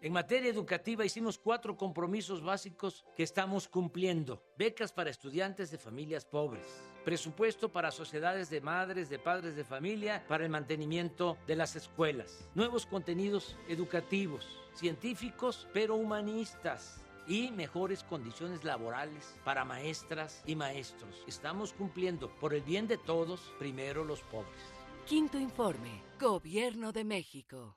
En materia educativa hicimos cuatro compromisos básicos que estamos cumpliendo. Becas para estudiantes de familias pobres. Presupuesto para sociedades de madres, de padres de familia, para el mantenimiento de las escuelas. Nuevos contenidos educativos, científicos, pero humanistas. Y mejores condiciones laborales para maestras y maestros. Estamos cumpliendo por el bien de todos, primero los pobres. Quinto informe. Gobierno de México.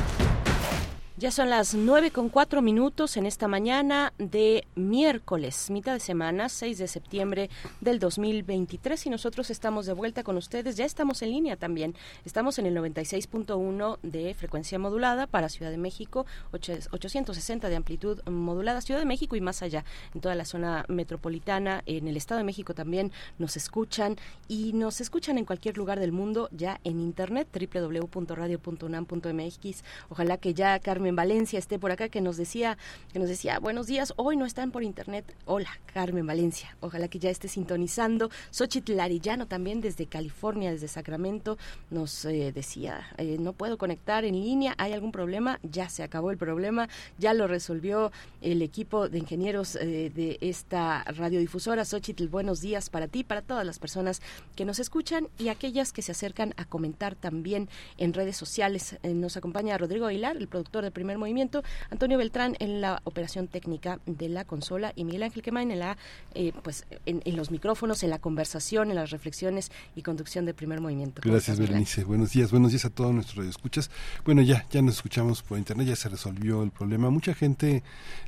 Ya son las nueve con cuatro minutos en esta mañana de miércoles, mitad de semana, 6 de septiembre del 2023 y nosotros estamos de vuelta con ustedes. Ya estamos en línea también. Estamos en el 96.1 de frecuencia modulada para Ciudad de México, 860 de amplitud modulada, Ciudad de México y más allá, en toda la zona metropolitana, en el Estado de México también nos escuchan y nos escuchan en cualquier lugar del mundo ya en internet www.radio.unam.mx. Ojalá que ya Carmen Valencia esté por acá que nos decía que nos decía buenos días hoy no están por internet hola Carmen Valencia ojalá que ya esté sintonizando. Xochitl Larillano también desde California desde Sacramento nos eh, decía eh, no puedo conectar en línea hay algún problema ya se acabó el problema ya lo resolvió el equipo de ingenieros eh, de esta radiodifusora Xochitl buenos días para ti para todas las personas que nos escuchan y aquellas que se acercan a comentar también en redes sociales. Nos acompaña Rodrigo Aguilar el productor de primer movimiento, Antonio Beltrán en la operación técnica de la consola y Miguel Ángel Quemain en la eh, pues en, los micrófonos, en la conversación, en las reflexiones y conducción del primer movimiento. Gracias, Berenice. Buenos días, buenos días a todos nuestros escuchas. Bueno, ya, ya nos escuchamos por internet, ya se resolvió el problema. Mucha gente,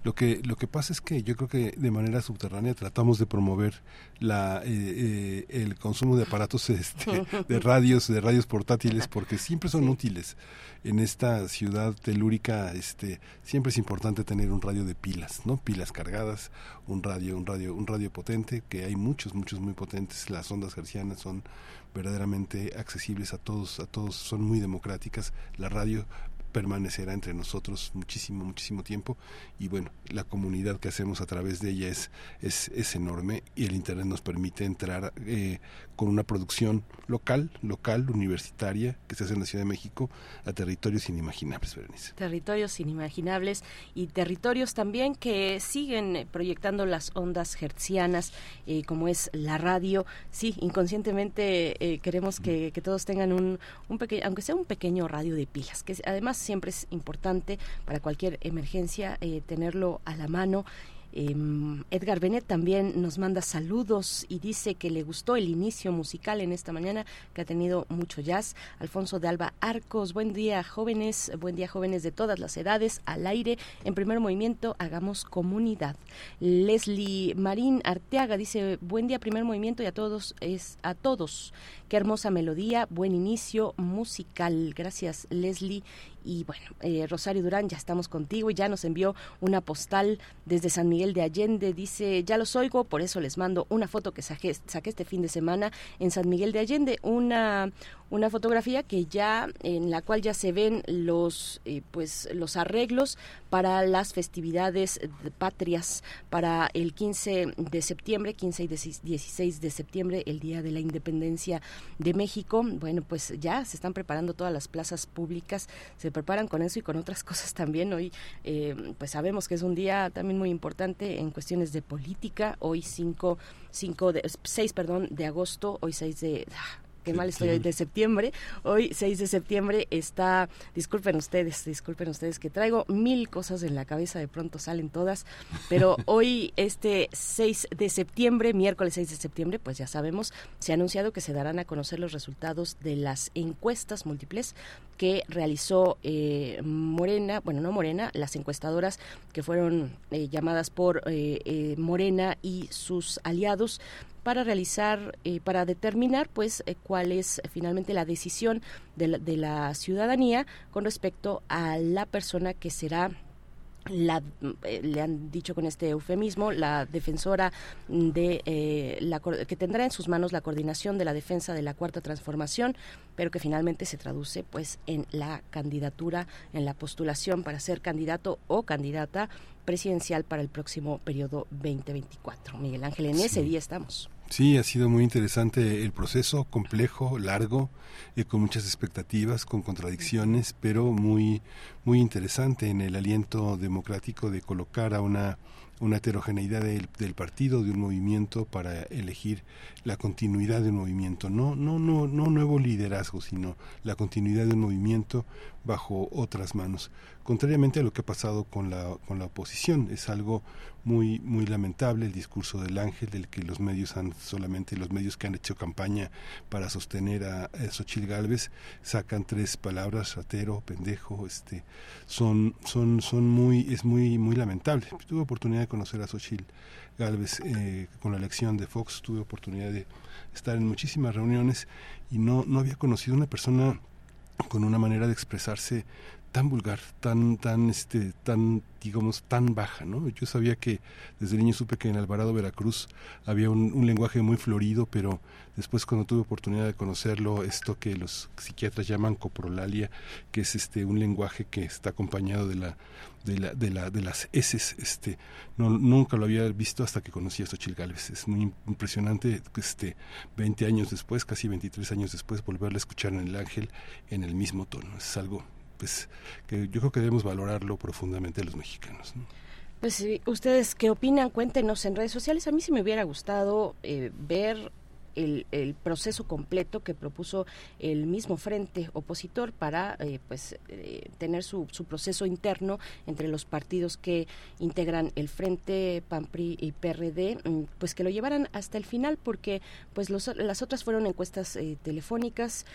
lo que, lo que pasa es que yo creo que de manera subterránea tratamos de promover la, eh, eh, el consumo de aparatos este, de radios, de radios portátiles, porque siempre son útiles. En esta ciudad telúrica, este, siempre es importante tener un radio de pilas, ¿no? Pilas cargadas, un radio, un radio, un radio potente, que hay muchos, muchos muy potentes. Las ondas hercianas son verdaderamente accesibles a todos, a todos, son muy democráticas. La radio permanecerá entre nosotros muchísimo, muchísimo tiempo y bueno, la comunidad que hacemos a través de ella es, es, es enorme y el Internet nos permite entrar eh, con una producción local, local, universitaria, que se hace en la Ciudad de México, a territorios inimaginables, Berenice. Territorios inimaginables y territorios también que siguen proyectando las ondas hertzianas, eh, como es la radio. Sí, inconscientemente eh, queremos que, que, todos tengan un, un pequeño, aunque sea un pequeño radio de pilas, que además siempre es importante para cualquier emergencia eh, tenerlo a la mano Em, Edgar Benet también nos manda saludos y dice que le gustó el inicio musical en esta mañana, que ha tenido mucho jazz. Alfonso de Alba Arcos, buen día jóvenes, buen día jóvenes de todas las edades, al aire, en primer movimiento, hagamos comunidad. Leslie Marín Arteaga dice, buen día primer movimiento y a todos, es a todos. Qué hermosa melodía, buen inicio musical. Gracias Leslie. Y bueno, eh, Rosario Durán, ya estamos contigo y ya nos envió una postal desde San Miguel de Allende. Dice, ya los oigo, por eso les mando una foto que saqué, saqué este fin de semana en San Miguel de Allende. Una, una fotografía que ya en la cual ya se ven los eh, pues los arreglos para las festividades patrias. Para el 15 de septiembre 15 y 16 de septiembre el día de la independencia de México. Bueno pues ya se están preparando todas las plazas públicas. Se preparan con eso y con otras cosas también. Hoy eh, pues sabemos que es un día también muy importante en cuestiones de política. Hoy 5 5 de 6 perdón de agosto hoy 6 de qué mal estoy hoy, de septiembre. Hoy, 6 de septiembre, está, disculpen ustedes, disculpen ustedes que traigo mil cosas en la cabeza, de pronto salen todas, pero hoy, este 6 de septiembre, miércoles 6 de septiembre, pues ya sabemos, se ha anunciado que se darán a conocer los resultados de las encuestas múltiples que realizó eh, Morena, bueno, no Morena, las encuestadoras que fueron eh, llamadas por eh, Morena y sus aliados para realizar, eh, para determinar pues eh, cuál es finalmente la decisión de la, de la ciudadanía con respecto a la persona que será la, eh, le han dicho con este eufemismo, la defensora de la, que tendrá en sus manos la coordinación de la defensa de la cuarta transformación, pero que finalmente se traduce pues en la candidatura, en la postulación para ser candidato o candidata presidencial para el próximo periodo 2024. Miguel Ángel, en ese día estamos. Sí, ha sido muy interesante el proceso, complejo, largo, eh, con muchas expectativas, con contradicciones, pero muy, muy interesante en el aliento democrático de colocar a una una heterogeneidad del, del, partido, de un movimiento para elegir la continuidad de un movimiento, no, no, no, no nuevo liderazgo, sino la continuidad de un movimiento bajo otras manos. Contrariamente a lo que ha pasado con la, con la oposición, es algo muy, muy lamentable el discurso del ángel, del que los medios han, solamente los medios que han hecho campaña para sostener a, a Galvez, sacan tres palabras, ratero, pendejo, este, son, son, son muy, es muy, muy lamentable. Tuve oportunidad de conocer a Xochitl Galvez eh, con la elección de Fox, tuve oportunidad de estar en muchísimas reuniones y no, no había conocido una persona con una manera de expresarse tan vulgar, tan, tan, este, tan, digamos, tan baja, ¿no? Yo sabía que desde niño supe que en Alvarado, Veracruz, había un, lenguaje muy florido, pero después cuando tuve oportunidad de conocerlo, esto que los psiquiatras llaman coprolalia, que es este un lenguaje que está acompañado de la, de la, de la, de las heces, este, nunca lo había visto hasta que conocí a Xochitl Gálvez. Es muy impresionante, este, 20 años después, casi 23 años después, volverla a escuchar en el ángel en el mismo tono. Es algo pues que yo creo que debemos valorarlo profundamente los mexicanos. Pues ustedes qué opinan, cuéntenos en redes sociales. A mí sí me hubiera gustado eh, ver el, proceso completo que propuso el mismo frente opositor para eh, pues eh, tener su, su, proceso interno entre los partidos que integran el frente PAN-PRI y PRD, mm, pues que lo llevaran hasta el final porque pues los, las otras fueron encuestas eh, telefónicas,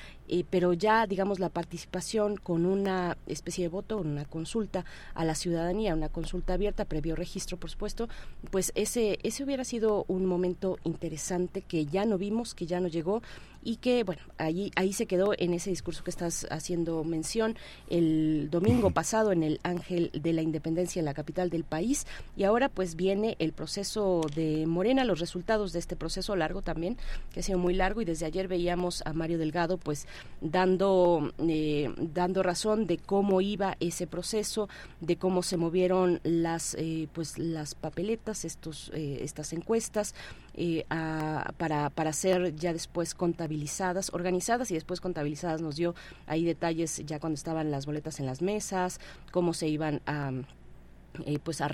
pero ya digamos la participación con una especie de voto, una consulta a la ciudadanía, una consulta abierta previo registro, por supuesto, pues ese ese hubiera sido un momento interesante que ya no vimos, que ya no llegó y que, bueno, ahí, ahí se quedó en ese discurso que estás haciendo mención el domingo pasado en el Ángel de la Independencia en la capital del país. Y ahora pues viene el proceso de Morena, los resultados de este proceso largo también, que ha sido muy largo y desde ayer veíamos a Mario Delgado pues dando, eh, dando razón de cómo iba ese proceso, de cómo se movieron las, eh, pues las papeletas, estos, eh, estas encuestas, eh, para, para ser ya después contabilizadas, organizadas y después contabilizadas. Nos dio ahí detalles ya cuando estaban las boletas en las mesas, cómo se iban a eh, pues a,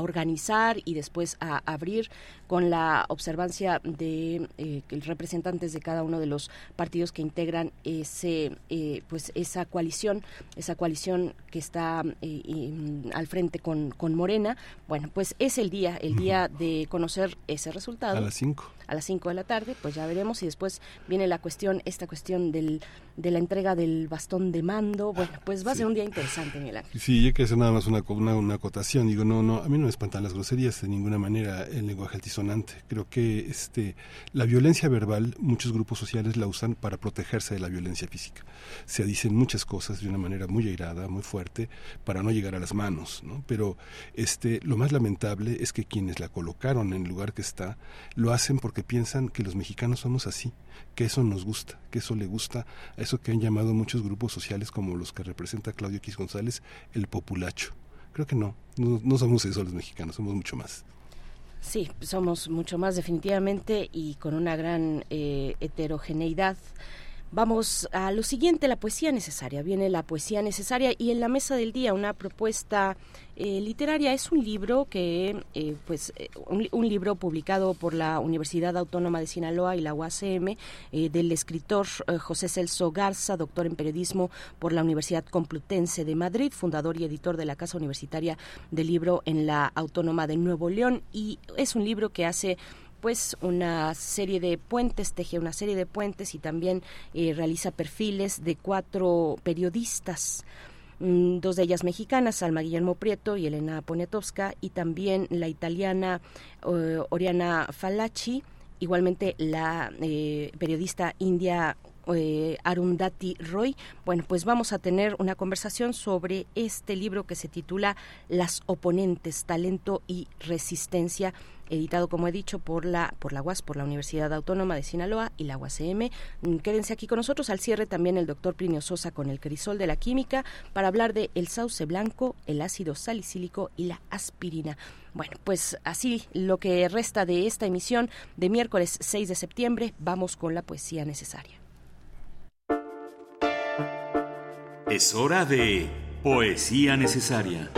organizar y después a abrir con la observancia de eh, representantes de cada uno de los partidos que integran ese eh, pues esa coalición esa coalición que está al frente con, con Morena. Bueno pues es el día el día de conocer ese resultado. A las 5 a las 5 de la tarde pues ya veremos y después viene la cuestión esta cuestión del de la entrega del bastón de mando. Bueno, pues va a ser un día interesante, Miguel Ángel. Sí, yo que hacer nada más una, una, una, acotación. Digo, no, no, a mí no me espantan las groserías de ninguna manera el lenguaje altisonante. Creo que este, la violencia verbal, muchos grupos sociales la usan para protegerse de la violencia física. Se dicen muchas cosas de una manera muy airada, muy fuerte, para no llegar a las manos, ¿no? Pero este, lo más lamentable es que quienes la colocaron en el lugar que está, lo hacen porque piensan que los mexicanos somos así que eso nos gusta, que eso le gusta a eso que han llamado muchos grupos sociales como los que representa Claudio X González, el populacho. Creo que no, no, somos eso los mexicanos, somos mucho más. Sí, somos mucho más definitivamente y con una gran eh, heterogeneidad. Vamos a lo siguiente, la poesía necesaria. Viene la poesía necesaria y en la mesa del día una propuesta eh, literaria. Es un libro que, eh, pues, eh, un, libro publicado por la Universidad Autónoma de Sinaloa y la UACM del escritor José Celso Garza, doctor en periodismo por la Universidad Complutense de Madrid, fundador y editor de la Casa Universitaria del Libro en la Autónoma de Nuevo León. Y es un libro que hace pues una serie de puentes, teje una serie de puentes y también realiza perfiles de cuatro periodistas. Mm, dos de ellas mexicanas, Alma Guillermo Prieto y Elena Poniatowska, y también la italiana eh, Oriana Falacci, igualmente la eh, periodista india eh, Arundhati Roy. Bueno, pues vamos a tener una conversación sobre este libro que se titula Las oponentes, talento y resistencia editado, como he dicho, por la, por la UAS, por la Universidad Autónoma de Sinaloa y la UACM. Mm, quédense aquí con nosotros. Al cierre también el doctor Plinio Sosa con el crisol de la química para hablar de el sauce blanco, el ácido salicílico y la aspirina. Bueno, pues así lo que resta de esta emisión de miércoles 6 de septiembre, vamos con la poesía necesaria. Es hora de poesía necesaria.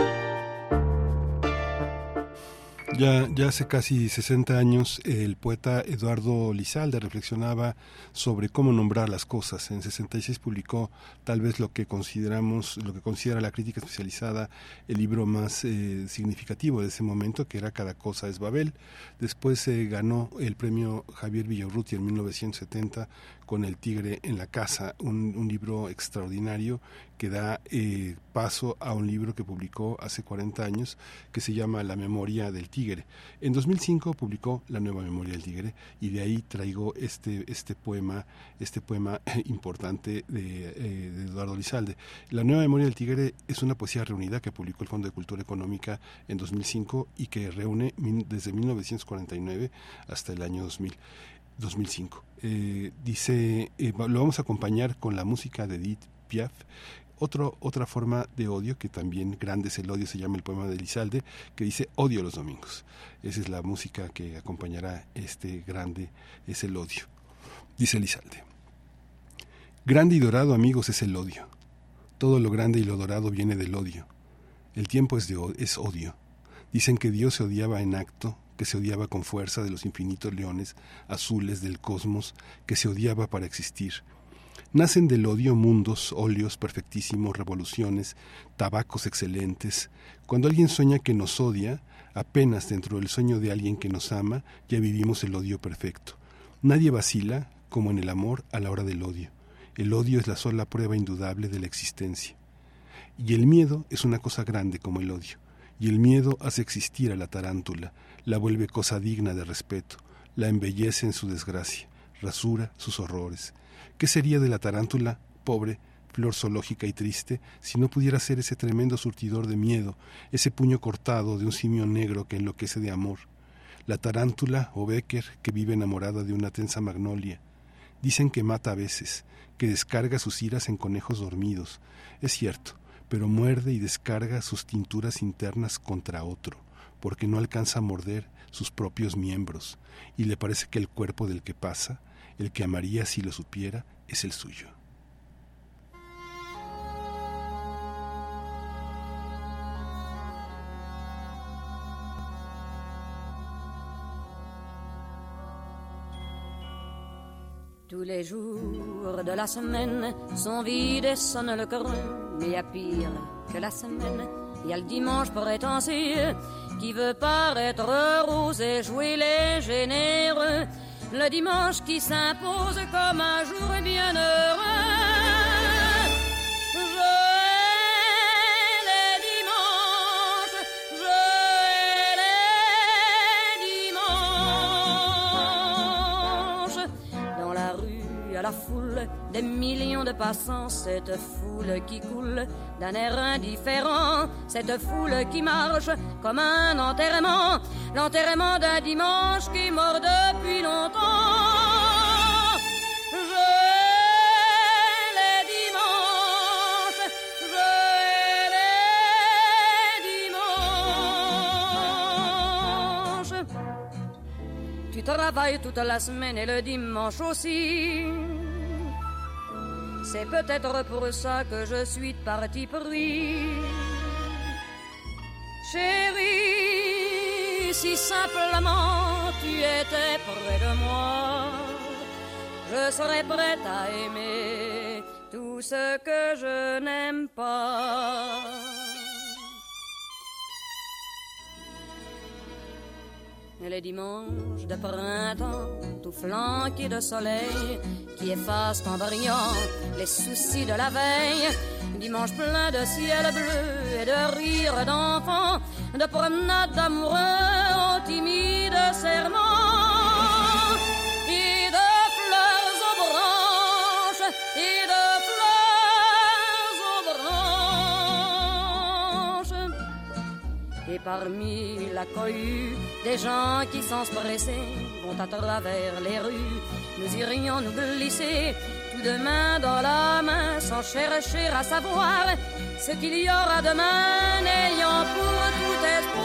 Ya, ya hace casi 60 años el poeta Eduardo Lizalde reflexionaba sobre cómo nombrar las cosas. En 66 publicó tal vez lo que consideramos, lo que considera la crítica especializada el libro más eh, significativo de ese momento, que era Cada cosa es Babel. Después se ganó el premio Javier Villaurruti en 1970 con El Tigre en la Casa, un, libro extraordinario que da eh, paso a un libro que publicó hace 40 años que se llama La Memoria del Tigre. En 2005 publicó La Nueva Memoria del Tigre y de ahí traigo este, este poema, este poema importante de, eh, de Eduardo Lizalde. La Nueva Memoria del Tigre es una poesía reunida que publicó el Fondo de Cultura Económica en 2005 y que reúne desde 1949 hasta el año 2000. 2005. Eh, dice, eh, lo vamos a acompañar con la música de Edith Piaf, otra forma de odio, que también grande es el odio, se llama el poema de Lizalde, que dice odio los domingos. Esa es la música que acompañará este grande, es el odio. Dice Lizalde. Grande y dorado, amigos, es el odio. Todo lo grande y lo dorado viene del odio. El tiempo es, de, es odio. Dicen que Dios se odiaba en acto, que se odiaba con fuerza de los infinitos leones azules del cosmos, que se odiaba para existir. Nacen del odio mundos, óleos perfectísimos, revoluciones, tabacos excelentes. Cuando alguien sueña que nos odia, apenas dentro del sueño de alguien que nos ama, ya vivimos el odio perfecto. Nadie vacila, como en el amor, a la hora del odio. El odio es la sola prueba indudable de la existencia. Y el miedo es una cosa grande como el odio. Y el miedo hace existir a la tarántula, la vuelve cosa digna de respeto, la embellece en su desgracia, rasura sus horrores. ¿Qué sería de la tarántula, pobre, flor zoológica y triste, si no pudiera ser ese tremendo surtidor de miedo, ese puño cortado de un simio negro que enloquece de amor? La tarántula o Becker, que vive enamorada de una tensa magnolia. Dicen que mata a veces, que descarga sus iras en conejos dormidos. Es cierto, pero muerde y descarga sus tinturas internas contra otro, porque no alcanza a morder sus propios miembros, y le parece que el cuerpo del que pasa, el que amaría si lo supiera, es el suyo. Tous les jours de la semaine sont vides et sonnent le cœur. Mais y a pire que la semaine. Y a le dimanche prétentieux qui veut paraître rose et jouer les généreux. Le dimanche qui s'impose comme un jour bien la foule, des millions de passants, cette foule qui coule d'un air indifférent, cette foule qui marche comme un enterrement, l'enterrement d'un dimanche qui mort depuis longtemps. Je. Tu travailles toute la semaine et le dimanche aussi. C'est peut-être pour ça que je suis parti pris. Chérie, si simplement tu étais près de moi, je serais prête à aimer tout ce que je n'aime pas. Les dimanches de printemps, tout flanqués de soleil, qui effacent en brillant les soucis de la veille. Dimanche plein de ciel bleu et de rires d'enfants, de promenades d'amoureux en timide serment. Et parmi la cohue, des gens qui sans se presser vont à travers les rues. Nous irions nous glisser tout de main dans la main sans chercher à savoir ce qu'il y aura demain, n'ayant pour tout espoir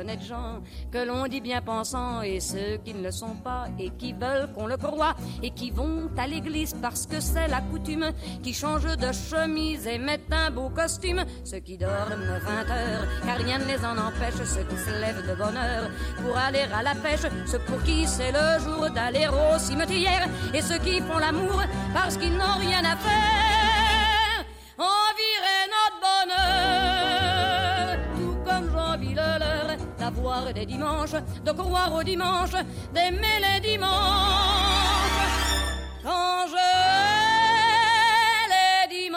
honnêtes gens que l'on dit bien pensants et ceux qui ne le sont pas et qui veulent qu'on le croie et qui vont à l'église parce que c'est la coutume, qui changent de chemise et mettent un beau costume, ceux qui dorment 20 heures car rien ne les en empêche, ceux qui se lèvent de bonne heure pour aller à la pêche, ceux pour qui c'est le jour d'aller au cimetière et ceux qui font l'amour parce qu'ils n'ont rien à faire. Envirer notre bonheur, d'avoir des dimanches, de croire aux dimanches, d'aimer les dimanches. Quand je les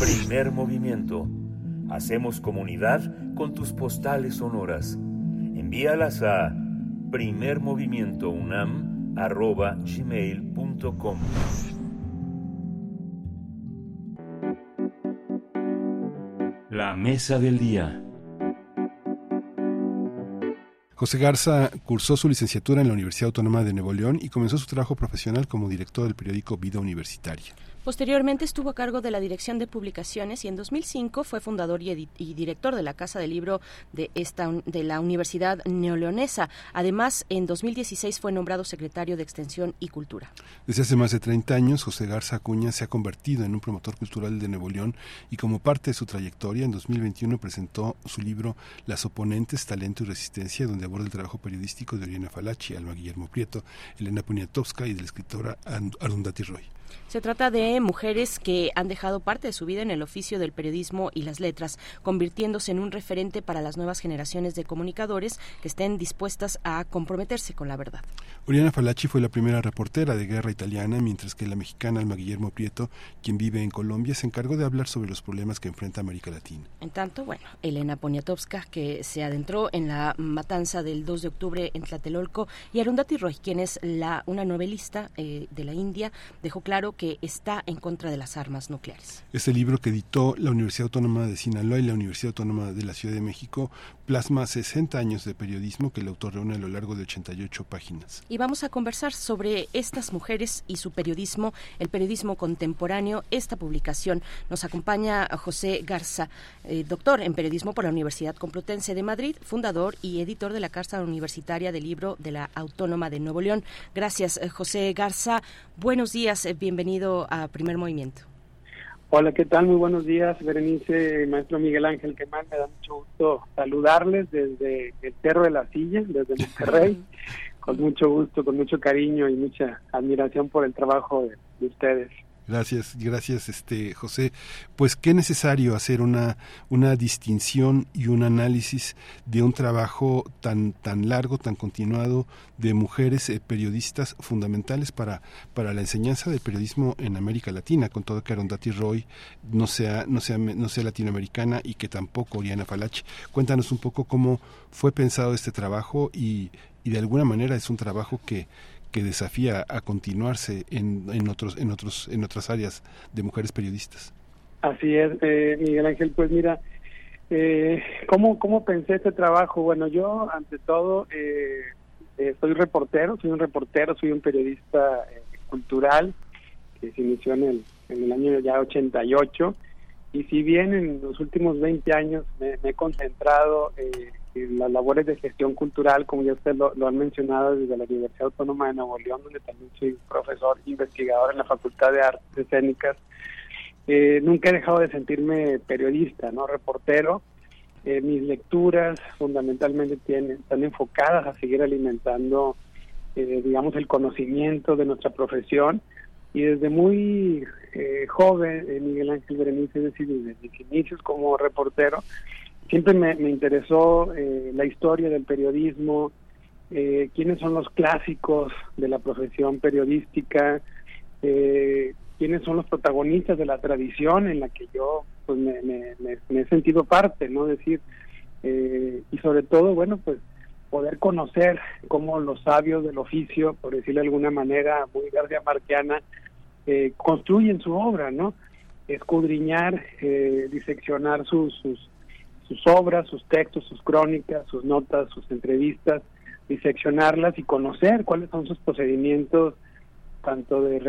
Primer movimiento. Hacemos comunidad con tus postales sonoras. Envíalas a primermovimientounam.gmail.com La mesa del día. José Garza cursó su licenciatura en la Universidad Autónoma de Nuevo León y comenzó su trabajo profesional como director del periódico Vida Universitaria. Posteriormente estuvo a cargo de la dirección de publicaciones y en 2005 fue fundador y, director de la Casa del Libro de, esta, de la Universidad Neoleonesa. Además, en 2016 fue nombrado secretario de Extensión y Cultura. Desde hace más de 30 años, José Garza Acuña se ha convertido en un promotor cultural de Nuevo León y como parte de su trayectoria, en 2021 presentó su libro Las oponentes, talento y resistencia, donde aborda el trabajo periodístico de Oriana Falachi, Alma Guillermo Prieto, Elena Poniatowska y de la escritora Arundhati Roy. Se trata de mujeres que han dejado parte de su vida en el oficio del periodismo y las letras, convirtiéndose en un referente para las nuevas generaciones de comunicadores que estén dispuestas a comprometerse con la verdad. Oriana Falachi fue la primera reportera de guerra italiana, mientras que la mexicana Alma Guillermo Prieto, quien vive en Colombia, se encargó de hablar sobre los problemas que enfrenta América Latina. En tanto, bueno, Elena Poniatowska, que se adentró en la matanza del 2 de octubre en Tlatelolco, y Arundhati Roy, quien es la, una novelista eh, de la India, dejó claro que está en contra de las armas nucleares. Este libro que editó la Universidad Autónoma de Sinaloa y la Universidad Autónoma de la Ciudad de México plasma 60 años de periodismo que el autor reúne a lo largo de 88 páginas. Y vamos a conversar sobre estas mujeres y su periodismo, el periodismo contemporáneo. Esta publicación nos acompaña José Garza, eh, doctor en periodismo por la Universidad Complutense de Madrid, fundador y editor de la Carta Universitaria del Libro de la Autónoma de Nuevo León. Gracias, eh, José Garza. Buenos días, eh, bienvenido a Primer Movimiento. Hola, ¿qué tal? Muy buenos días, Berenice, maestro Miguel Ángel, que más me da mucho gusto saludarles desde el Cerro de la Silla, desde Monterrey, con mucho gusto, con mucho cariño y mucha admiración por el trabajo de ustedes. Gracias, gracias, este José. Pues qué necesario hacer una una distinción y un análisis de un trabajo tan tan largo, tan continuado de mujeres eh, periodistas fundamentales para para la enseñanza del periodismo en América Latina, con todo que Arundhati Roy no sea no sea no sea latinoamericana y que tampoco Oriana Falachi. Cuéntanos un poco cómo fue pensado este trabajo y y de alguna manera es un trabajo que que desafía a continuarse en, en otros en otros en otras áreas de mujeres periodistas. Así es, eh, Miguel Ángel. Pues mira, eh, ¿cómo, ¿cómo pensé este trabajo? Bueno, yo ante todo eh, eh soy reportero, soy un reportero, soy un periodista eh, cultural que se inició en el, en el año ya 88 y si bien en los últimos 20 años me, me he concentrado eh, las labores de gestión cultural, como ya usted lo, han mencionado desde la Universidad Autónoma de Nuevo León, donde también soy profesor investigador en la Facultad de Artes Escénicas, eh, nunca he dejado de sentirme periodista, no reportero. Eh, mis lecturas fundamentalmente tienen, están enfocadas a seguir alimentando, eh, digamos, el conocimiento de nuestra profesión. Y desde muy joven, Miguel Ángel Berenice, es decir, desde mis inicios como reportero, siempre me, interesó eh, la historia del periodismo, eh, quiénes son los clásicos de la profesión periodística, eh, quiénes son los protagonistas de la tradición en la que yo pues me, he sentido parte, ¿no? decir, y sobre todo, bueno, pues poder conocer cómo los sabios del oficio, por decirlo de alguna manera muy garcía marquiana, construyen su obra, ¿no? Escudriñar, diseccionar sus, sus sus obras, sus textos, sus crónicas, sus notas, sus entrevistas, diseccionarlas y conocer cuáles son sus procedimientos tanto de,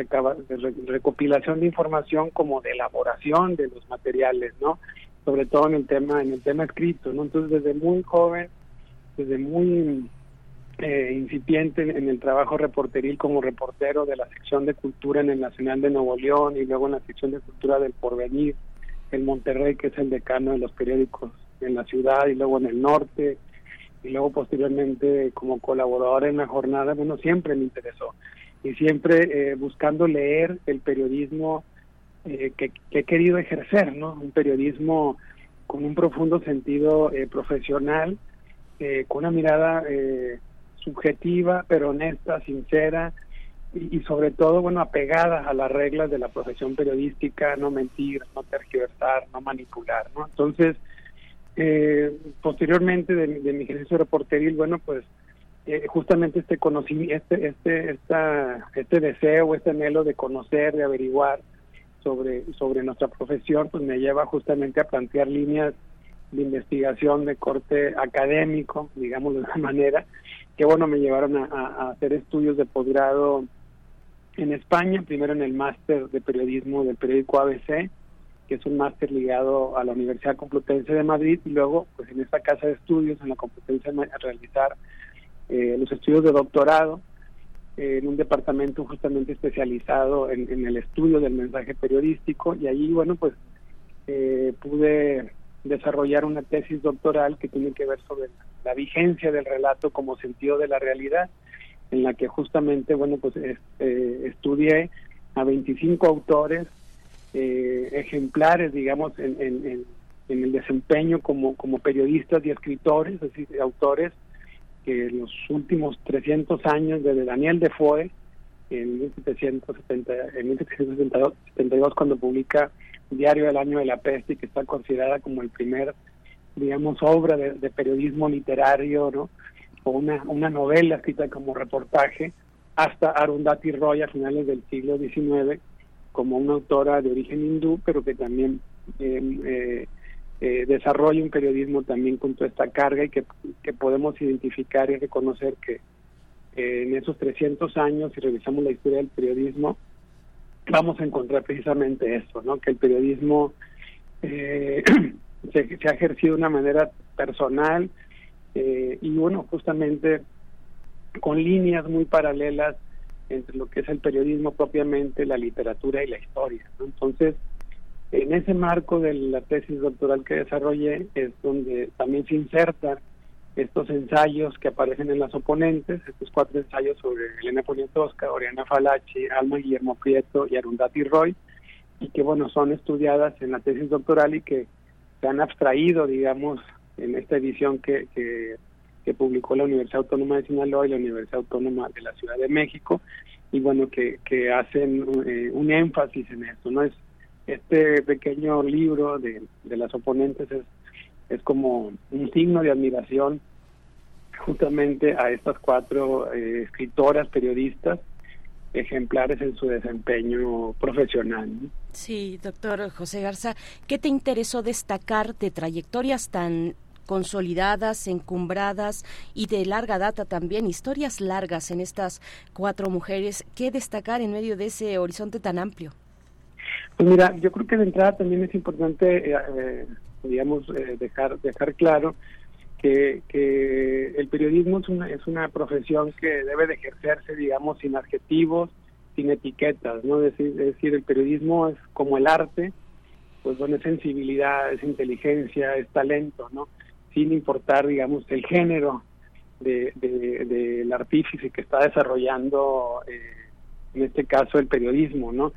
recopilación de información como de elaboración de los materiales, ¿no? Sobre todo en el tema en el tema escrito, ¿no? Entonces desde muy joven, desde muy eh, incipiente en el trabajo reporteril como reportero de la sección de cultura en el Nacional de Nuevo León y luego en la sección de cultura del Porvenir en Monterrey, que es el decano de los periódicos en la ciudad y luego en el norte y luego posteriormente como colaborador en la jornada, bueno, siempre me interesó y siempre eh, buscando leer el periodismo eh, que, he querido ejercer, ¿no? Un periodismo con un profundo sentido eh, profesional, con una mirada subjetiva, pero honesta, sincera y, y, sobre todo, bueno, apegada a las reglas de la profesión periodística, no mentir, no tergiversar, no manipular, ¿no? Entonces, eh, posteriormente de, mi ejercicio reporteril, bueno, pues eh, justamente este conocimiento, este, este, esta, este deseo, este anhelo de conocer, de averiguar sobre, sobre nuestra profesión, pues me lleva justamente a plantear líneas de investigación de corte académico, digamos de una manera, que bueno, me llevaron a, hacer estudios de posgrado en España, primero en el máster de periodismo del periódico ABC, que es un máster ligado a la Universidad Complutense de Madrid, y luego pues en esta casa de estudios, en la Complutense, a realizar eh, los estudios de doctorado eh, en un departamento justamente especializado en, el estudio del mensaje periodístico, y allí, bueno, pues eh, pude desarrollar una tesis doctoral que tiene que ver sobre la vigencia del relato como sentido de la realidad, en la que justamente, bueno, pues eh, estudié a 25 autores eh, ejemplares, digamos, en, el desempeño como, periodistas y escritores, es autores que en los últimos 300 años, desde Daniel Defoe, en 1770, en 1772, cuando publica Diario del Año de la Peste, que está considerada como el primer, digamos, obra de, periodismo literario, ¿no? O una, una novela escrita como reportaje, hasta Arundhati Roy a finales del siglo XIX, como una autora de origen hindú, pero que también em, eh, eh, desarrolla un periodismo también con toda esta carga y que, que podemos identificar y reconocer que en esos 300 años, si revisamos la historia del periodismo, vamos a encontrar precisamente esto, ¿no? Que el periodismo eh, se, ha ejercido de una manera personal eh, y bueno, justamente con líneas muy paralelas entre lo que es el periodismo propiamente, la literatura y la historia. Entonces, en ese marco de la tesis doctoral que desarrollé es donde también se inserta estos ensayos que aparecen en las oponentes, estos cuatro ensayos sobre Elena Poniatowska, Oriana Falachi, Alma Guillermo Prieto y Arundhati Roy, y que bueno, son estudiadas en la tesis doctoral y que se han abstraído, digamos, en esta edición que, que, publicó la Universidad Autónoma de Sinaloa y la Universidad Autónoma de la Ciudad de México, y bueno, que, que hacen eh, un énfasis en esto, ¿no? Es este pequeño libro de, de las oponentes es es como un signo de admiración justamente a estas cuatro eh, escritoras, periodistas, ejemplares en su desempeño profesional. Sí, doctor José Garza, ¿qué te interesó destacar de trayectorias tan consolidadas, encumbradas y de larga data también, historias largas en estas cuatro mujeres? ¿Qué destacar en medio de ese horizonte tan amplio? Pues mira, yo creo que de entrada también es importante eh, eh digamos, eh, dejar, dejar claro que, que el periodismo es una, es una profesión que debe de ejercerse, digamos, sin adjetivos, sin etiquetas, ¿no? Es decir, es decir, el periodismo es como el arte, pues bueno, es sensibilidad, es inteligencia, es talento, ¿no? Sin importar, digamos, el género del de, de, artífice que está desarrollando, eh, en este caso, el periodismo, ¿no?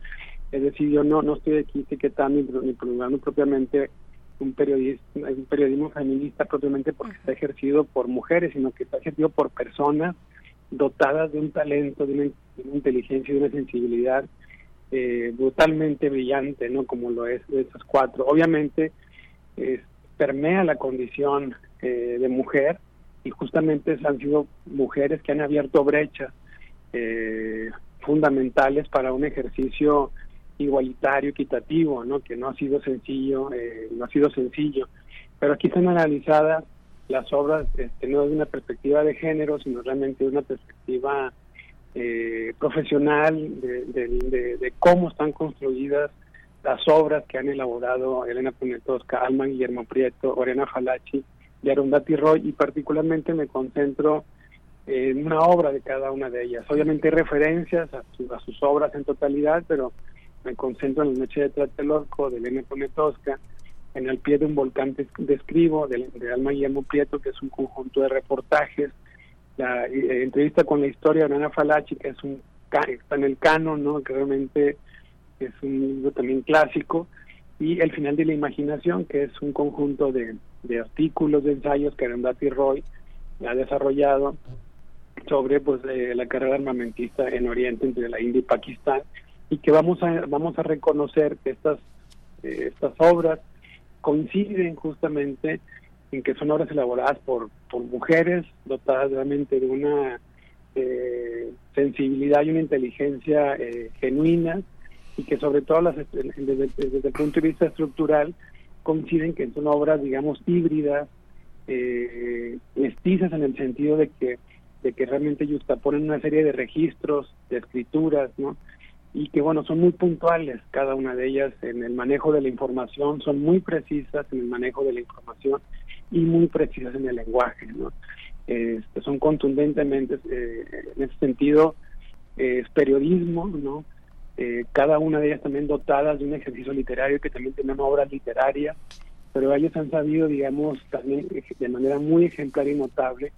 Es decir, yo no, no estoy aquí etiquetando ni, ni propiamente un periodismo, un periodismo feminista propiamente porque está ejercido por mujeres, sino que está ejercido por personas dotadas de un talento, de una, inteligencia y de una sensibilidad eh, brutalmente brillante, ¿no? Como lo es de esas cuatro. Obviamente permea la condición eh, de mujer y justamente han sido mujeres que han abierto brechas eh, fundamentales para un ejercicio igualitario, equitativo, ¿no? que no ha sido sencillo, eh, no ha sido sencillo. Pero aquí están analizadas las obras este, no desde una perspectiva de género, sino realmente de una perspectiva eh, profesional de, de, cómo están construidas las obras que han elaborado Elena Poniatowska, Alma Guillermo Prieto, Oriana Falachi y Arundhati Roy, y particularmente me concentro en una obra de cada una de ellas. Obviamente hay referencias a, a sus obras en totalidad, pero me concentro en la noche de Tlatelolco de Elena Ponetosca, en el pie de un volcán de, de Alma Guillermo Prieto, que es un conjunto de reportajes, la eh, entrevista con la historia de Ana Falachi, que es un está en el canon, ¿no? que realmente es un libro también clásico, y El final de la imaginación, que es un conjunto de, de artículos, de ensayos que Arundhati Roy ha desarrollado sobre pues la carrera armamentista en Oriente entre la India y Pakistán y que vamos a vamos a reconocer que estas eh, estas obras coinciden justamente en que son obras elaboradas por, por mujeres dotadas realmente de una eh, sensibilidad y una inteligencia eh, genuina y que sobre todo las, desde, el punto de vista estructural coinciden que son obras, digamos, híbridas, eh, mestizas en el sentido de que de que realmente ponen una serie de registros, de escrituras, ¿no? Y que, bueno, son muy puntuales cada una de ellas en el manejo de la información, son muy precisas en el manejo de la información y muy precisas en el lenguaje, ¿no? Este, son contundentemente, eh, en ese sentido, es periodismo, ¿no? Eh, cada una de ellas también dotadas de un ejercicio literario que también tienen obras literarias, pero ellos han sabido, digamos, también de manera muy ejemplar y notable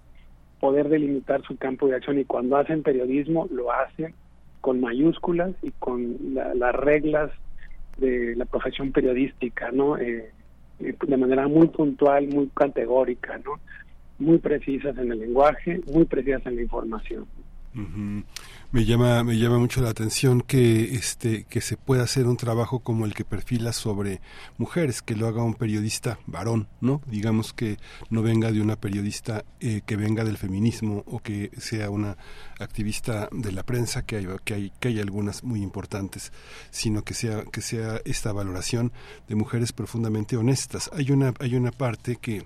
poder delimitar su campo de acción y cuando hacen periodismo lo hacen con mayúsculas y con las reglas de la profesión periodística, ¿no? Eh, eh, de manera muy puntual, muy categórica, ¿no? Muy precisas en el lenguaje, muy precisas en la información me llama me llama mucho la atención que este que se pueda hacer un trabajo como el que perfila sobre mujeres que lo haga un periodista varón no digamos que no venga de una periodista eh, que venga del feminismo o que sea una activista de la prensa que hay que hay que hay algunas muy importantes sino que sea que sea esta valoración de mujeres profundamente honestas. Hay una hay una parte que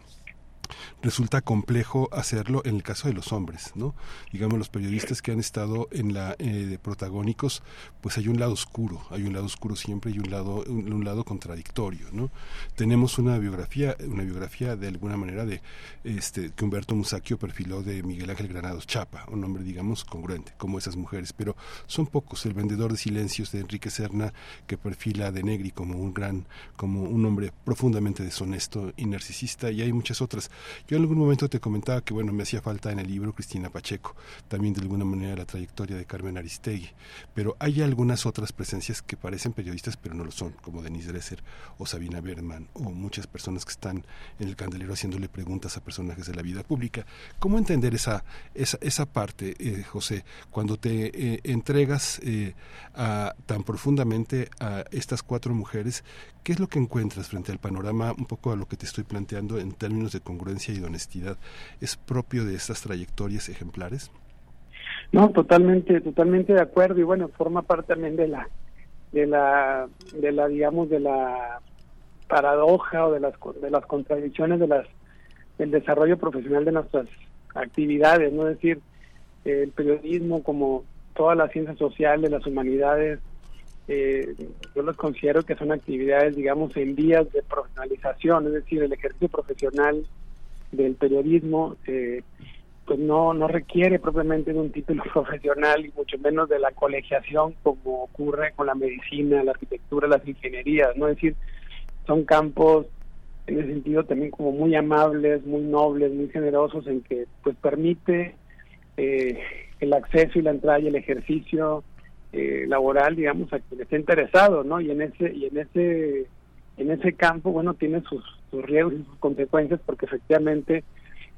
resulta complejo hacerlo en el caso de los hombres, ¿no? Digamos, los periodistas que han estado en la eh, de protagónicos, pues hay un lado oscuro, hay un lado oscuro siempre y un lado un, lado contradictorio, ¿no? Tenemos una biografía, una biografía de alguna manera de este que Humberto Musacchio perfiló de Miguel Ángel Granados Chapa, un hombre digamos congruente como esas mujeres, pero son pocos. El vendedor de silencios de Enrique Serna que perfila de Negri como un gran, como un hombre profundamente deshonesto y narcisista y hay muchas otras. Yo en algún momento te comentaba que, bueno, me hacía falta en el libro Cristina Pacheco, también de alguna manera la trayectoria de Carmen Aristegui, pero hay algunas otras presencias que parecen periodistas, pero no lo son, como Denise Dresser o Sabina Berman, o muchas personas que están en el candelero haciéndole preguntas a personajes de la vida pública. ¿Cómo entender esa, esa, esa parte, eh, José, cuando te eh, entregas eh, tan profundamente a estas cuatro mujeres ¿Qué es lo que encuentras frente al panorama, un poco a lo que te estoy planteando en términos de congruencia y de honestidad? ¿Es propio de estas trayectorias ejemplares? No, totalmente, totalmente de acuerdo y bueno, forma parte también de la, de la, de la, digamos, de la paradoja o de las, de las contradicciones de las, del desarrollo profesional de nuestras actividades, no es decir, el periodismo como todas las ciencias sociales, las humanidades, eh, yo los considero que son actividades, digamos, en vías de profesionalización, es decir, el ejercicio profesional del periodismo, eh, pues no, no requiere propiamente de un título profesional y mucho menos de la colegiación como ocurre con la medicina, la arquitectura, las ingenierías, ¿no? Es decir, son campos en ese sentido también como muy amables, muy nobles, muy generosos en que pues permite eh, el acceso y la entrada y el ejercicio eh, laboral, digamos, a quien esté interesado, ¿no? Y en ese y en ese en ese campo, bueno, tiene sus, sus riesgos y sus consecuencias porque efectivamente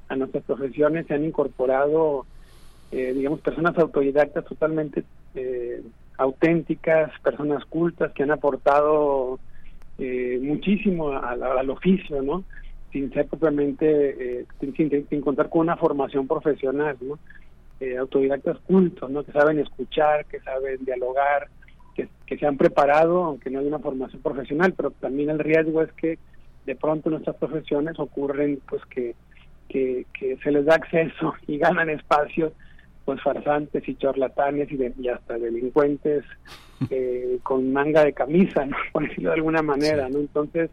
a nuestras profesiones se han incorporado, eh, digamos, personas autodidactas totalmente eh, auténticas, personas cultas que han aportado muchísimo al, oficio, ¿no? Sin ser propiamente, sin, sin, contar con una formación profesional, ¿no? Eh, autodidactas cultos, ¿no? que saben escuchar, que saben dialogar, que, se han preparado, aunque no hay una formación profesional, pero también el riesgo es que de pronto en nuestras profesiones ocurren pues que, que, se les da acceso y ganan espacios pues farsantes y charlatanes y, de, y hasta delincuentes eh, con manga de camisa, ¿no? por decirlo de alguna manera, ¿no? Entonces,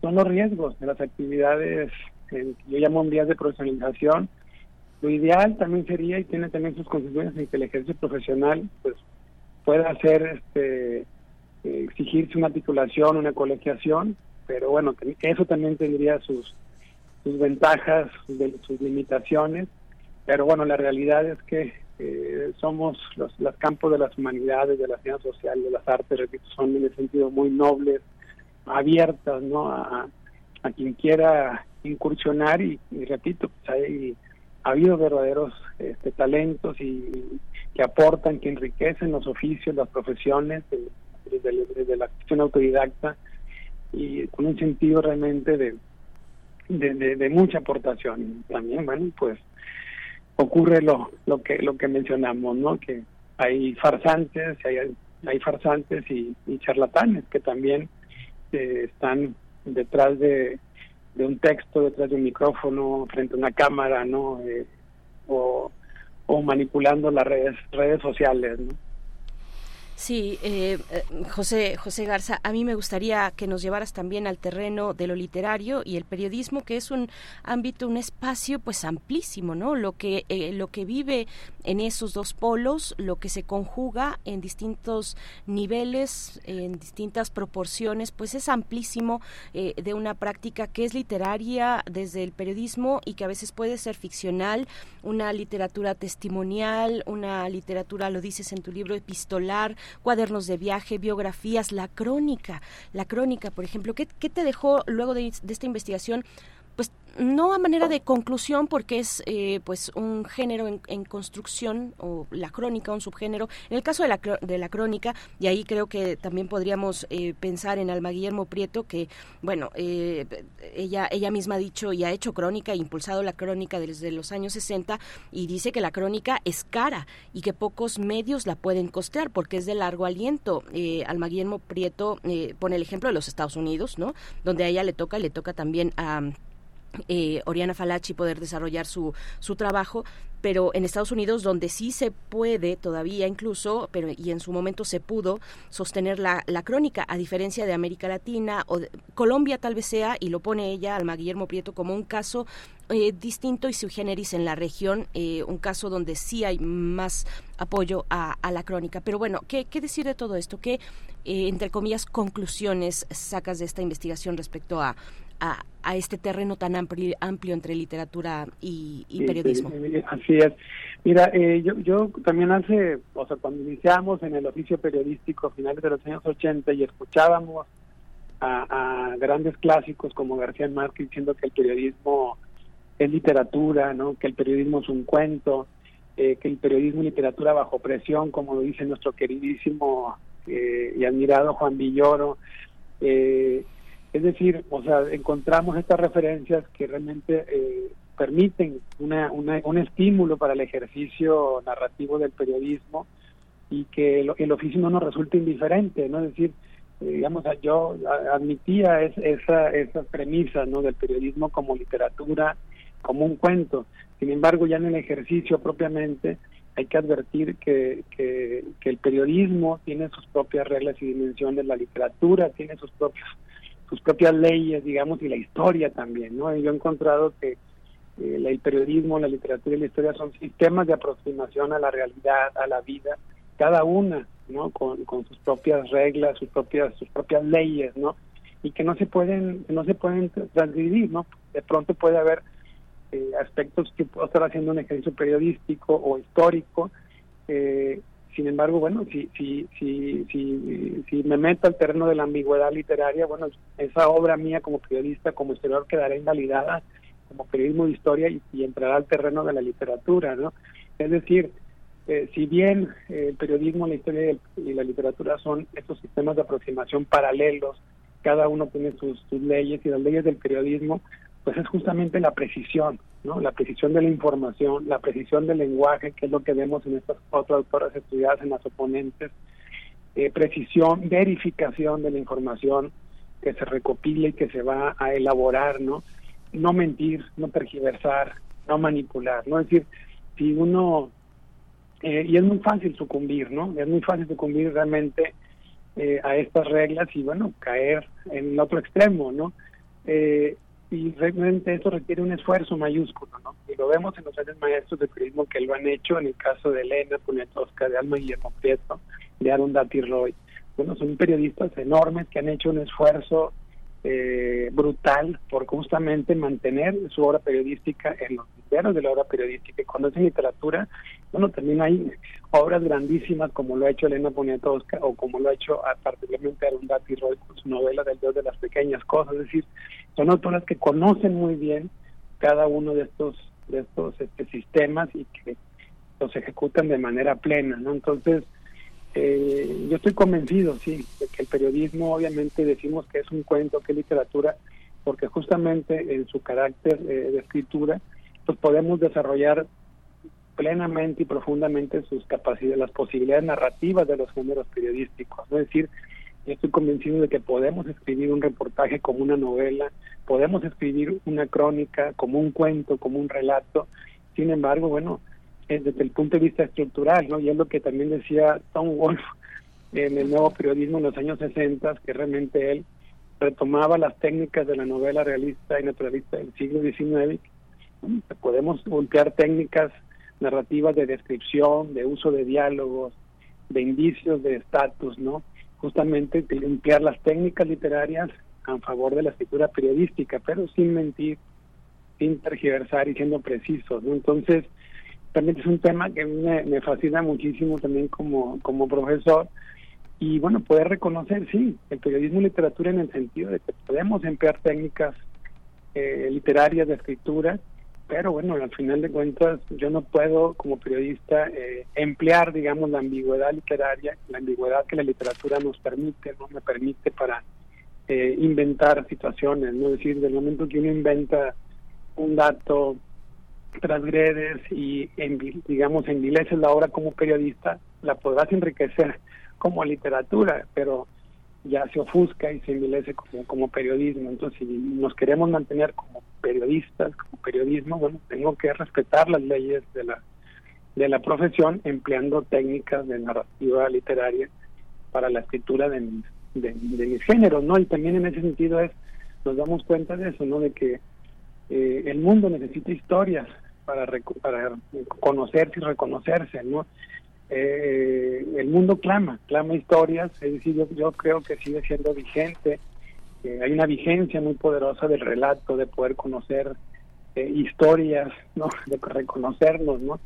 son los riesgos de las actividades, que yo llamo días de profesionalización, lo ideal también sería, y tiene también sus consecuencias, en que el ejercicio profesional pues pueda hacer, este, exigirse una titulación, una colegiación, pero bueno, eso también tendría sus, sus ventajas, sus limitaciones, pero bueno, la realidad es que eh, somos los, los, campos de las humanidades, de la ciencia social, de las artes, repito, son en el sentido muy nobles, abiertas, ¿no? A, a quien quiera incursionar y, repito, pues hay ha habido verdaderos este, talentos y, que aportan, que enriquecen los oficios, las profesiones, desde, la acción autodidacta y con un sentido realmente de, de, mucha aportación. También, bueno, pues ocurre lo, lo que lo que mencionamos, ¿no? Que hay farsantes, hay, hay farsantes y, charlatanes que también eh, están detrás de, de un texto, detrás de un micrófono, frente a una cámara, ¿no? Eh, o, o manipulando las redes, redes sociales, ¿no? Sí, eh, eh, José, José Garza, a mí me gustaría que nos llevaras también al terreno de lo literario y el periodismo, que es un ámbito, un espacio pues amplísimo, ¿no? Lo que, eh, lo que vive en esos dos polos, lo que se conjuga en distintos niveles, en distintas proporciones, pues es amplísimo de una práctica que es literaria desde el periodismo y que a veces puede ser ficcional, una literatura testimonial, una literatura, lo dices en tu libro, epistolar, cuadernos de viaje, biografías, la crónica, la crónica, por ejemplo, ¿qué, te dejó luego de esta investigación? Pues no a manera de conclusión porque es eh, pues un género en, construcción o la crónica un subgénero. En el caso de la, de la crónica y ahí creo que también podríamos eh, pensar en Alma Guillermo Prieto que bueno eh, ella ella misma ha dicho y ha hecho crónica impulsado la crónica desde los años 60 y dice que la crónica es cara y que pocos medios la pueden costear porque es de largo aliento. Alma Guillermo Prieto pone el ejemplo de los Estados Unidos no donde a ella le toca y le toca también a eh, Oriana Falachi poder desarrollar su, su trabajo, pero en Estados Unidos donde sí se puede todavía incluso, pero y en su momento se pudo sostener la, la crónica, a diferencia de América Latina o Colombia tal vez sea, y lo pone ella, Alma Guillermo Prieto, como un caso eh, distinto y su generis en la región, eh, un caso donde sí hay más apoyo a, a la crónica. Pero bueno, ¿qué, ¿qué, decir de todo esto? ¿Qué, entre comillas, conclusiones sacas de esta investigación respecto a, a, este terreno tan amplio, amplio entre literatura y, periodismo. así es. Mira, eh, yo, yo también hace, o sea, cuando iniciamos en el oficio periodístico a finales de los años 80 y escuchábamos a, grandes clásicos como García Márquez diciendo que el periodismo es literatura, ¿no? que el periodismo es un cuento, eh, que el periodismo es literatura bajo presión, como lo dice nuestro queridísimo eh, y admirado Juan Villoro. Eh, es decir, o sea, encontramos estas referencias que realmente eh, permiten una, un estímulo para el ejercicio narrativo del periodismo y que el, oficio no nos resulta indiferente, ¿no? Es decir, eh, digamos, yo admitía esa, esa premisa, ¿no? Del periodismo como literatura, como un cuento. Sin embargo, ya en el ejercicio propiamente hay que advertir que, que, que el periodismo tiene sus propias reglas y dimensiones, la literatura tiene sus propios sus propias leyes, digamos, y la historia también, ¿no? yo he encontrado que eh, el periodismo, la literatura y la historia son sistemas de aproximación a la realidad, a la vida, cada una, ¿no? Con, con sus propias reglas, sus propias sus propias leyes, ¿no? Y que no se pueden no se pueden transgredir, ¿no? De pronto puede haber eh, aspectos que puedo estar haciendo un ejercicio periodístico o histórico eh, sin embargo, bueno, si, si, si, si, si me meto al terreno de la ambigüedad literaria, bueno, esa obra mía como periodista, como historiador, quedará invalidada como periodismo de historia y, entrará al terreno de la literatura, ¿no? Es decir, eh, si bien eh, el periodismo, la historia y, la literatura son estos sistemas de aproximación paralelos, cada uno tiene sus, sus leyes y las leyes del periodismo, pues es justamente la precisión, ¿no? La precisión de la información, la precisión del lenguaje, que es lo que vemos en estas cuatro autoras estudiadas en las oponentes, eh, precisión, verificación de la información que se recopila y que se va a elaborar, ¿no? No mentir, no tergiversar, no manipular, ¿no? Es decir, si uno, eh, y es muy fácil sucumbir, ¿no? Es muy fácil sucumbir realmente eh, a estas reglas y, bueno, caer en el otro extremo, ¿no? Eh, y realmente eso requiere un esfuerzo mayúsculo, ¿no? Y lo vemos en los grandes maestros de periodismo que lo han hecho, en el caso de Elena Poniatowska, de Alma Guillermo Prieto, de Arundhati Roy. Bueno, son periodistas enormes que han hecho un esfuerzo eh, brutal por justamente mantener su obra periodística en los lideros de la obra periodística. Y cuando es en literatura, bueno, también hay obras grandísimas como lo ha hecho Elena Poniatowska o como lo ha hecho particularmente Arundhati Roy con su novela del Dios de las Pequeñas Cosas. Es decir, son autoras que conocen muy bien cada uno de estos de estos este, sistemas y que los ejecutan de manera plena, ¿no? Entonces, eh, yo estoy convencido, sí, de que el periodismo, obviamente decimos que es un cuento, que literatura, porque justamente en su carácter eh, de escritura, pues podemos desarrollar plenamente y profundamente sus capacidades, las posibilidades narrativas de los géneros periodísticos. Es decir, estoy convencido de que podemos escribir un reportaje como una novela, podemos escribir una crónica como un cuento, como un relato. Sin embargo, bueno, desde el punto de vista estructural, ¿no? Y es lo que también decía Tom Wolfe en el nuevo periodismo en los años 60, que realmente él retomaba las técnicas de la novela realista y naturalista del siglo XIX. Podemos voltear técnicas narrativas de descripción, de uso de diálogos, de indicios de estatus, ¿no? Justamente limpiar las técnicas literarias a favor de la escritura periodística, pero sin mentir, sin tergiversar y siendo precisos, ¿no? Entonces, también es un tema que me, me fascina muchísimo también como, como profesor, y bueno, poder reconocer, sí, el periodismo y literatura en el sentido de que podemos emplear técnicas eh, literarias de escritura, pero bueno, al final de cuentas yo no puedo como periodista eh, emplear, digamos, la ambigüedad literaria, la ambigüedad que la literatura nos permite, no me permite para eh, inventar situaciones, no es decir, del momento que uno inventa un dato, transgredes y en, digamos envileces la obra como periodista, la podrás enriquecer como literatura, pero ya se ofusca y se envilece como, como periodismo. Entonces, si nos queremos mantener como periodistas, como periodismo, bueno, tengo que respetar las leyes de la, de la profesión empleando técnicas de narrativa literaria para la escritura de mis, de, mis géneros, ¿no? Y también en ese sentido es, nos damos cuenta de eso, ¿no? De que eh, el mundo necesita historias para, para conocerse y reconocerse, ¿no? eh, el mundo clama, clama historias, es decir, yo, creo que sigue siendo vigente, hay una vigencia muy poderosa del relato, de poder conocer eh, historias, ¿no? de reconocernos, ¿no?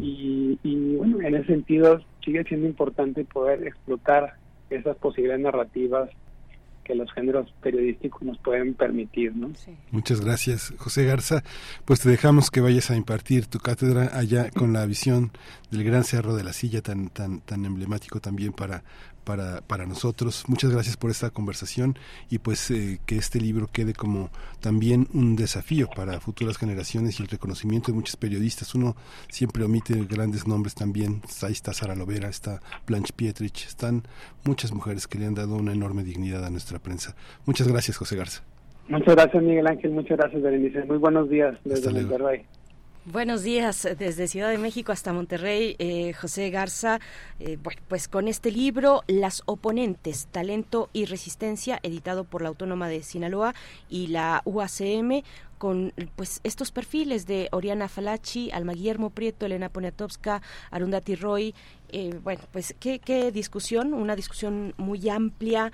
y, y bueno, en ese sentido sigue siendo importante poder explotar esas posibilidades narrativas que los géneros periodísticos nos pueden permitir. ¿no? Muchas gracias, José Garza. Pues te dejamos que vayas a impartir tu cátedra allá con la visión del gran cerro de la silla, tan, tan, tan emblemático también para, para, para nosotros. Muchas gracias por esta conversación y pues eh, que este libro quede como también un desafío para futuras generaciones y el reconocimiento de muchos periodistas. Uno siempre omite grandes nombres también. Ahí está Sara Lovera, está Blanche Pietrich, están muchas mujeres que le han dado una enorme dignidad a nuestra prensa. Muchas gracias, José Garza. Muchas gracias, Miguel Ángel. Muchas gracias, Berenice. Muy buenos días desde Monterrey. Buenos días desde Ciudad de México hasta Monterrey, eh, José Garza. Eh, bueno, pues con este libro, Las oponentes, talento y resistencia, editado por la Autónoma de Sinaloa y la UACM, con pues estos perfiles de Oriana Falachi, Alma Guillermo Prieto, Elena Poniatowska, Arundhati Roy. Eh, bueno, pues qué, qué discusión, una discusión muy amplia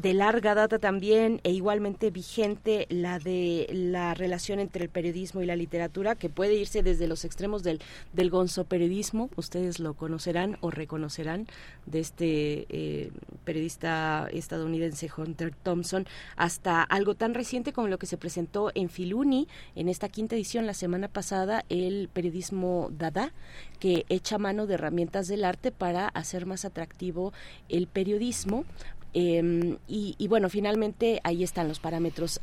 de larga data también e igualmente vigente la de la relación entre el periodismo y la literatura que puede irse desde los extremos del, del gonzo periodismo, ustedes lo conocerán o reconocerán de este eh, periodista estadounidense Hunter Thompson hasta algo tan reciente como lo que se presentó en Filuni en esta quinta edición la semana pasada, el periodismo Dada, que echa mano de herramientas del arte para hacer más atractivo el periodismo Em, y, bueno, finalmente ahí están los parámetros.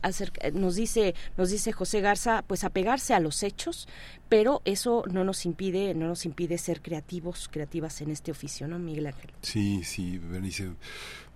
nos dice, nos dice José Garza, pues apegarse a los hechos, pero eso no nos impide, no nos impide ser creativos, creativas en este oficio, ¿no, Miguel Ángel? Sí, sí, Bernice,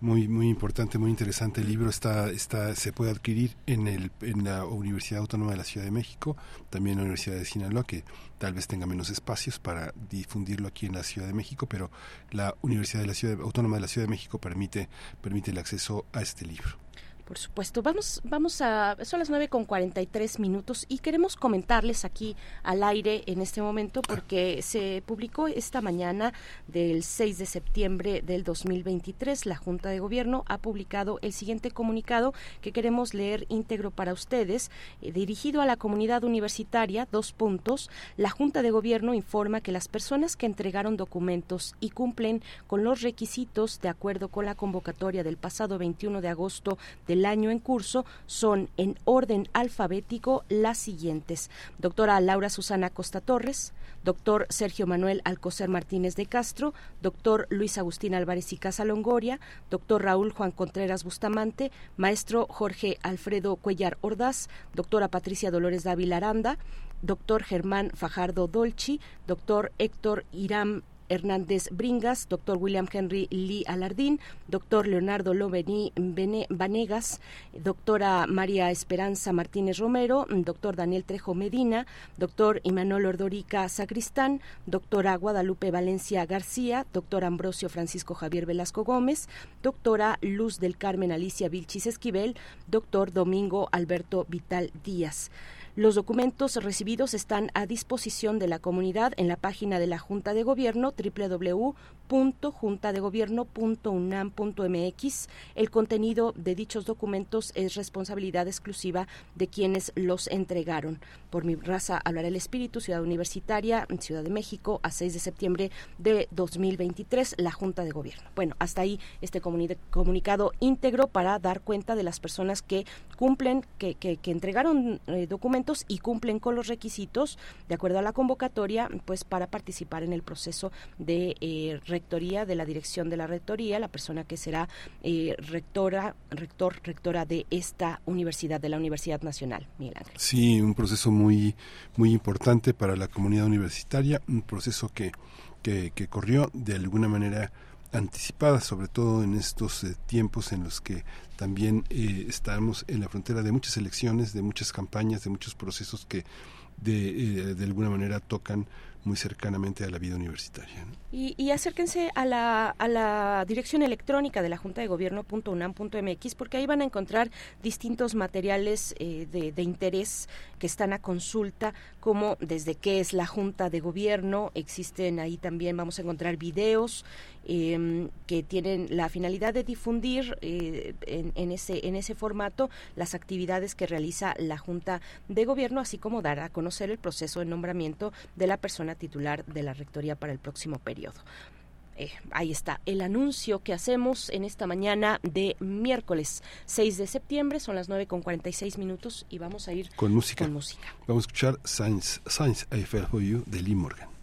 muy, muy importante, muy interesante. El libro está, está, se puede adquirir en el, en la Universidad Autónoma de la Ciudad de México, también en la Universidad de Sinaloa, que tal vez tenga menos espacios para difundirlo aquí en la Ciudad de México, pero la Universidad de la Ciudad Autónoma de la Ciudad de México permite, permite el acceso a este libro. Por supuesto. Vamos, vamos a. Son las 9 con 43 minutos y queremos comentarles aquí al aire en este momento porque se publicó esta mañana del 6 de septiembre del 2023. La Junta de Gobierno ha publicado el siguiente comunicado que queremos leer íntegro para ustedes, eh, dirigido a la comunidad universitaria. Dos puntos. La Junta de Gobierno informa que las personas que entregaron documentos y cumplen con los requisitos de acuerdo con la convocatoria del pasado 21 de agosto de el año en curso son en orden alfabético las siguientes. Doctora Laura Susana Costa Torres, doctor Sergio Manuel Alcocer Martínez de Castro, doctor Luis Agustín Álvarez y Casa Longoria, doctor Raúl Juan Contreras Bustamante, maestro Jorge Alfredo Cuellar Ordaz, doctora Patricia Dolores Dávila Aranda, doctor Germán Fajardo Dolci, doctor Héctor Irán Hernández Bringas, doctor William Henry Lee Alardín, doctor Leonardo Loveni Vanegas, doctora María Esperanza Martínez Romero, doctor Daniel Trejo Medina, doctor Imanol Ordorica Sacristán, doctora Guadalupe Valencia García, doctor Ambrosio Francisco Javier Velasco Gómez, doctora Luz del Carmen Alicia Vilchis Esquivel, doctor Domingo Alberto Vital Díaz. Los documentos recibidos están a disposición de la comunidad en la página de la Junta de Gobierno www.juntadegobierno.unam.mx. El contenido de dichos documentos es responsabilidad exclusiva de quienes los entregaron. Por mi raza hablará el espíritu, Ciudad Universitaria, Ciudad de México, a 6 de septiembre de 2023, la Junta de Gobierno. Bueno, hasta ahí este comunicado íntegro para dar cuenta de las personas que cumplen, que, que, entregaron eh, documentos y cumplen con los requisitos de acuerdo a la convocatoria, pues para participar en el proceso de eh, rectoría de la dirección de la rectoría, la persona que será eh, rectora, rector, rectora de esta universidad, de la Universidad Nacional, Miguel Ángel. Sí, un proceso muy, muy importante para la comunidad universitaria, un proceso que, que, que corrió de alguna manera anticipada, sobre todo en estos eh, tiempos en los que también eh, estamos en la frontera de muchas elecciones, de muchas campañas, de muchos procesos que de, eh, de alguna manera tocan muy cercanamente a la vida universitaria. Y, acérquense a la, a la dirección electrónica de la Junta de Gobierno.unam.mx porque ahí van a encontrar distintos materiales eh, de, de, interés que están a consulta, como desde qué es la Junta de Gobierno, existen ahí también, vamos a encontrar videos em, que tienen la finalidad de difundir eh, en, en, ese, en ese formato las actividades que realiza la Junta de Gobierno, así como dar a conocer el proceso de nombramiento de la persona titular de la Rectoría para el próximo periodo. Eh, ahí está el anuncio que hacemos en esta mañana de miércoles 6 de septiembre. Son las 9 con 46 minutos y vamos a ir con música. Vamos a escuchar Science, Science I Fell For You de Lee Morgan.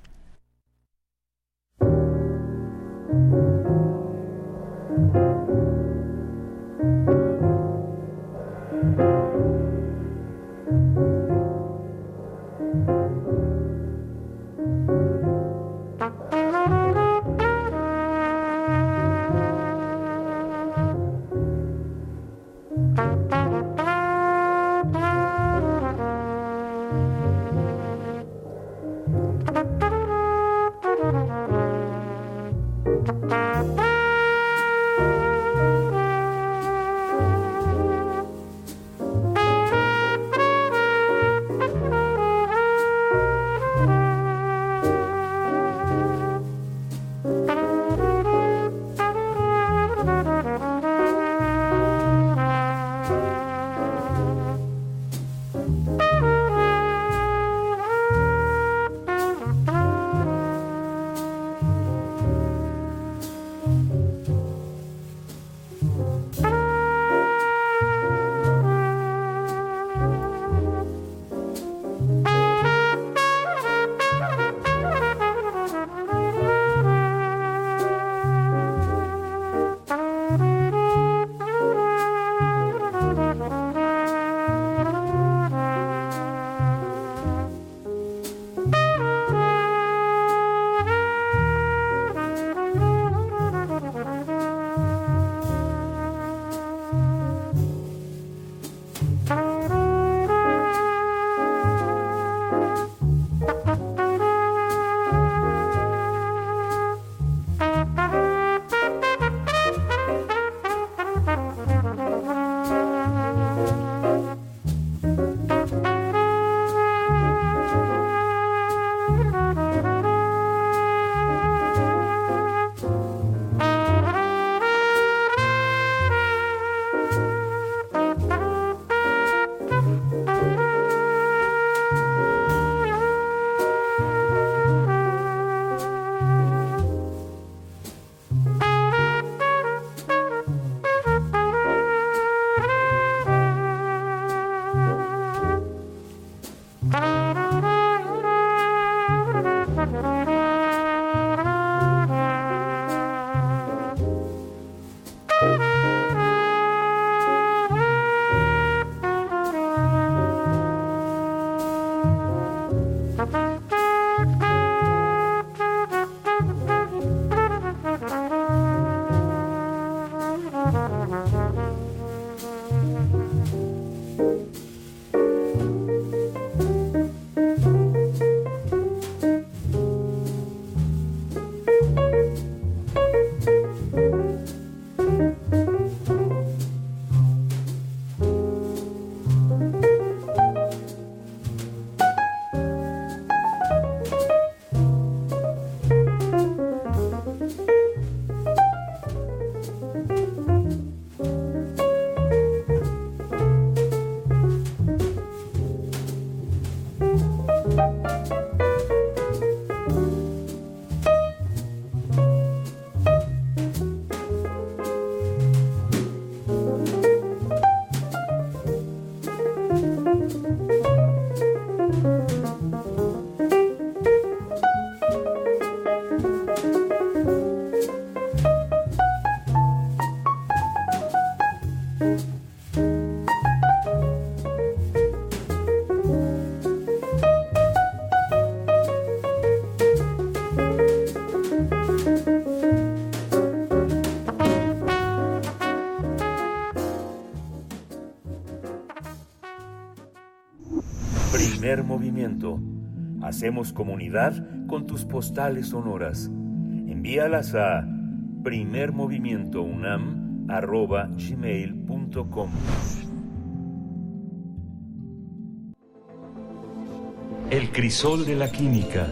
Hacemos comunidad con tus postales sonoras. Envíalas a primermovimientounam.gmail.com El crisol de la química.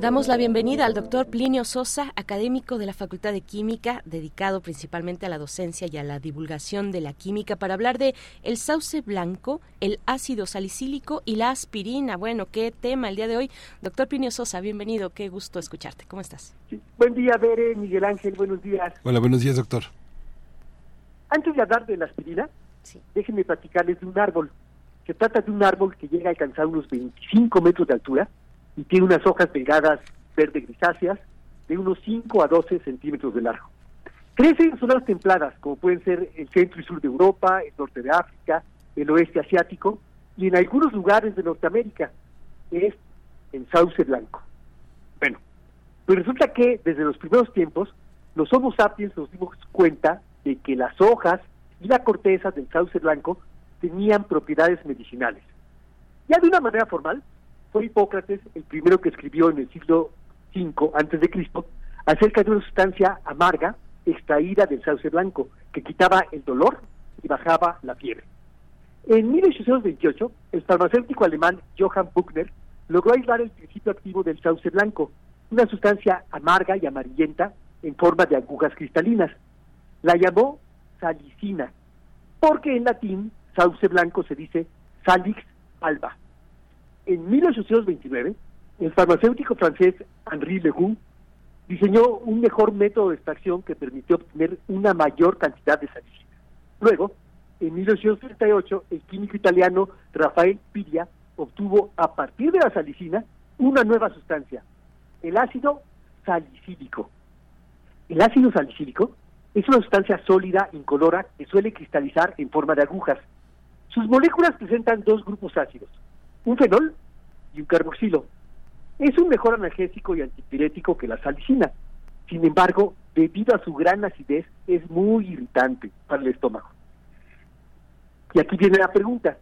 Damos la bienvenida al doctor Plinio Sosa, académico de la Facultad de Química, dedicado principalmente a la docencia y a la divulgación de la química, para hablar de el sauce blanco, el ácido salicílico y la aspirina. Bueno, qué tema el día de hoy. Doctor Plinio Sosa, bienvenido, qué gusto escucharte. ¿Cómo estás? Buen día, Bere, Miguel Ángel, buenos días. Hola, buenos días, doctor. Antes de hablar de la aspirina, déjenme platicarles de un árbol. Se trata de un árbol que llega a alcanzar unos 25 metros de altura y tiene unas hojas delgadas verde grisáceas de unos 5 a 12 centímetros de largo. Crece en zonas templadas, como pueden ser el centro y sur de Europa, el norte de África, el oeste asiático y en algunos lugares de Norteamérica. Es en sauce blanco. Bueno, pues resulta que desde los primeros tiempos los Homo sapiens nos dimos cuenta de que las hojas y la corteza del sauce blanco tenían propiedades medicinales. Ya de una manera formal, fue Hipócrates el primero que escribió en el siglo V antes de Cristo acerca de una sustancia amarga extraída del sauce blanco que quitaba el dolor y bajaba la fiebre. En 1828, el farmacéutico alemán Johann Buchner logró aislar el principio activo del sauce blanco, una sustancia amarga y amarillenta en forma de agujas cristalinas. La llamó salicina, porque en latín sauce blanco se dice salix alba. En 1829, el farmacéutico francés Henri Legoux diseñó un mejor método de extracción que permitió obtener una mayor cantidad de salicina. Luego, en 1838, el químico italiano Rafael Piria obtuvo a partir de la salicina una nueva sustancia, el ácido salicílico. El ácido salicílico es una sustancia sólida, incolora, que suele cristalizar en forma de agujas. Sus moléculas presentan dos grupos ácidos, un fenol y un carboxilo. Es un mejor analgésico y antipirético que la salicina. Sin embargo, debido a su gran acidez, es muy irritante para el estómago. Y aquí viene la pregunta.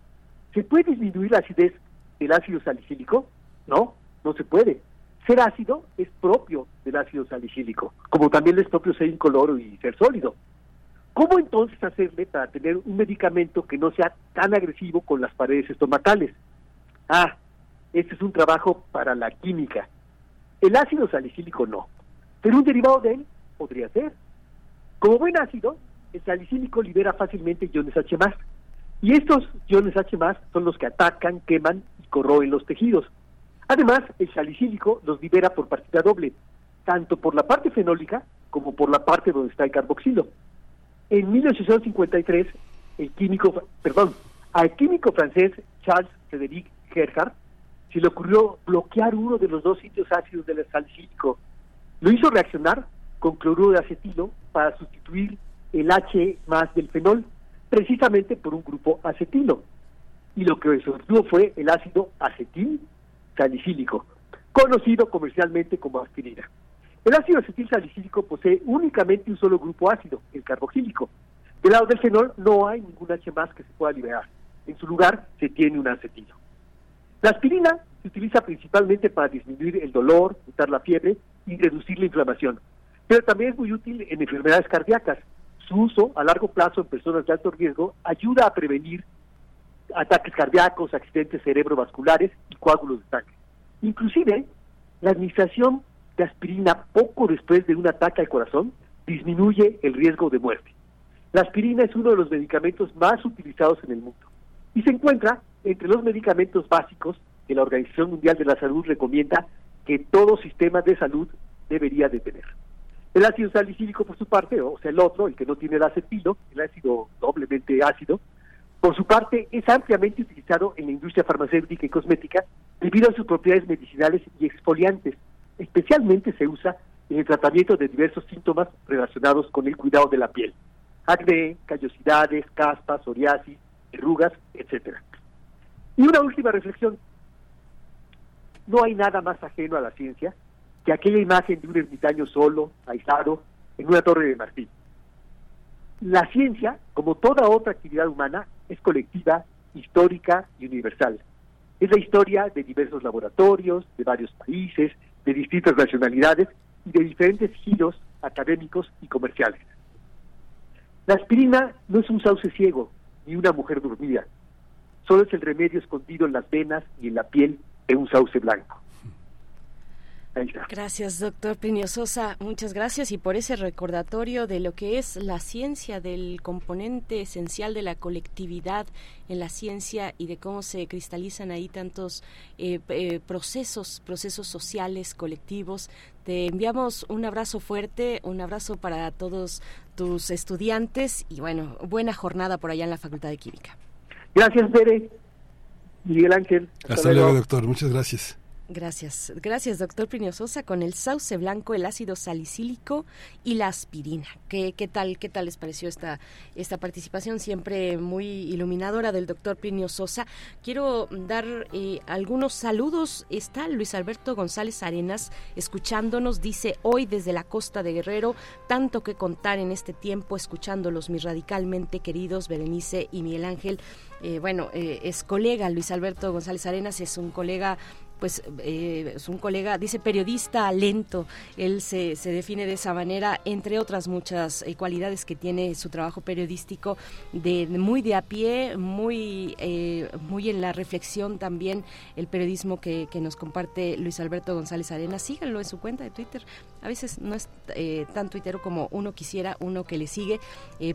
¿Se puede disminuir la acidez del ácido salicílico? No, no se puede. Ser ácido es propio del ácido salicílico, como también es propio ser incoloro y ser sólido. ¿Cómo entonces hacerle para tener un medicamento que no sea tan agresivo con las paredes estomacales? Ah, este es un trabajo para la química. El ácido salicílico no, pero un derivado de él podría ser. Como buen ácido, el salicílico libera fácilmente iones H+, y estos iones H+, son los que atacan, queman y corroen los tejidos. Además, el salicílico los libera por partida doble, tanto por la parte fenólica como por la parte donde está el carboxilo. En 1853, el químico, perdón, al químico francés Charles Frédéric Gerhardt se le ocurrió bloquear uno de los dos sitios ácidos del salicílico. Lo hizo reaccionar con cloruro de acetilo para sustituir el H más del fenol, precisamente por un grupo acetilo. Y lo que obtuvo fue el ácido acetil salicílico, conocido comercialmente como aspirina. El ácido acetil salicílico posee únicamente un solo grupo ácido, el carboxílico. Del lado del fenol no hay ningún H más que se pueda liberar. En su lugar se tiene un acetilo. La aspirina se utiliza principalmente para disminuir el dolor, quitar la fiebre y reducir la inflamación, pero también es muy útil en enfermedades cardíacas. Su uso a largo plazo en personas de alto riesgo ayuda a prevenir ataques cardíacos, accidentes cerebrovasculares y coágulos de sangre. Inclusive, la administración de aspirina poco después de un ataque al corazón disminuye el riesgo de muerte. La aspirina es uno de los medicamentos más utilizados en el mundo y se encuentra entre los medicamentos básicos que la Organización Mundial de la Salud recomienda que todo sistema de salud debería de tener. El ácido salicílico, por su parte, o sea, el otro, el que no tiene el acetilo, el ácido doblemente ácido, por su parte, es ampliamente utilizado en la industria farmacéutica y cosmética debido a sus propiedades medicinales y exfoliantes. Especialmente se usa en el tratamiento de diversos síntomas relacionados con el cuidado de la piel. Acné, callosidades, caspas, psoriasis, arrugas, etcétera. Y una última reflexión. No hay nada más ajeno a la ciencia que aquella imagen de un ermitaño solo, aislado, en una torre de marfil. La ciencia, como toda otra actividad humana, es colectiva, histórica y universal. Es la historia de diversos laboratorios, de varios países, de distintas nacionalidades y de diferentes giros académicos y comerciales. La aspirina no es un sauce ciego ni una mujer dormida, solo es el remedio escondido en las venas y en la piel de un sauce blanco. Gracias, doctor Plinio Sosa. Muchas gracias y por ese recordatorio de lo que es la ciencia, del componente esencial de la colectividad en la ciencia y de cómo se cristalizan ahí tantos eh, eh, procesos, procesos sociales, colectivos. Te enviamos un abrazo fuerte, un abrazo para todos tus estudiantes y bueno, buena jornada por allá en la Facultad de Química. Gracias, Bere. Miguel Ángel. Hasta, luego, doctor. Muchas gracias. Gracias, gracias doctor Plinio Sosa con el sauce blanco, el ácido salicílico y la aspirina. ¿Qué, qué tal, qué tal les pareció esta, esta participación siempre muy iluminadora del doctor Plinio Sosa? Quiero dar eh, algunos saludos. Está Luis Alberto González Arenas escuchándonos, dice hoy desde la costa de Guerrero, tanto que contar en este tiempo, escuchándolos mis radicalmente queridos Berenice y Miguel Ángel. Eh, bueno, eh, es colega Luis Alberto González Arenas, es un colega pues eh, es un colega, dice periodista lento, él se, se, define de esa manera, entre otras muchas eh, cualidades que tiene su trabajo periodístico, de, muy de a pie, muy, eh, muy en la reflexión también, el periodismo que, que, nos comparte Luis Alberto González Arena, síganlo en su cuenta de Twitter, a veces no es tan tuitero como uno quisiera, uno que le sigue,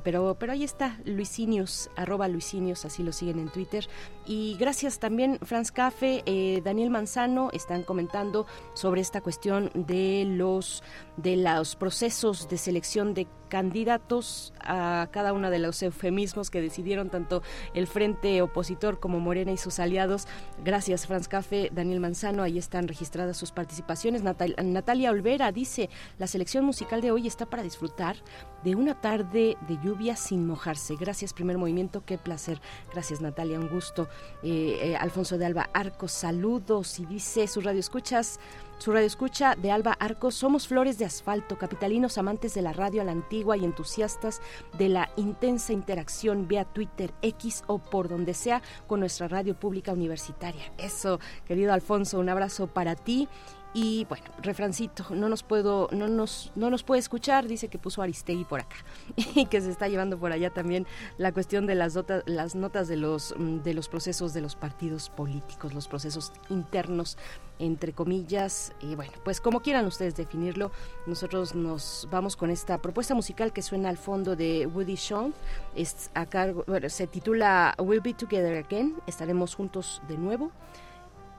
pero, pero ahí está, Luisinius, arroba Luisinius, así lo siguen en Twitter, y gracias también Franz Cafe, Daniel Manzano, están comentando sobre esta cuestión de los de los procesos de selección de candidatos a cada uno de los eufemismos que decidieron tanto el frente opositor como Morena y sus aliados. Gracias, Franz Café, Daniel Manzano, ahí están registradas sus participaciones. Natalia Olvera dice, la selección musical de hoy está para disfrutar de una tarde de lluvia sin mojarse. Gracias, primer movimiento, qué placer. Gracias, Natalia, un gusto. Eh, eh, Alfonso de Alba Arcos, saludos dice, su radio escuchas. Su radio escucha de Alba Arcos, somos flores de asfalto, capitalinos amantes de la radio a la antigua y entusiastas de la intensa interacción vía Twitter, X o por donde sea con nuestra radio pública universitaria. Eso, querido Alfonso, un abrazo para ti y bueno, refrancito, no nos puedo, no nos, no nos puede escuchar, dice que puso Aristegui por acá y que se está llevando por allá también la cuestión de las notas, las notas de los mm, de los procesos de los partidos políticos, los procesos internos entre comillas, y bueno, pues como quieran ustedes definirlo, nosotros nos vamos con esta propuesta musical que suena al fondo de Woody Shawn, es a cargo, bueno, se titula We'll Be Together Again, estaremos juntos de nuevo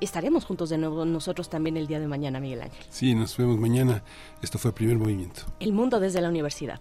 estaremos juntos de nuevo nosotros también el día de mañana, Miguel Ángel. Sí, nos vemos mañana. Esto fue el primer movimiento. El mundo desde la universidad.